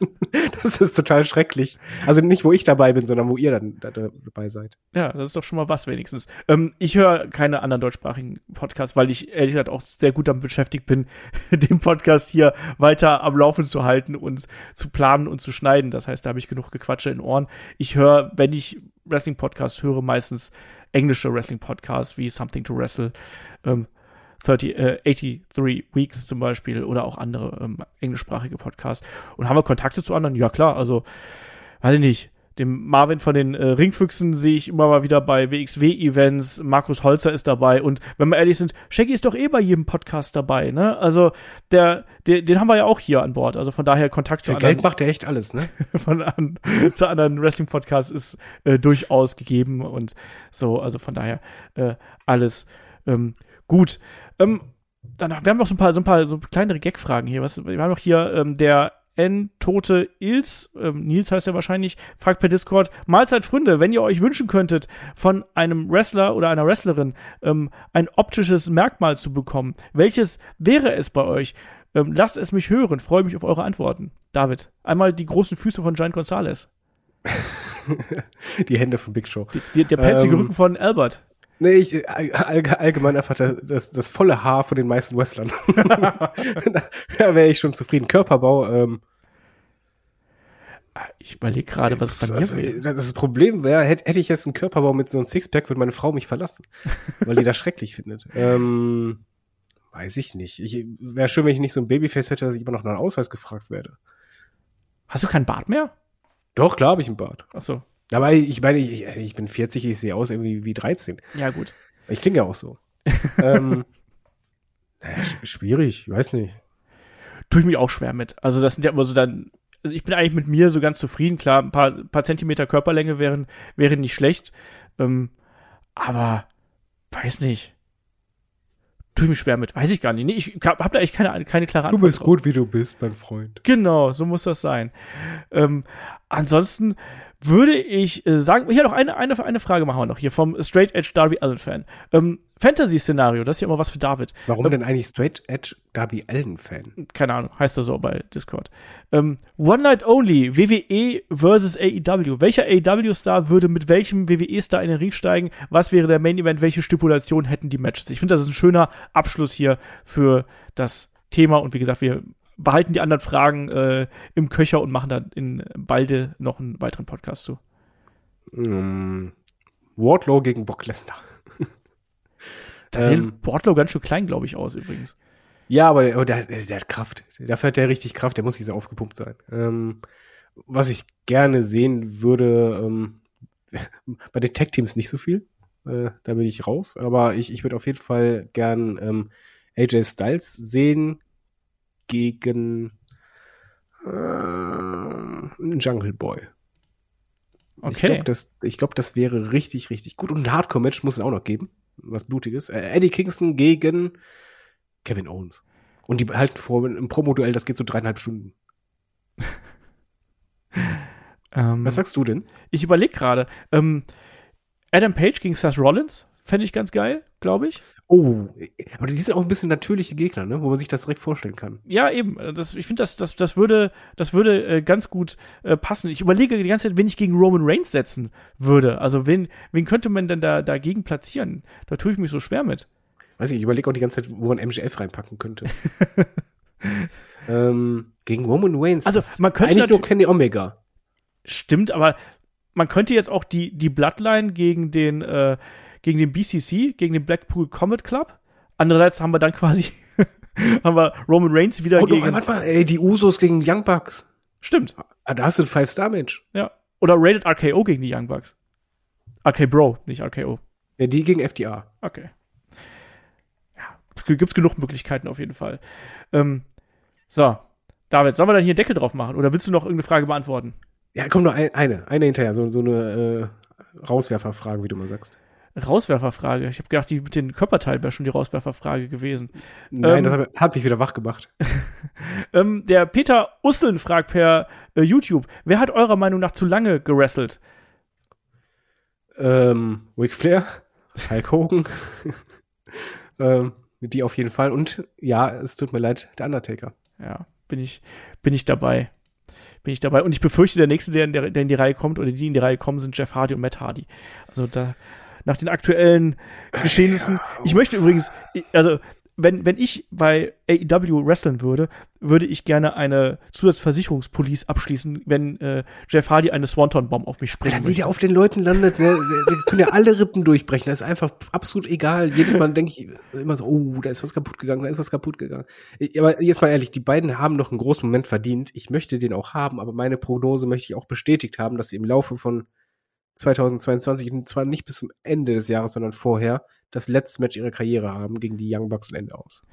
Das ist total schrecklich. Also nicht, wo ich dabei bin, sondern wo ihr dann da, dabei seid. Ja, das ist doch schon mal was wenigstens. Ähm, ich höre keine anderen deutschsprachigen Podcasts, weil ich ehrlich gesagt auch sehr gut damit beschäftigt bin, den Podcast hier weiter am Laufen zu halten und zu planen und zu schneiden. Das heißt, da habe ich genug Gequatsche in Ohren. Ich höre, wenn ich Wrestling-Podcasts höre, meistens englische Wrestling-Podcasts wie Something to Wrestle. Ähm, 30, äh, 83 Weeks zum Beispiel oder auch andere ähm, englischsprachige Podcasts. Und haben wir Kontakte zu anderen? Ja, klar. Also, weiß ich nicht. Dem Marvin von den äh, Ringfüchsen sehe ich immer mal wieder bei WXW-Events. Markus Holzer ist dabei. Und wenn wir ehrlich sind, Shaggy ist doch eh bei jedem Podcast dabei, ne? Also, der, der, den haben wir ja auch hier an Bord. Also von daher Kontakt zu Für anderen. Geld macht er echt alles, ne? von an, zu anderen Wrestling-Podcasts ist äh, durchaus gegeben und so. Also von daher äh, alles ähm, gut. Ähm, dann, wir haben noch so ein paar, so ein paar so kleinere Gag-Fragen hier. Was, wir haben noch hier ähm, der N-Tote Ils, ähm, Nils heißt er wahrscheinlich, fragt per Discord, Mahlzeit Freunde, wenn ihr euch wünschen könntet, von einem Wrestler oder einer Wrestlerin ähm, ein optisches Merkmal zu bekommen, welches wäre es bei euch? Ähm, lasst es mich hören, freue mich auf eure Antworten. David, einmal die großen Füße von Giant Gonzalez. die Hände von Big Show. Die, die, der pelzige ähm, Rücken von Albert. Nee, ich, all, allgemein einfach das, das, das volle Haar von den meisten Wrestlern. da wäre ich schon zufrieden. Körperbau, ähm, ah, ich überlege gerade, was bei mir also, wäre. Das Problem wäre, hätte, hätte ich jetzt einen Körperbau mit so einem Sixpack, würde meine Frau mich verlassen, weil die das schrecklich findet. Ähm, weiß ich nicht. Ich wäre schön, wenn ich nicht so ein Babyface hätte, dass ich immer noch nach einem Ausweis gefragt werde. Hast du keinen Bart mehr? Doch, klar habe ich einen Bart. Ach so. Dabei, ich meine, ich, ich bin 40, ich sehe aus irgendwie wie 13. Ja, gut. Ich klinge ja auch so. ähm, naja, schwierig, ich weiß nicht. Tue ich mich auch schwer mit. Also, das sind ja immer so dann. Also ich bin eigentlich mit mir so ganz zufrieden. Klar, ein paar, paar Zentimeter Körperlänge wären, wären nicht schlecht. Ähm, aber weiß nicht. Tue ich mich schwer mit. Weiß ich gar nicht. Nee, ich habe da echt keine, keine klare Antwort. Du bist drauf. gut, wie du bist, mein Freund. Genau, so muss das sein. Ähm, ansonsten würde ich äh, sagen, hier noch eine, eine, eine Frage machen wir noch hier vom Straight Edge Darby Allen Fan. Ähm, Fantasy-Szenario, das ist ja immer was für David. Warum ähm, denn eigentlich Straight Edge Darby Allen Fan? Keine Ahnung, heißt er so bei Discord. Ähm, One Night Only, WWE versus AEW. Welcher AEW-Star würde mit welchem WWE-Star in den Ring steigen? Was wäre der Main Event? Welche Stipulation hätten die Matches? Ich finde, das ist ein schöner Abschluss hier für das Thema und wie gesagt, wir behalten die anderen Fragen äh, im Köcher und machen dann in balde noch einen weiteren Podcast zu. Um, Wardlow gegen Brock Lesnar. da sieht ähm, Wardlow ganz schön klein, glaube ich, aus übrigens. Ja, aber der, der, der, hat Kraft. Dafür hat der richtig Kraft, der muss nicht so aufgepumpt sein. Ähm, was ich gerne sehen würde, ähm, bei den Tech-Teams nicht so viel. Äh, da bin ich raus. Aber ich, ich würde auf jeden Fall gern ähm, AJ Styles sehen gegen äh, Jungle Boy. Okay. Ich glaube, das, glaub, das wäre richtig, richtig gut. Und ein Hardcore-Match muss es auch noch geben. Was Blutiges. Äh, Eddie Kingston gegen Kevin Owens. Und die halten vor, ein Promo-Duell, das geht so dreieinhalb Stunden. Ähm, Was sagst du denn? Ich überlege gerade. Ähm, Adam Page gegen Seth Rollins fände ich ganz geil, glaube ich. Oh, aber die sind auch ein bisschen natürliche Gegner, ne? wo man sich das direkt vorstellen kann. Ja, eben. Das, ich finde, das, das, das würde, das würde äh, ganz gut äh, passen. Ich überlege die ganze Zeit, wen ich gegen Roman Reigns setzen würde. Also wen, wen könnte man denn da dagegen platzieren? Da tue ich mich so schwer mit. Weiß ich, ich überlege auch die ganze Zeit, wo man MGF reinpacken könnte. ähm, gegen Roman Reigns. Also man könnte eigentlich nur Kenny Omega. Stimmt, aber man könnte jetzt auch die, die Bloodline gegen den, äh, gegen den BCC, gegen den Blackpool Comet Club. Andererseits haben wir dann quasi, haben wir Roman Reigns wieder Oh, gegen. warte mal, ey, die Usos gegen Young Bucks. Stimmt, Ah, da hast du ein Five-Star-Match. ja. Oder Rated RKO gegen die Young Bucks. RK Bro, nicht RKO. Ja, die gegen FDR. Okay. Ja, gibt's genug Möglichkeiten auf jeden Fall. Ähm, so, David, sollen wir dann hier einen Deckel drauf machen? Oder willst du noch irgendeine Frage beantworten? Ja, komm nur ein, eine, eine hinterher, so, so eine äh, Rauswerferfrage, wie du mal sagst. Rauswerferfrage. Ich habe gedacht, die mit den Körperteilen wäre schon die Rauswerferfrage gewesen. Nein, Ähm, das hat, hat mich wieder wach gemacht. Ähm, der Peter Usseln fragt per äh, YouTube, wer hat eurer Meinung nach zu lange gerasselt? Ähm, Ric Flair, Hulk Hogan, ähm, die auf jeden Fall. Und ja, es tut mir leid, der Undertaker. Ja, bin ich, bin ich dabei. Bin ich dabei. Und ich befürchte, der nächste, der in, der, der in die Reihe kommt, oder die in die Reihe kommen, sind Jeff Hardy und Matt Hardy. Also da, nach den aktuellen Geschehnissen. Ich möchte übrigens, also, wenn, wenn ich bei AEW wresteln würde, würde ich gerne eine Zusatzversicherungspolice abschließen, wenn äh, Jeff Hardy eine Swanton-Bomb auf mich springen Alter, wie der auf den Leuten landet, ne, der können ja alle Rippen durchbrechen. Das ist einfach absolut egal. Jedes Mal denke ich immer so, oh, da ist was kaputt gegangen, da ist was kaputt gegangen. Aber jetzt mal ehrlich, die beiden haben noch einen großen Moment verdient. Ich möchte den auch haben, aber meine Prognose möchte ich auch bestätigt haben, dass sie im Laufe von 2022, und zwar nicht bis zum Ende des Jahres, sondern vorher, das letzte Match ihrer Karriere haben gegen die Young Bucks und Ende aus.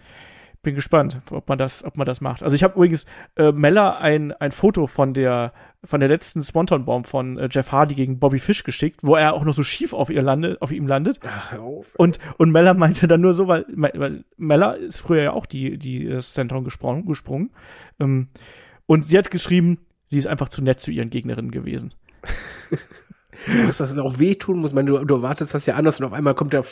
bin gespannt, ob man das, ob man das macht. Also ich habe übrigens äh, Mella ein, ein Foto von der von der letzten Swanton-Bomb von äh, Jeff Hardy gegen Bobby Fish geschickt, wo er auch noch so schief auf ihr landet, auf ihm landet. Ach, auf. Und und Mella meinte dann nur so, weil, weil Mella ist früher ja auch die die äh, Senton gesprungen, gesprungen. Ähm, und sie hat geschrieben, sie ist einfach zu nett zu ihren Gegnerinnen gewesen. dass das auch wehtun muss. Meine, du, du erwartest das ja anders und auf einmal kommt der,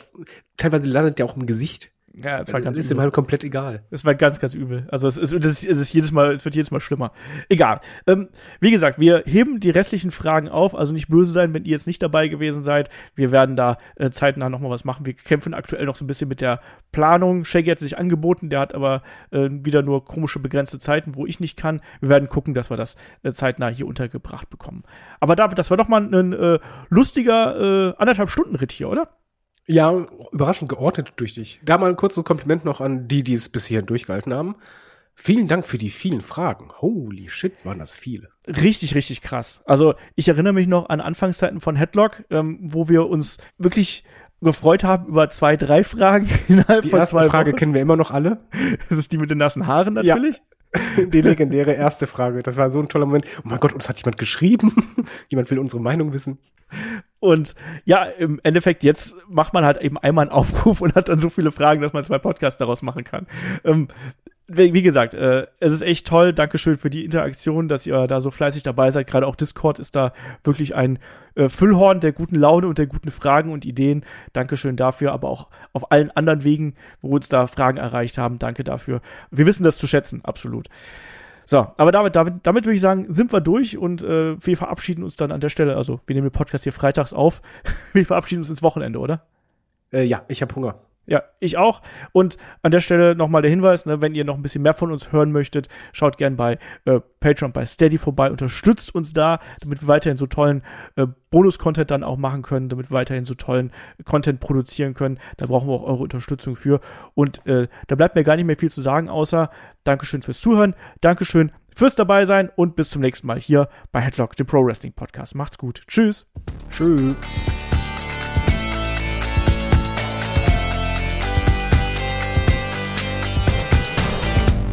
teilweise landet der auch im Gesicht. Ja, es war ganz ist übel. ihm halt komplett egal. Es war ganz, ganz übel. Also es ist, es ist, es ist jedes Mal, es wird jedes Mal schlimmer. Egal. Ähm, wie gesagt, wir heben die restlichen Fragen auf. Also nicht böse sein, wenn ihr jetzt nicht dabei gewesen seid. Wir werden da äh, zeitnah noch mal was machen. Wir kämpfen aktuell noch so ein bisschen mit der Planung. Shaggy hat sich angeboten, der hat aber äh, wieder nur komische begrenzte Zeiten, wo ich nicht kann. Wir werden gucken, dass wir das äh, zeitnah hier untergebracht bekommen. Aber David, das war doch mal ein äh, lustiger äh, anderthalb Stunden Ritt hier, oder? Ja, überraschend geordnet durch dich. Da mal ein kurzes Kompliment noch an die, die es bis hierhin durchgehalten haben. Vielen Dank für die vielen Fragen. Holy shit, waren das viele. Richtig, richtig krass. Also ich erinnere mich noch an Anfangszeiten von Headlock, ähm, wo wir uns wirklich gefreut haben über zwei, drei Fragen innerhalb Die von erste zwei Frage Wochen. kennen wir immer noch alle. Das ist die mit den nassen Haaren natürlich. Die legendäre erste Frage. Das war so ein toller Moment. Oh mein Gott, uns hat jemand geschrieben. jemand will unsere Meinung wissen. Und ja, im Endeffekt, jetzt macht man halt eben einmal einen Aufruf und hat dann so viele Fragen, dass man zwei Podcasts daraus machen kann. Ähm, wie, gesagt, äh, es ist echt toll. Dankeschön für die Interaktion, dass ihr da so fleißig dabei seid. Gerade auch Discord ist da wirklich ein äh, Füllhorn der guten Laune und der guten Fragen und Ideen. Dankeschön dafür, aber auch auf allen anderen Wegen, wo uns da Fragen erreicht haben. Danke dafür. Wir wissen das zu schätzen, absolut. So, aber damit, damit, damit würde ich sagen, sind wir durch und äh, wir verabschieden uns dann an der Stelle. Also, wir nehmen den Podcast hier freitags auf. wir verabschieden uns ins Wochenende, oder? Äh, ja, ich habe Hunger. Ja, ich auch. Und an der Stelle nochmal der Hinweis, ne, wenn ihr noch ein bisschen mehr von uns hören möchtet, schaut gern bei äh, Patreon, bei Steady vorbei, unterstützt uns da, damit wir weiterhin so tollen äh, Bonus-Content dann auch machen können, damit wir weiterhin so tollen Content produzieren können. Da brauchen wir auch eure Unterstützung für. Und äh, da bleibt mir gar nicht mehr viel zu sagen, außer Dankeschön fürs Zuhören, Dankeschön fürs dabei sein und bis zum nächsten Mal hier bei Headlock, dem Pro Wrestling Podcast. Macht's gut. Tschüss. Tschüss.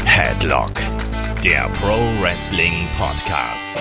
Headlock, der Pro Wrestling Podcast.